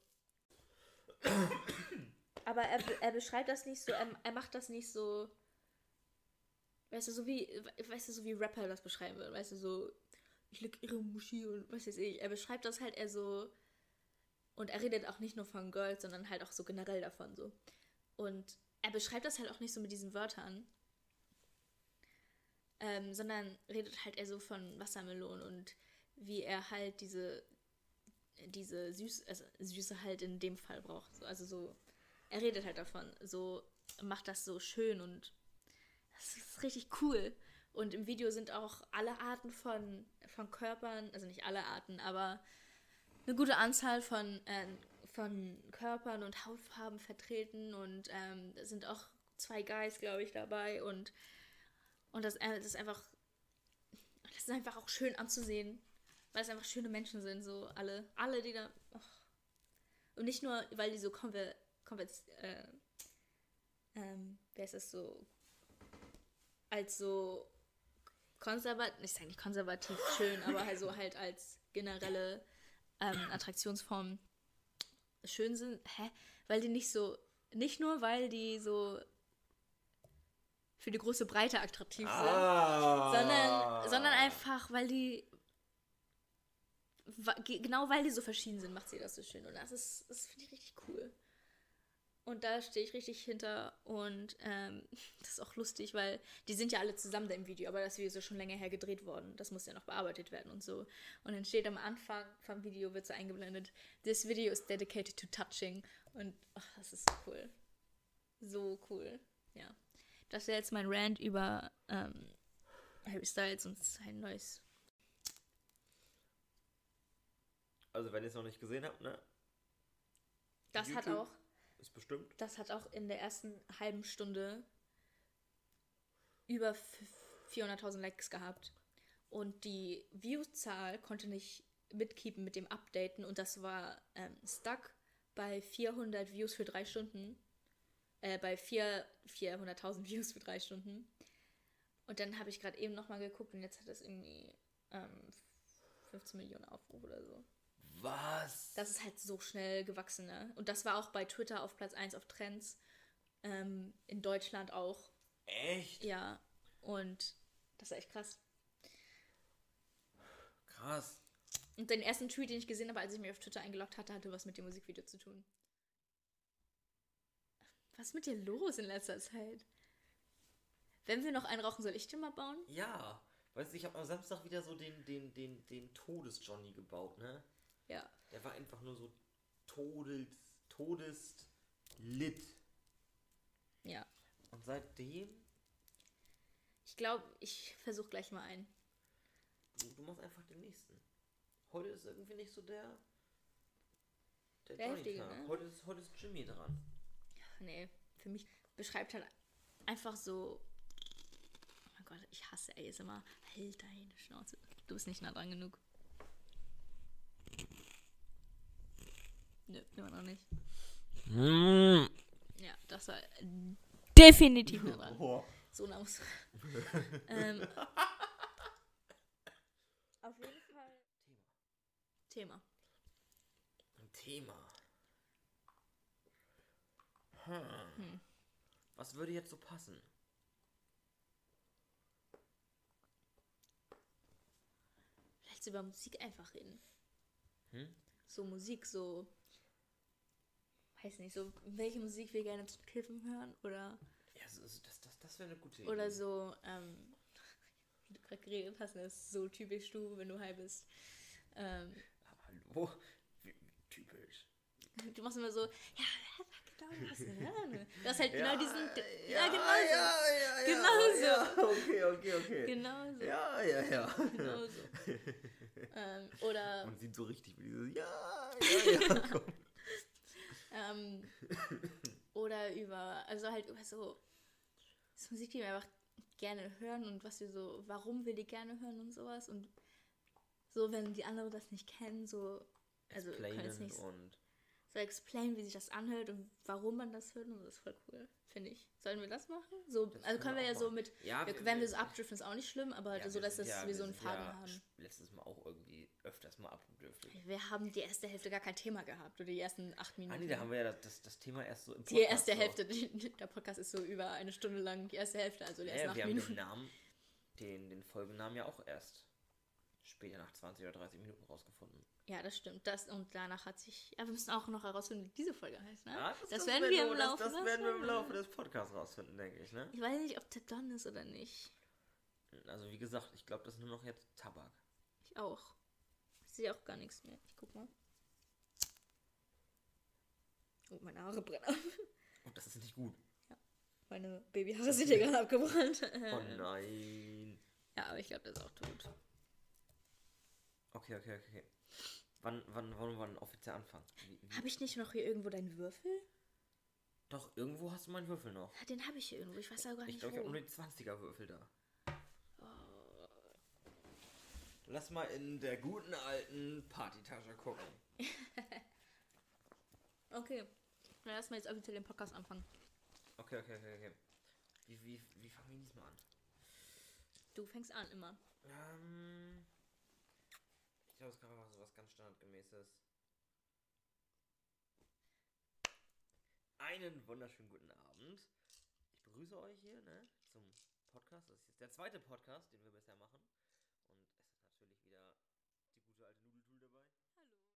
aber er, er beschreibt das nicht so, er, er macht das nicht so. Weißt du, so wie, weißt du, so wie Rapper das beschreiben würden, weißt du, so, ich leg ihre Muschi und was weiß ich. Er beschreibt das halt eher so. Und er redet auch nicht nur von Girls, sondern halt auch so generell davon so. Und er beschreibt das halt auch nicht so mit diesen Wörtern. Ähm, sondern redet halt eher so von Wassermelonen und wie er halt diese, diese Süß, also Süße halt in dem Fall braucht. So, also so, er redet halt davon. So macht das so schön und das ist richtig cool. Und im Video sind auch alle Arten von, von Körpern, also nicht alle Arten, aber eine gute Anzahl von, äh, von Körpern und Hautfarben vertreten. Und ähm, sind auch zwei Guys, glaube ich, dabei. Und, und das, äh, das ist einfach. Das ist einfach auch schön anzusehen. Weil es einfach schöne Menschen sind, so alle. Alle, die da. Och. Und nicht nur, weil die so konver, konver, äh, ähm, wer ist das so? Als so konservativ, ich sage nicht konservativ schön, aber halt so halt als generelle ähm, Attraktionsform schön sind. Hä? Weil die nicht so, nicht nur, weil die so für die große Breite attraktiv sind, Ah. sondern, sondern einfach, weil die genau weil die so verschieden sind, macht sie das so schön. Und das ist, das finde ich richtig cool. Und da stehe ich richtig hinter und ähm, das ist auch lustig, weil die sind ja alle zusammen da im Video, aber das Video ist ja schon länger her gedreht worden. Das muss ja noch bearbeitet werden und so. Und dann steht am Anfang vom Video, wird so eingeblendet, this video is dedicated to touching. Und ach, das ist so cool. So cool. Ja. Das wäre jetzt mein Rant über ähm, Harry Styles und sein neues. Also, wenn ihr es noch nicht gesehen habt, ne? Das hat YouTube. auch, Ist bestimmt. das hat auch in der ersten halben Stunde über f- 400.000 Likes gehabt. Und die Viewzahl konnte nicht mitkeepen mit dem Updaten und das war ähm, stuck bei 400 Views für drei Stunden. Äh, bei vier- 400.000 Views für drei Stunden. Und dann habe ich gerade eben nochmal geguckt und jetzt hat es irgendwie ähm, 15 Millionen Aufrufe oder so. Was? Das ist halt so schnell gewachsen, ne? Und das war auch bei Twitter auf Platz 1 auf Trends. Ähm, in Deutschland auch. Echt? Ja. Und das war echt krass. Krass. Und den ersten Tweet, den ich gesehen habe, als ich mich auf Twitter eingeloggt hatte, hatte was mit dem Musikvideo zu tun. Was ist mit dir los in letzter Zeit? Wenn wir noch einen rauchen, soll ich den mal bauen? Ja. Weißt du, ich habe am Samstag wieder so den, den, den, den Todes-Johnny gebaut, ne? Ja. Der war einfach nur so todes, todeslit. Ja. Und seitdem, Ich glaube, ich versuche gleich mal einen. du, du machst einfach den nächsten. Heute ist irgendwie nicht so der. Der, Der heftige, ne? Heute, ist, heute ist Jimmy dran. Nee, für mich beschreibt halt einfach so. Oh mein Gott, ich hasse ASMR. Halt deine Schnauze. Du bist nicht nah dran genug. Nö, immer noch nicht. Ja, das war definitiv nah dran. So nah muss. ähm, auf jeden Fall. Thema. Ein Thema. Hm. Was würde jetzt so passen? Vielleicht über Musik einfach reden. Hm? So Musik, so. Weiß nicht, so welche Musik wir gerne zu Kiffen hören oder, Ja, so, so, das, das, das wäre eine gute Idee. oder so, ähm, wie du gerade geredet hast, das ist so typisch du, wenn du high bist. Ähm, hallo? Wie, typisch. du machst immer so, ja, genau das. Ne? Du hast halt genau diesen. Ja, ja, genau ja, so. ja, ja, Genau so. Ja, okay, okay, okay. Genau so. Ja, ja, ja. Genau so. ähm, oder. Man sieht so richtig, wie dieses Ja, ja, ja. kommt. Ähm, oder über, also halt über so, so Musik, die wir einfach gerne hören und was wir so, warum wir die gerne hören und sowas. Und so, wenn die anderen das nicht kennen, so, also können Explainen nicht und. So explain, wie sich das anhört und warum man das hört und das ist voll cool, finde ich. Sollen wir das machen? So, Das also können wir auch ja so mit, Ja, wir, wenn wir so abdriften, ist auch nicht schlimm, aber ja, so, dass das, ja- wir so einen Faden ja haben. letztes Mal auch irgendwie öfters mal abgedürftet. Wir haben die erste Hälfte gar kein Thema gehabt oder die ersten acht Minuten. Ah, nee, da haben wir ja das, das, Thema erst so im Die Podcast erste so. Hälfte, die, der Podcast ist so über eine Stunde lang, die erste Hälfte, also die ersten Ja, acht wir haben den Minuten. Namen, den, den Folgennamen ja auch erst später nach 20 oder 30 Minuten rausgefunden. Ja, das stimmt. Das, und danach hat sich. Ja, wir müssen auch noch herausfinden, wie diese Folge heißt, ne? Ja, das, werden wir im Laufe Das, das des- werden wir im Laufe des Podcasts rausfinden, denke ich, ne? Ich weiß nicht, ob der Don ist oder nicht. Also wie gesagt, ich glaube, das ist nur noch jetzt Tabak. Ich auch. Ich sehe auch gar nichts mehr. Ich guck mal. Oh, meine Haare brennen ab. Und das ist nicht gut. Meine Babyhaare sind ja gerade abgebrannt. Oh nein. Ja, aber ich glaube, der ist auch tot. Okay, okay, okay. Wann, wann wollen wir denn offiziell anfangen? Habe ich nicht noch hier irgendwo deinen Würfel? Doch, irgendwo hast du meinen Würfel noch. Ja, den habe ich hier irgendwo. Ich weiß aber gar Ich nicht glaube, ich habe nur die 20er Würfel da. Lass mal in der guten alten Partytasche gucken. Okay. Na, lass mal jetzt offiziell den Podcast anfangen. Okay, okay, okay, okay. Wie, wie, wie fangen wir diesmal an? Du fängst an immer. Ähm, ich glaube, es kann einfach so was ganz standardgemäßes. Einen wunderschönen guten Abend. Ich begrüße euch hier ne, zum Podcast. Das ist jetzt der zweite Podcast, den wir bisher machen.